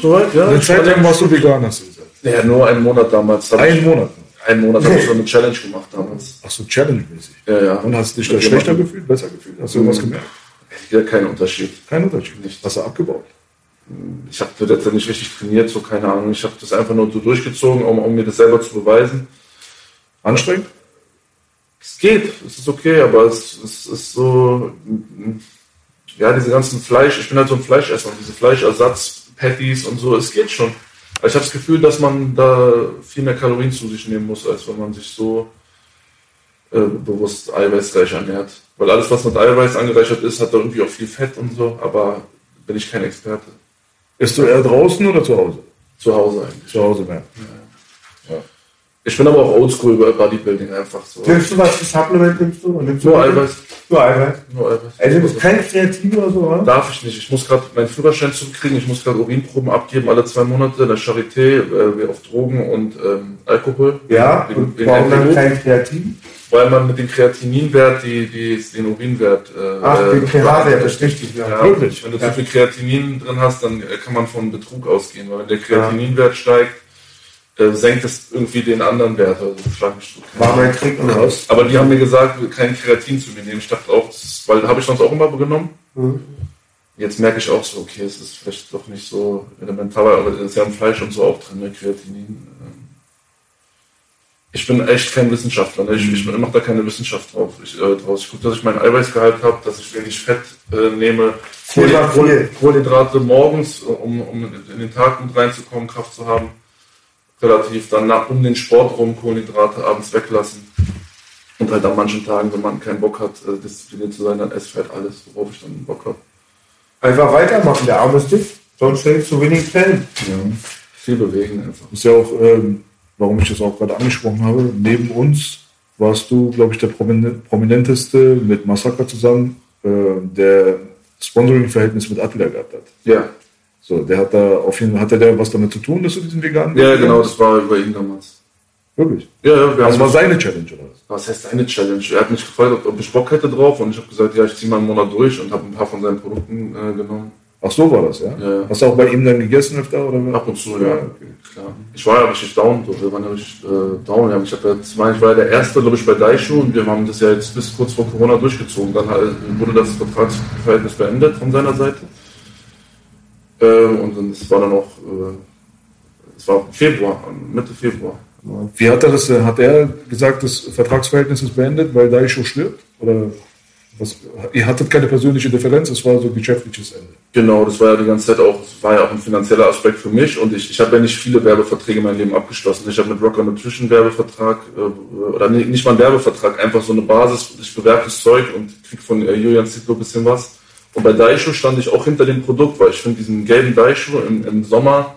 Soweit, ja. Eine Zeit lang warst du vegan, hast du gesagt. Ja, nur einen Monat damals. Einen Monat. Einen Monat habe ich so eine Challenge gemacht damals. Ach so, Challenge-mäßig. Ja, ja. Und hast du dich da schlechter gemacht. gefühlt, besser gefühlt? Hast du irgendwas gemerkt? Ja, kein Unterschied. Kein Unterschied. Nicht. Hast du abgebaut? Ich habe das jetzt nicht richtig trainiert, so keine Ahnung. Ich habe das einfach nur so durchgezogen, um, um mir das selber zu beweisen. Anstrengend? Es geht, es ist okay, aber es, es ist so, mm, ja, diese ganzen Fleisch, ich bin halt so ein Fleischesser, diese Fleischersatz, Patties und so, es geht schon. Aber ich habe das Gefühl, dass man da viel mehr Kalorien zu sich nehmen muss, als wenn man sich so äh, bewusst eiweißreich ernährt. Weil alles, was mit Eiweiß angereichert ist, hat da irgendwie auch viel Fett und so, aber bin ich kein Experte. Isst du eher draußen oder zu Hause? Zu Hause eigentlich. Zu Hause mehr. Ich bin aber auch oldschool bei Bodybuilding einfach so. Nimmst du was für Supplement nimmst du? Nimmst du Nur Eiweiß. Nur Eiweiß. Nur Eiweiß. Also du bist kein Kreatin oder so, oder? Darf ich nicht. Ich muss gerade meinen Führerschein zurückkriegen. Ich muss gerade Urinproben abgeben, alle zwei Monate in der Charité, äh, auf Drogen und ähm, Alkohol. Ja, Wegen- und wegen warum dann kein Kreatin? Weil man mit dem Kreatininwert die, die, den Urinwert. Äh, Ach, den pH-Wert ist richtig, ja. Ja, Wirklich? Wenn du zu viel Kreatinin drin hast, dann äh, kann man von Betrug ausgehen. Weil wenn der Kreatininwert steigt, äh, senkt es irgendwie den anderen Wert. Also mein Trick oder was? Aber die haben mir gesagt, kein Kreatin zu mir nehmen. Ich dachte auch, ist, weil habe ich sonst auch immer genommen. Mhm. Jetzt merke ich auch so, okay, es ist vielleicht doch nicht so elementar, aber es ist ja im Fleisch und so auch drin, ne, Kreatinin. Ähm, Ich bin echt kein Wissenschaftler, ne? ich, ich mache da keine Wissenschaft drauf. Ich, äh, draus. ich gucke, dass ich meinen Eiweißgehalt habe, dass ich wenig Fett äh, nehme. Kohlenhydrate morgens, um, um in den Tag mit reinzukommen, Kraft zu haben. Relativ dann nach, um den Sport rum Kohlenhydrate abends weglassen. Und halt an manchen Tagen, wenn man keinen Bock hat, äh, diszipliniert zu sein, dann esse ich halt alles, worauf ich dann Bock habe. Einfach weitermachen, der Arm ist dick. Don't shave zu wenig Fällen. Viel bewegen einfach. Ist ja auch, ähm, warum ich das auch gerade angesprochen habe, neben uns warst du, glaube ich, der Promin- prominenteste mit Massaker zusammen, äh, der Sponsoring-Verhältnis mit Adler gehabt hat. Ja, So, der hat da auf jeden Fall, hatte der was damit zu tun, dass du diesen veganen ja genau, das war über ihn damals. Wirklich? Ja, ja, wir Das haben war seine Challenge, oder was? Was heißt eine Challenge? Er hat mich gefragt, ob- ich Bock hätte drauf und ich habe gesagt, ja, ich ziehe mal einen Monat durch und habe ein paar von seinen Produkten äh, genommen. Ach so war das, ja? Ja. Hast du auch bei ihm dann gegessen öfter, oder? Ab und zu, ja. Ja, okay. Klar. Ich war ja richtig down, so. wir waren ja richtig äh, down. Ja. Ich, hab jetzt, ich meine, ich war ja der Erste, glaube ich, bei Daisho und wir haben das ja jetzt bis kurz vor Corona durchgezogen. Dann halt, wurde das Vertragsverhältnis beendet von seiner Seite. Ähm, und dann, es war dann auch, äh, es war Februar, Mitte Februar. Wie hat er das, äh, hat er gesagt, das Vertragsverhältnis ist beendet, weil Daisho stirbt? Oder was, ihr hattet keine persönliche Differenz, es war so geschäftliches Ende. Genau, das war ja die ganze Zeit auch, das war ja auch ein finanzieller Aspekt für mich und ich, ich habe ja nicht viele Werbeverträge in meinem Leben abgeschlossen. Ich habe mit Rocker Nutrition einen Werbevertrag, äh, oder nee, nicht mal einen Werbevertrag, einfach so eine Basis, ich bewerbe das Zeug und krieg von äh, Julian Zietlow ein bisschen was. Und bei Daisho stand ich auch hinter dem Produkt, weil ich finde diesen gelben Daisho im, im Sommer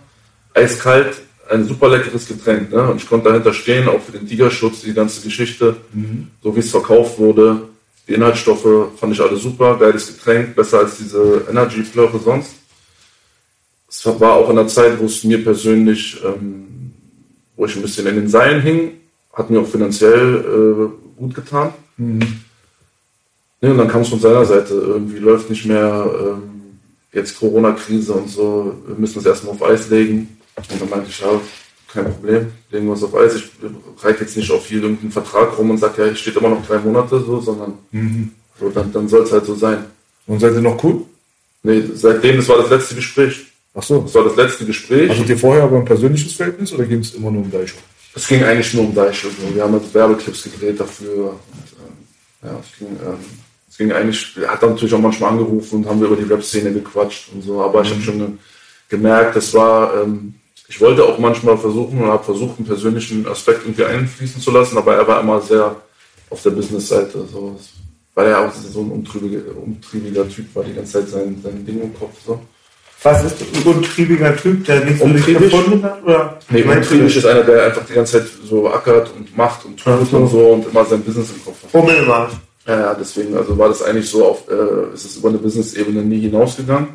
eiskalt ein super leckeres Getränk. Ne? Und ich konnte dahinter stehen, auch für den Tigerschutz, die ganze Geschichte, so wie es verkauft wurde. Die Inhaltsstoffe fand ich alle super, geiles Getränk, besser als diese Energy Plöre sonst. Es war auch in der Zeit, wo es mir persönlich, ähm, wo ich ein bisschen in den Seilen hing, hat mir auch finanziell äh, gut getan. Nee, und dann kam es von seiner Seite, irgendwie läuft nicht mehr, ähm, jetzt Corona-Krise und so, wir müssen es erstmal auf Eis legen. Und dann meinte ich, ja, kein Problem, legen wir es auf Eis. Ich reite jetzt nicht auf hier irgendeinen Vertrag rum und sage, ja, es steht immer noch drei Monate so, sondern so, dann, dann soll es halt so sein. Und seid ihr noch cool? Nee, seitdem, das war das letzte Gespräch. Ach so. Das war das letzte Gespräch. Hattet ihr vorher aber ein persönliches Verhältnis oder ging es immer nur um Daisho? Es ging eigentlich nur um Deiche. So. Wir haben halt Werbeclips gedreht dafür. Und, ähm, ja, es ging, ähm, es ging eigentlich, er hat dann natürlich auch manchmal angerufen und haben wir über die Rap-Szene gequatscht und so. Aber ich habe schon ge gemerkt, das war, ähm, Ich wollte auch manchmal versuchen und habe versucht, einen persönlichen Aspekt irgendwie einfließen zu lassen, aber er war immer sehr auf der Business-Seite. So. Weil er auch so ein umtriebiger, umtriebiger Typ war, die ganze Zeit sein, sein Ding im Kopf. So. Was ist ein untriebiger Typ, der nicht so sich Umtriebig? gefunden hat? Oder? Nee, umtriebig ist einer, der einfach die ganze Zeit so ackert und macht und tut so. und so und immer sein Business im Kopf hat. Hummelmarsch. Ja, ja, deswegen, also war das eigentlich so auf, äh, ist es über eine Business-Ebene nie hinausgegangen.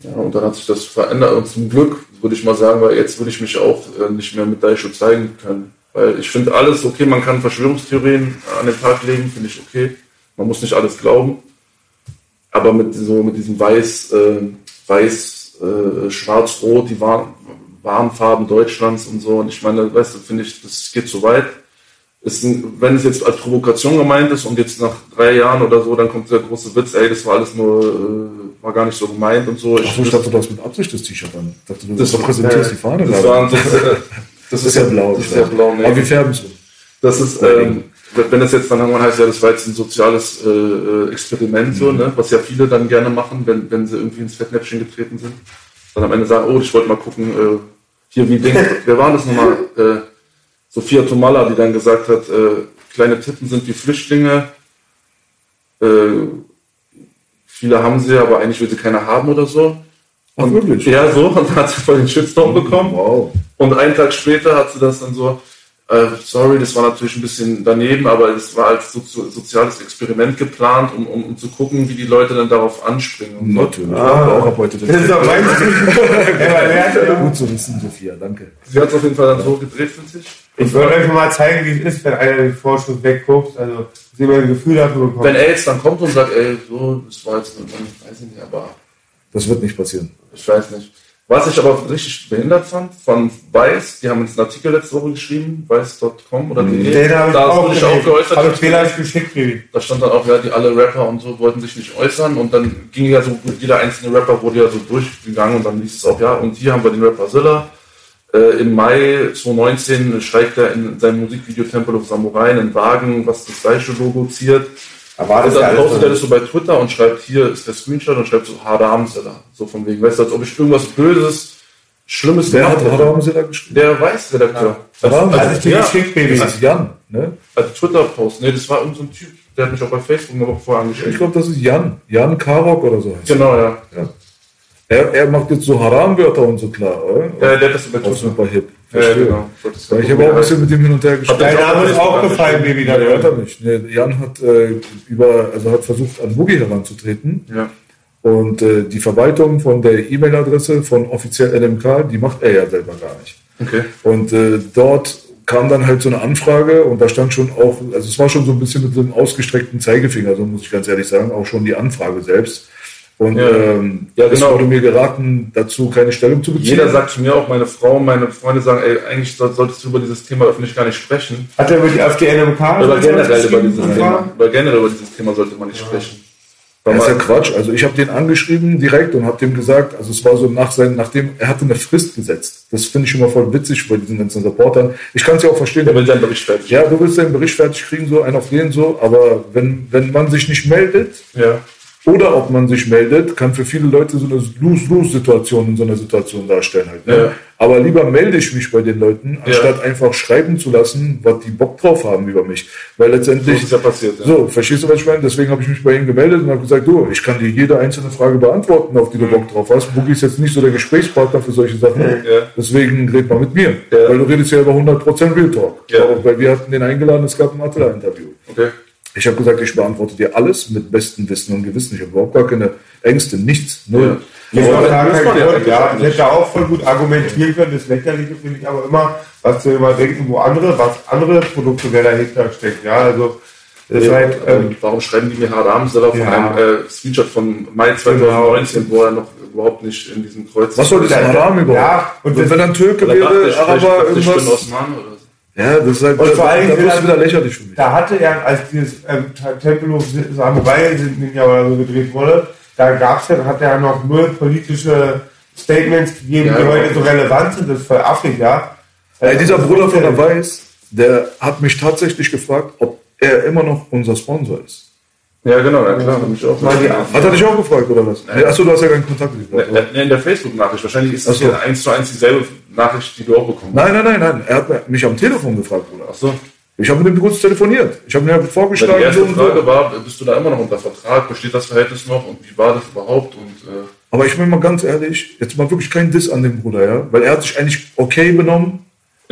Ja, und dann hat sich das verändert und zum Glück, würde ich mal sagen, weil jetzt würde ich mich auch äh, nicht mehr mit Daisho zeigen können. Weil ich finde alles okay, man kann Verschwörungstheorien an den Tag legen, finde ich okay. Man muss nicht alles glauben. Aber mit so, mit diesem Weiß, äh, Weiß, äh, Schwarz-Rot, die Warn Warnfarben Deutschlands und so. Und ich meine, weißt du, finde ich, das geht zu weit ist wenn es jetzt als Provokation gemeint ist und jetzt nach drei Jahren oder so, dann kommt der große Witz, ey, das war alles nur, äh, war gar nicht so gemeint und so. Achso, ich dachte, du hast mit Absicht das T-Shirt an. Ich dachte, du Das- repräsentierst äh, die Fahne. das war ein- [LAUGHS] das- das ist ja blau. Das ist ja blau, nee. Aber wir färben um. Das ist, ähm, wenn das jetzt dann irgendwann heißt, ja, das war jetzt ein soziales äh, äh, Experiment, so, ne? was ja viele dann gerne machen, wenn, wenn sie irgendwie ins Fettnäpfchen getreten sind. Dann am Ende sagen, oh, ich wollte mal gucken, äh, hier wie Ding, [LAUGHS] wer war das nochmal? Äh, Sophia Tomalla, die dann gesagt hat, äh, kleine Tippen sind wie Flüchtlinge. Äh, viele haben sie, aber eigentlich will sie keine haben oder so. Ach, wirklich? Ja, so, und dann hat sie voll den Shitstorm bekommen. Wow. Und einen Tag später hat sie das dann so, äh, sorry, das war natürlich ein bisschen daneben, aber es war als so, so, soziales Experiment geplant, um, um, um zu gucken, wie die Leute dann darauf anspringen. Und. Natürlich. Ah. Auch ab heute Das ist doch mein Gut zu wissen, Sophia, danke. Sie hat es auf jeden Fall dann so gedreht, finde ich. Ich wollte euch mal zeigen, wie es ist, wenn einer den Vorschuss wegguckt. Also, dass ihr mal ein Gefühl dafür bekommt. Wenn er jetzt dann kommt und sagt, ey, so, das war jetzt, ich weiß nicht, aber Das wird nicht passieren. ich weiß nicht. Was ich aber richtig behindert fand, von Weiß, die haben jetzt einen Artikel letzte Woche geschrieben, weiß.com oder de. Den habe ich da auch wurde ich auch geäußert. Habe ich vielleicht geschickt, Baby. Da stand dann auch, ja, die alle Rapper und so wollten sich nicht äußern und dann ging ja so, jeder einzelne Rapper wurde ja so durchgegangen und dann hieß es auch, ja, und hier haben wir den Rapper Zilla. Äh, Im Mai 2019 steigt er in seinem Musikvideo Temple of Samurai in einen Wagen, was das gleiche Logo ziert. War Und ja dann postet er das so bei Twitter und schreibt, hier ist der Screenshot und schreibt so Haram Zilla. So von wegen, weißt du, als ob ich irgendwas Böses, Schlimmes Wer gemacht hat hätte. Sie da geschrieben? Der Weiß-Redakteur. Haram? Also, ich bin ja, geschickt, Baby. Das ist Jan, ne? als Twitter-Post. Nee, das war irgendein so Typ, der hat mich auch bei Facebook eine Woche vorher Ich angeschrieben. glaube, das ist Jan. Jan Karok oder so heißt. Genau, ja. Ja. Er, er macht jetzt so Haram-Wörter und so klar, oder? Ja, der hat das über Auch Twitter. super hip. Ja, Verstehe. genau. Das Ja, ich habe auch ein bisschen mit dem hin und her gespielt. Dein Name ist auch gefallen, Baby. Ja, hört er nicht. Nee, Jan hat äh, über, also hat versucht, an Boogie heranzutreten. Ja. Und äh, die Verwaltung von der E-Mail-Adresse von offiziell NMK, die macht er ja selber gar nicht. Okay. Und äh, dort kam dann halt so eine Anfrage und da stand schon auch, also es war schon so ein bisschen mit so einem ausgestreckten Zeigefinger, so muss ich ganz ehrlich sagen, auch schon die Anfrage selbst. Und Ja. ähm, Ja, es genau. wurde mir geraten, dazu keine Stellung zu beziehen. Jeder sagt zu mir auch, meine Frau meine Freunde sagen, ey, eigentlich soll- solltest du über dieses Thema öffentlich gar nicht sprechen. Hat er über die AfD NMK? Aber generell über dieses geschrieben? Thema. Weil generell über dieses Thema sollte man nicht sprechen. Weil Das ist ja Quatsch. Also ich habe den angeschrieben direkt und habe dem gesagt, also es war so nach seinem, nachdem er hatte eine Frist gesetzt. Das finde ich immer voll witzig bei diesen ganzen Reportern. Ich kann es ja auch verstehen. der will seinen Bericht fertig. ja, du willst deinen Bericht fertig kriegen, so einen auf den so, aber wenn, wenn man sich nicht meldet Ja. Oder ob man sich meldet, kann für viele Leute so eine Lose-Lose-Situation in so einer Situation darstellen halt. Ne? Ja. Aber lieber melde ich mich bei den Leuten, anstatt einfach schreiben zu lassen, was die Bock drauf haben über mich. Weil So letztendlich ist ja passiert. Ja. so, verstehst du, was ich meine? Deswegen habe ich mich bei ihm gemeldet und habe gesagt, du, ich kann dir jede einzelne Frage beantworten, auf die du Bock drauf hast. Boogie ist jetzt nicht so der Gesprächspartner für solche Sachen. Ja. Deswegen red mal mit mir. Ja. Weil du redest ja über 100% Real Talk. Ja. Weil wir hatten den eingeladen, es gab ein Attila-Interview. Okay. Ich habe gesagt, ich beantworte dir alles mit bestem Wissen und Gewissen. Ich habe überhaupt gar keine Ängste, nichts. Null. Das gar muss kein man ja ja. auch Ich nicht. hätte auch voll gut argumentieren können. Das Lächerliche finde ich aber immer, was wir immer denken, wo andere, was andere Produkte, wer dahinter steckt. Ja, also, das ist Ja, halt, ähm, warum schreiben die mir Haram-Seller von Ja. einem äh, Screenshot von Mai 2019, wo er noch überhaupt nicht in diesem Kreuz Was soll das Ja, Haram überhaupt? ja, und und das- wenn ein Türke wäre, Araber, dachte ich, bin irgendwas. Osman oder so. Ja, das ist halt, Und vor da, allem da will wird es er- wieder lächerlich für mich. Da hatte er, als dieses ähm, Tempel of Samurai Ninja oder so gedreht wurde, da gab's ja, hat er ja noch null politische Statements gegeben, Ja, die genau. heute so relevant sind. Das ist affig, ja. Ey, dieser Also, Bruder von der Weiß, der hat mich tatsächlich gefragt, ob er immer noch unser Sponsor ist. Ja, genau, ja klar, hab ich auch. Die Hat er dich auch gefragt, oder was? Nee, Achso, du hast ja keinen Kontakt mit ihm. gehabt, oder? Ne, in der Facebook-Nachricht. Wahrscheinlich ist das so. ja eins zu eins dieselbe Nachricht, die du auch bekommen hast. Nein, nein, nein, nein. Er hat mich am Telefon gefragt, Bruder. Ach so. Ich habe mit ihm kurz telefoniert. Ich habe mir Weil vorgeschlagen, die erste so. Frage war, bist du da immer noch unter Vertrag? Besteht das Verhältnis noch? Und wie war das überhaupt? Und äh, Aber ich bin mal ganz ehrlich, jetzt mal wirklich kein Diss an den Bruder, ja? Weil er hat sich eigentlich okay benommen.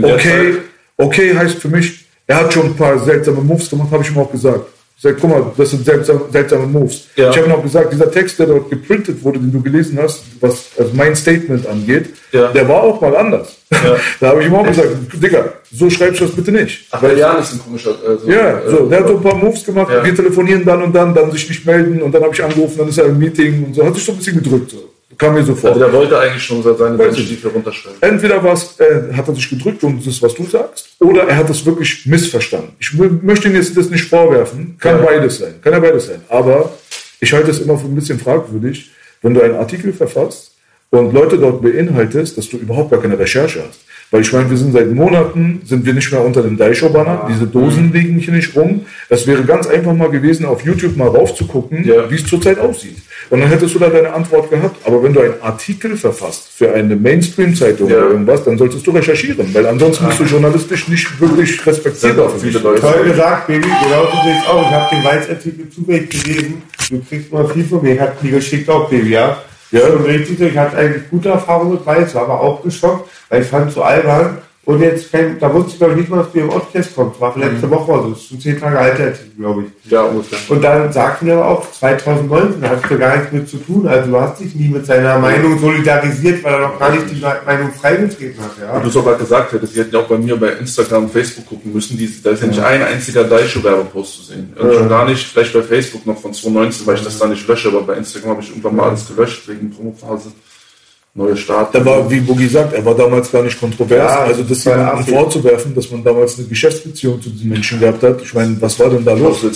Okay, okay heißt für mich, er hat schon ein paar seltsame Moves gemacht, habe ich ihm auch gesagt. Ich sag, guck mal, das sind seltsame, seltsame Moves. Ja. Ich habe ihm auch gesagt, dieser Text, der dort geprintet wurde, den du gelesen hast, was also mein Statement angeht, Ja. der war auch mal anders. [LAUGHS] da habe ich ihm auch gesagt, Digga, so schreibst du das bitte nicht. Ach, der Jan ist ein komischer. Äh, so, Ja, äh, so, der hat so ein paar Moves gemacht, Ja. wir telefonieren dann und dann, dann sich nicht melden und dann habe ich angerufen, dann ist er im Meeting und so, hat sich so ein bisschen gedrückt. So. Kam mir so vor. Also der wollte eigentlich schon seine. Stiefel runterschreiben. Entweder was, äh, hat er sich gedrückt und das ist, was du sagst, oder er hat es wirklich missverstanden. Ich mö- möchte ihm jetzt das nicht vorwerfen, kann Ja. beides sein, kann ja beides sein. Aber ich halte es immer für ein bisschen fragwürdig, wenn du einen Artikel verfasst und Leute dort beinhaltest, dass du überhaupt gar keine Recherche hast. Weil ich meine, wir sind seit Monaten, sind wir nicht mehr unter dem Daisho-Banner, diese Dosen liegen hier nicht rum. Es wäre ganz einfach mal gewesen, auf YouTube mal raufzugucken, Ja. wie es zurzeit aussieht. Und dann hättest du da deine Antwort gehabt. Aber wenn du einen Artikel verfasst für eine Mainstream-Zeitung Ja. oder irgendwas, dann solltest du recherchieren, weil ansonsten bist du journalistisch nicht wirklich respektiert. Auch viele Leute. Toll gesagt, Baby, genau so sehe ich auch. Ich habe den Weiß-Artikel zufällig gelesen. Du kriegst mal viel von mir. Ich habe die geschickt auch, Baby, ja. Ja. Schon richtig so. Ich hatte eigentlich gute Erfahrungen mit Weiß, war aber auch geschockt, weil ich fand es so albern. Und jetzt, kein, da wusste ich glaube ich nicht mal, dass du im Podcast kommt. War letzte Woche oder so. Das ist schon zehn Tage Artikel, glaube ich. Ja, ungefähr. Und dann sagten wir aber auch, 2019 da hast du gar nichts mit zu tun. Also du hast dich nie mit seiner Meinung solidarisiert, weil er noch gar nicht die Meinung freigetreten hat. Ja. du es aber gesagt hättest, sie hätten ja auch bei mir bei Instagram und Facebook gucken müssen. Die, da ist ja nicht ein einziger Daisho-Werbepost zu sehen. Und schon gar nicht, vielleicht bei Facebook noch von 2019, weil ich das da nicht lösche, aber bei Instagram habe ich irgendwann mal alles gelöscht wegen Promophase. Neue Start. Er war, wie Boogie sagt, er war damals gar nicht kontrovers. Ja, also das jemandem vorzuwerfen, dass man damals eine Geschäftsbeziehung zu diesen Menschen gehabt hat. Ich meine, was war denn da los? Von,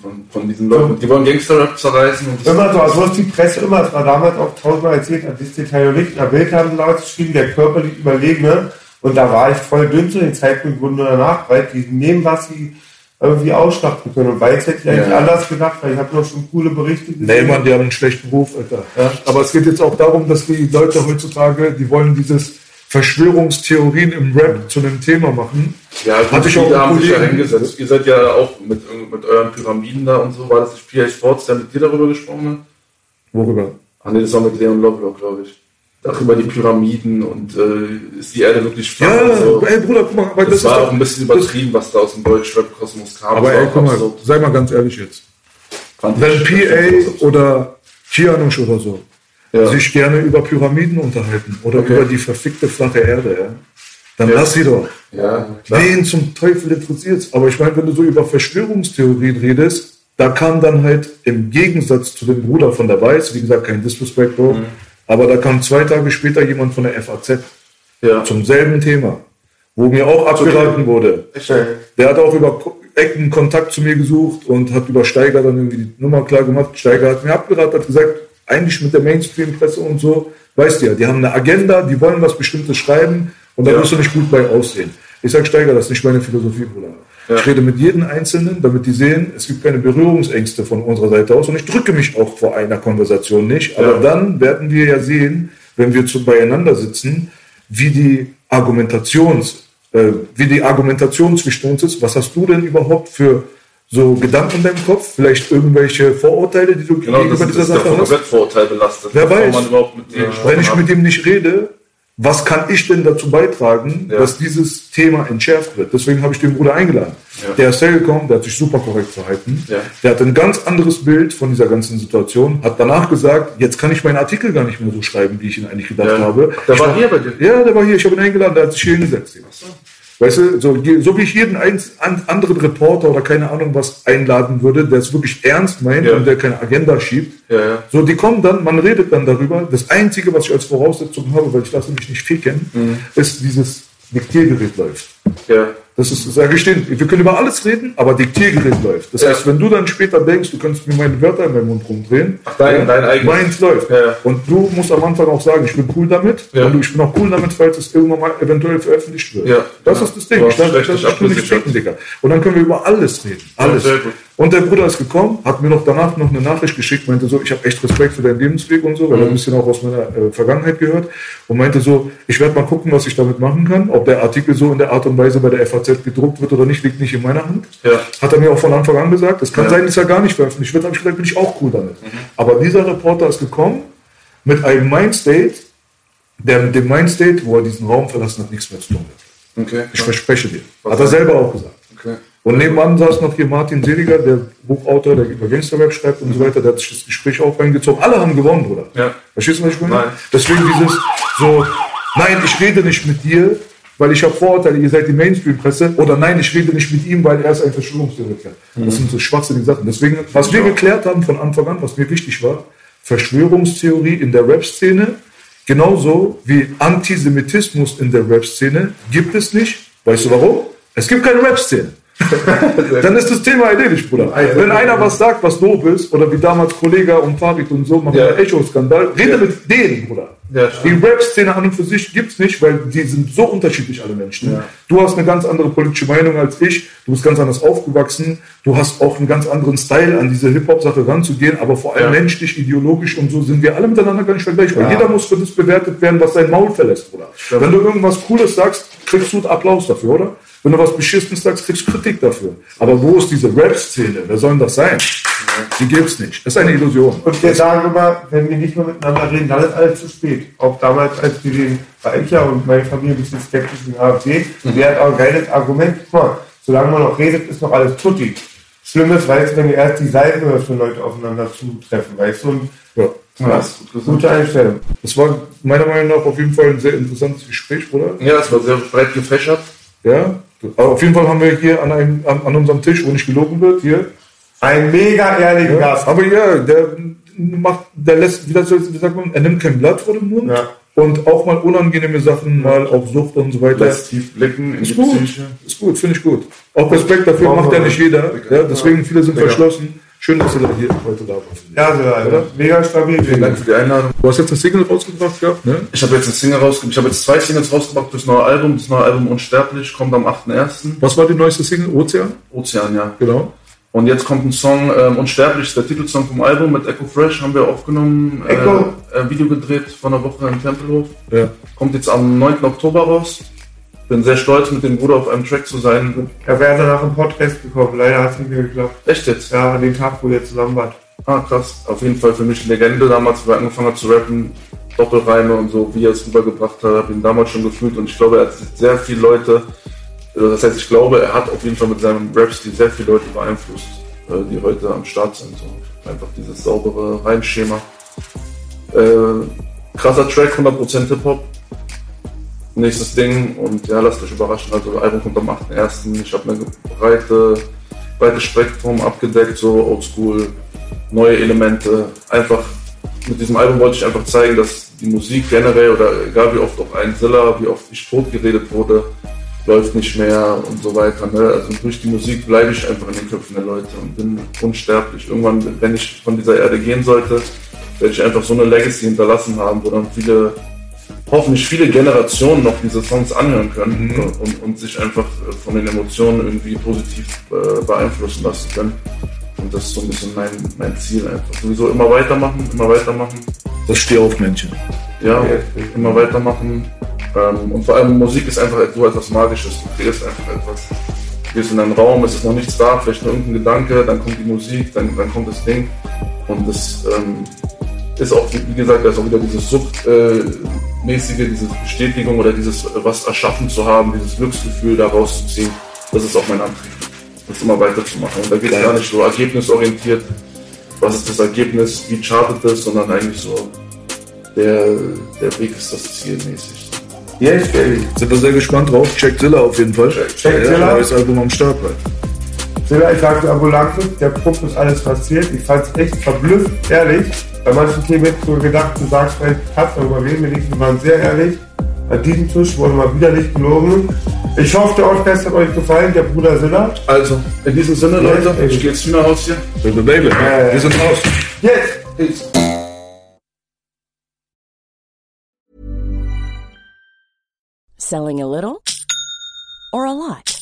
von, von diesen Leuten. Die wollen Gangster-Rap zerreißen. Und Immer so, also was die Presse immer, es war damals auch tausendmal erzählt, hat das Detail nicht. In der Bild haben sie damals geschrieben, der körperlich Überlegene. Und da war ich voll dünn zu den Zeitpunkt, wurde nur danach, weil die nehmen, was sie irgendwie ausschlachten können. Und Weiß hätte ich eigentlich Ja. anders gedacht, weil ich habe noch schon coole Berichte gesehen. Nee, Mann, die haben einen schlechten Ruf, Alter. Ja. Aber es geht jetzt auch darum, dass die Leute heutzutage, die wollen dieses Verschwörungstheorien im Rap zu einem Thema machen. Ja, gut, Hatte ich auch haben sich ja Kollegen- hingesetzt. Ihr seid ja auch mit, mit euren Pyramiden da und so. War das nicht PA Sports, der mit dir darüber gesprochen hat? Worüber? Ach nee, das war mit Leon Lovelock, glaube ich. Auch über die Pyramiden und äh, ist die Erde wirklich flach Ja, so. ey Bruder, guck mal, aber Das, das, war ist auch doch, ein bisschen übertrieben, was da aus dem Deutschrap-Kosmos kam. Aber ey, guck mal, sei mal ganz ehrlich jetzt. Wenn PA oder Kianush oder so Ja. sich gerne über Pyramiden unterhalten oder Okay. über die verfickte flache Erde, ja, dann lass sie doch. Ja, klar. Wen zum Teufel interessiert's? Aber ich meine, wenn du so über Verschwörungstheorien redest, da kam dann halt im Gegensatz zu dem Bruder von der Weiß, wie gesagt, kein Disrespect, Bro, Mhm. Aber da kam zwei Tage später jemand von der FAZ Ja. zum selben Thema, wo mir auch abgeraten wurde. Der hat auch über Ecken Kontakt zu mir gesucht und hat über Steiger dann irgendwie die Nummer klar gemacht. Steiger hat mir abgeraten, hat gesagt, eigentlich mit der Mainstream-Presse und so, weißt du ja, die haben eine Agenda, die wollen was Bestimmtes schreiben und da Ja. wirst du nicht gut bei aussehen. Ich sag Steiger, das ist nicht meine Philosophie, Bruder. Ja. Ich rede mit jedem Einzelnen, damit die sehen, es gibt keine Berührungsängste von unserer Seite aus und ich drücke mich auch vor einer Konversation nicht. Aber Ja. dann werden wir ja sehen, wenn wir zu beieinander sitzen, wie die Argumentations, äh, wie die Argumentation zwischen uns ist. Was hast du denn überhaupt für so Gedanken in deinem Kopf? Vielleicht irgendwelche Vorurteile, die du Genau, das gegenüber ist, dieser das ist Sache hast? komplett Vorurteil belastet. Wer weiß. Wenn ich hat. mit ihm nicht rede, was kann ich denn dazu beitragen, Ja. dass dieses Thema entschärft wird? Deswegen habe ich den Bruder eingeladen. Ja. Der ist hergekommen, der hat sich super korrekt verhalten. Ja. Der hat ein ganz anderes Bild von dieser ganzen Situation, hat danach gesagt, jetzt kann ich meinen Artikel gar nicht mehr so schreiben, wie ich ihn eigentlich gedacht habe. Der ich war hier bei dir? Ja, der war hier, ich habe ihn eingeladen, der hat sich hier hingesetzt. Weißt du, so, so wie ich jeden eins, an, anderen Reporter oder keine Ahnung was einladen würde, der es wirklich ernst meint Ja. und der keine Agenda schiebt, Ja, ja. so, die kommen dann, man redet dann darüber. Das Einzige, was ich als Voraussetzung habe, weil ich lasse mich nicht ficken, Mhm. ist dieses Diktiergerät läuft. Ja. Das ist, sage ich denen, wir können über alles reden, aber Diktiergerät läuft. Das Ja. heißt, wenn du dann später denkst, du könntest mir meine Wörter in meinen Mund rumdrehen, dein- dein eigenes. meins läuft. Ja. Und du musst am Anfang auch sagen, ich bin cool damit und ich bin auch cool damit, falls es irgendwann mal eventuell veröffentlicht wird. Ja. Das ist das Ding. Du Ich dachte, das ist nicht ficken, Digga. Und dann können wir über alles reden. Alles. Und der Bruder ist gekommen, hat mir noch danach noch eine Nachricht geschickt, meinte so, ich habe echt Respekt für deinen Lebensweg und so, weil er ein bisschen auch aus meiner äh, Vergangenheit gehört. Und meinte so, ich werde mal gucken, was ich damit machen kann. Ob der Artikel so in der Art und Weise bei der FAZ gedruckt wird oder nicht, liegt nicht in meiner Hand. Ja. Hat er mir auch von Anfang an gesagt. Es kann Ja. sein, dass er gar nicht veröffentlicht wird. habe ich gesagt, bin ich auch cool damit. Aber dieser Reporter ist gekommen mit einem Mindstate, der mit dem Mindstate, wo er diesen Raum verlassen hat, nichts mehr zu tun hat. Okay. Ich verspreche dir. Was Hat er selber auch gesagt. Okay. Und nebenan saß noch hier Martin Seliger, der Buchautor, der über Gangsterrap schreibt und so weiter, der hat sich das Gespräch auch reingezogen. Alle haben gewonnen, Bruder. Ja. Verstehst du, was ich meine? Nein. Deswegen dieses so, nein, ich rede nicht mit dir, weil ich habe Vorurteile, ihr seid die Mainstream-Presse. Oder nein, ich rede nicht mit ihm, weil er ist ein Verschwörungstheoretiker. Das sind so schwachsinnige Sachen. Deswegen, was wir geklärt haben von Anfang an, was mir wichtig war, Verschwörungstheorie in der Rap-Szene, genauso wie Antisemitismus in der Rap-Szene, gibt es nicht. Weißt du warum? Es gibt keine Rap-Szene. [LAUGHS] Dann ist das Thema erledigt, Bruder. Wenn einer was sagt, was doof ist, oder wie damals Kollega und Farid und so machen Ja. einen Echo-Skandal, rede mit denen, Bruder. Ja, die. Rap-Szene an und für sich gibt's nicht, weil die sind so unterschiedlich, alle Menschen. Ja. Du hast eine ganz andere politische Meinung als ich, du bist ganz anders aufgewachsen, du hast auch einen ganz anderen Style, an diese Hip-Hop-Sache ranzugehen, aber vor allem Ja. menschlich, ideologisch und so sind wir alle miteinander gar nicht vergleichbar. Ja. Jeder muss für das bewertet werden, was sein Maul verlässt, Bruder. Wenn du irgendwas Cooles sagst, kriegst du Applaus dafür, oder? Wenn du was Beschissenes sagst, kriegst du Kritik dafür. Aber wo ist diese Rap-Szene? Wer soll denn das sein? Die gibt's nicht. Das ist eine Illusion. Und wir sagen immer, wenn wir nicht mehr miteinander reden, dann ist alles zu spät. Auch damals, als wir den, war ich ja und meine Familie ein bisschen skeptisch in AfD, Mhm. der hat auch ein geiles Argument. Guck mal, solange man noch redet, ist noch alles tutti. Schlimm ist, weißt du, wenn wir erst die Seiten oder für Leute aufeinander zutreffen, weißt du, und Ja. Gesagt. gute Einstellung. Das war meiner Meinung nach auf jeden Fall ein sehr interessantes Gespräch, Bruder. Ja, es war sehr breit gefächert. Ja. Aber auf jeden Fall haben wir hier an, einem, an, an unserem Tisch, wo nicht gelogen wird, hier. Ein mega ehrlicher Ja. Gast. Aber ja, der macht, der lässt, wie, das, wie sagt man, er nimmt kein Blatt vor den Mund. Ja. Und auch mal unangenehme Sachen, mal auch Sucht und so weiter. Lässt tief blicken in Ist die gut, Psyche. ist gut, finde ich gut. Auch Respekt dafür Brauchen macht ja nicht jeder. Ja, deswegen viele sind Ja. verschlossen. Schön, dass du da hier heute da warst. Ja, so, Alter. Mega stabil. Vielen Dank für die Einladung. Du hast jetzt eine Single rausgebracht gehabt, ne? Ich habe jetzt eine Single rausgebracht. Ich habe jetzt zwei Singles rausgebracht fürs neue Album. Das neue Album Unsterblich kommt am 8.1. Was war die neueste Single? Ozean? Ozean, ja. Genau. Und jetzt kommt ein Song, ähm, Unsterblich, ist der Titelsong vom Album mit Echo Fresh, haben wir aufgenommen, Echo. äh, äh, Video gedreht vor einer Woche im Tempelhof. Ja. Kommt jetzt am 9. Oktober raus. Bin sehr stolz, mit dem Bruder auf einem Track zu sein. Er wäre danach im Podcast gekommen. Leider hat es nicht mehr geklappt. Echt jetzt? Ja, an dem Tag, wo ihr zusammen wart. Ah, krass. Auf jeden Fall für mich eine Legende damals, wo er angefangen hat zu rappen. Doppelreime und so, wie er es rübergebracht hat, habe ihn damals schon gefühlt und ich glaube, er hat sehr viele Leute, also das heißt, ich glaube, er hat auf jeden Fall mit seinem Rap-Stil sehr viele Leute beeinflusst, äh, die heute am Start sind. So. Einfach dieses saubere Reimschema. Äh, krasser Track, 100% Hip-Hop. Nächstes Ding und ja, lasst euch überraschen. Also, das Album kommt am 8.1. Ich habe eine breite, breites Spektrum abgedeckt, so oldschool, neue Elemente. Einfach mit diesem Album wollte ich einfach zeigen, dass die Musik generell oder egal wie oft auch ein Zilla, wie oft ich tot geredet wurde, läuft nicht mehr und so weiter. Ne? Also durch die Musik bleibe ich einfach in den Köpfen der Leute und bin unsterblich. Irgendwann, wenn ich von dieser Erde gehen sollte, werde ich einfach so eine Legacy hinterlassen haben, wo dann viele, hoffentlich viele Generationen noch diese Songs anhören können und, und sich einfach äh, von den Emotionen irgendwie positiv äh, beeinflussen lassen können. Und das ist so ein bisschen mein, mein Ziel einfach. Sowieso immer weitermachen, immer weitermachen. Das Stehaufmännchen. Ja, immer weitermachen. Ähm, und vor allem Musik ist einfach so etwas Magisches. Du kreierst einfach etwas. Du gehst in einen Raum, es ist noch nichts da, vielleicht nur irgendein Gedanke, dann kommt die Musik, dann, dann kommt das Ding. Und das ähm, ist auch, wie gesagt, da ist auch wieder dieses Suchtmäßige, äh, mäßige, diese Bestätigung oder dieses, was erschaffen zu haben, dieses Glücksgefühl da rauszuziehen. Das ist auch mein Antrieb. Das immer weiterzumachen. Und da geht es gar nicht so ergebnisorientiert, was ist das Ergebnis, wie chartet es, sondern eigentlich so, der, der Weg ist das Ziel mäßig. Ja, ich. Sind wir sehr gespannt drauf. Check Zilla auf jeden Fall. Check ja, Zilla. Neues Album am Start halt. Silla, ich sagte Ambulante, der Puff ist alles passiert. Ich fand es echt verblüfft, ehrlich. Bei manchen Themen hätte ich so gedacht, du sagst vielleicht, hast darüber reden wir nicht, wir waren sehr ehrlich. An diesem Tisch wurde mal wieder nicht gelogen. Ich hoffe, der Podcast hat euch gefallen, der Bruder Silla. Also, in diesem Sinne, Leute, ich gehe jetzt wieder raus hier. Baby, Baby, wir sind raus. Jetzt! Peace. Selling a little or a lot?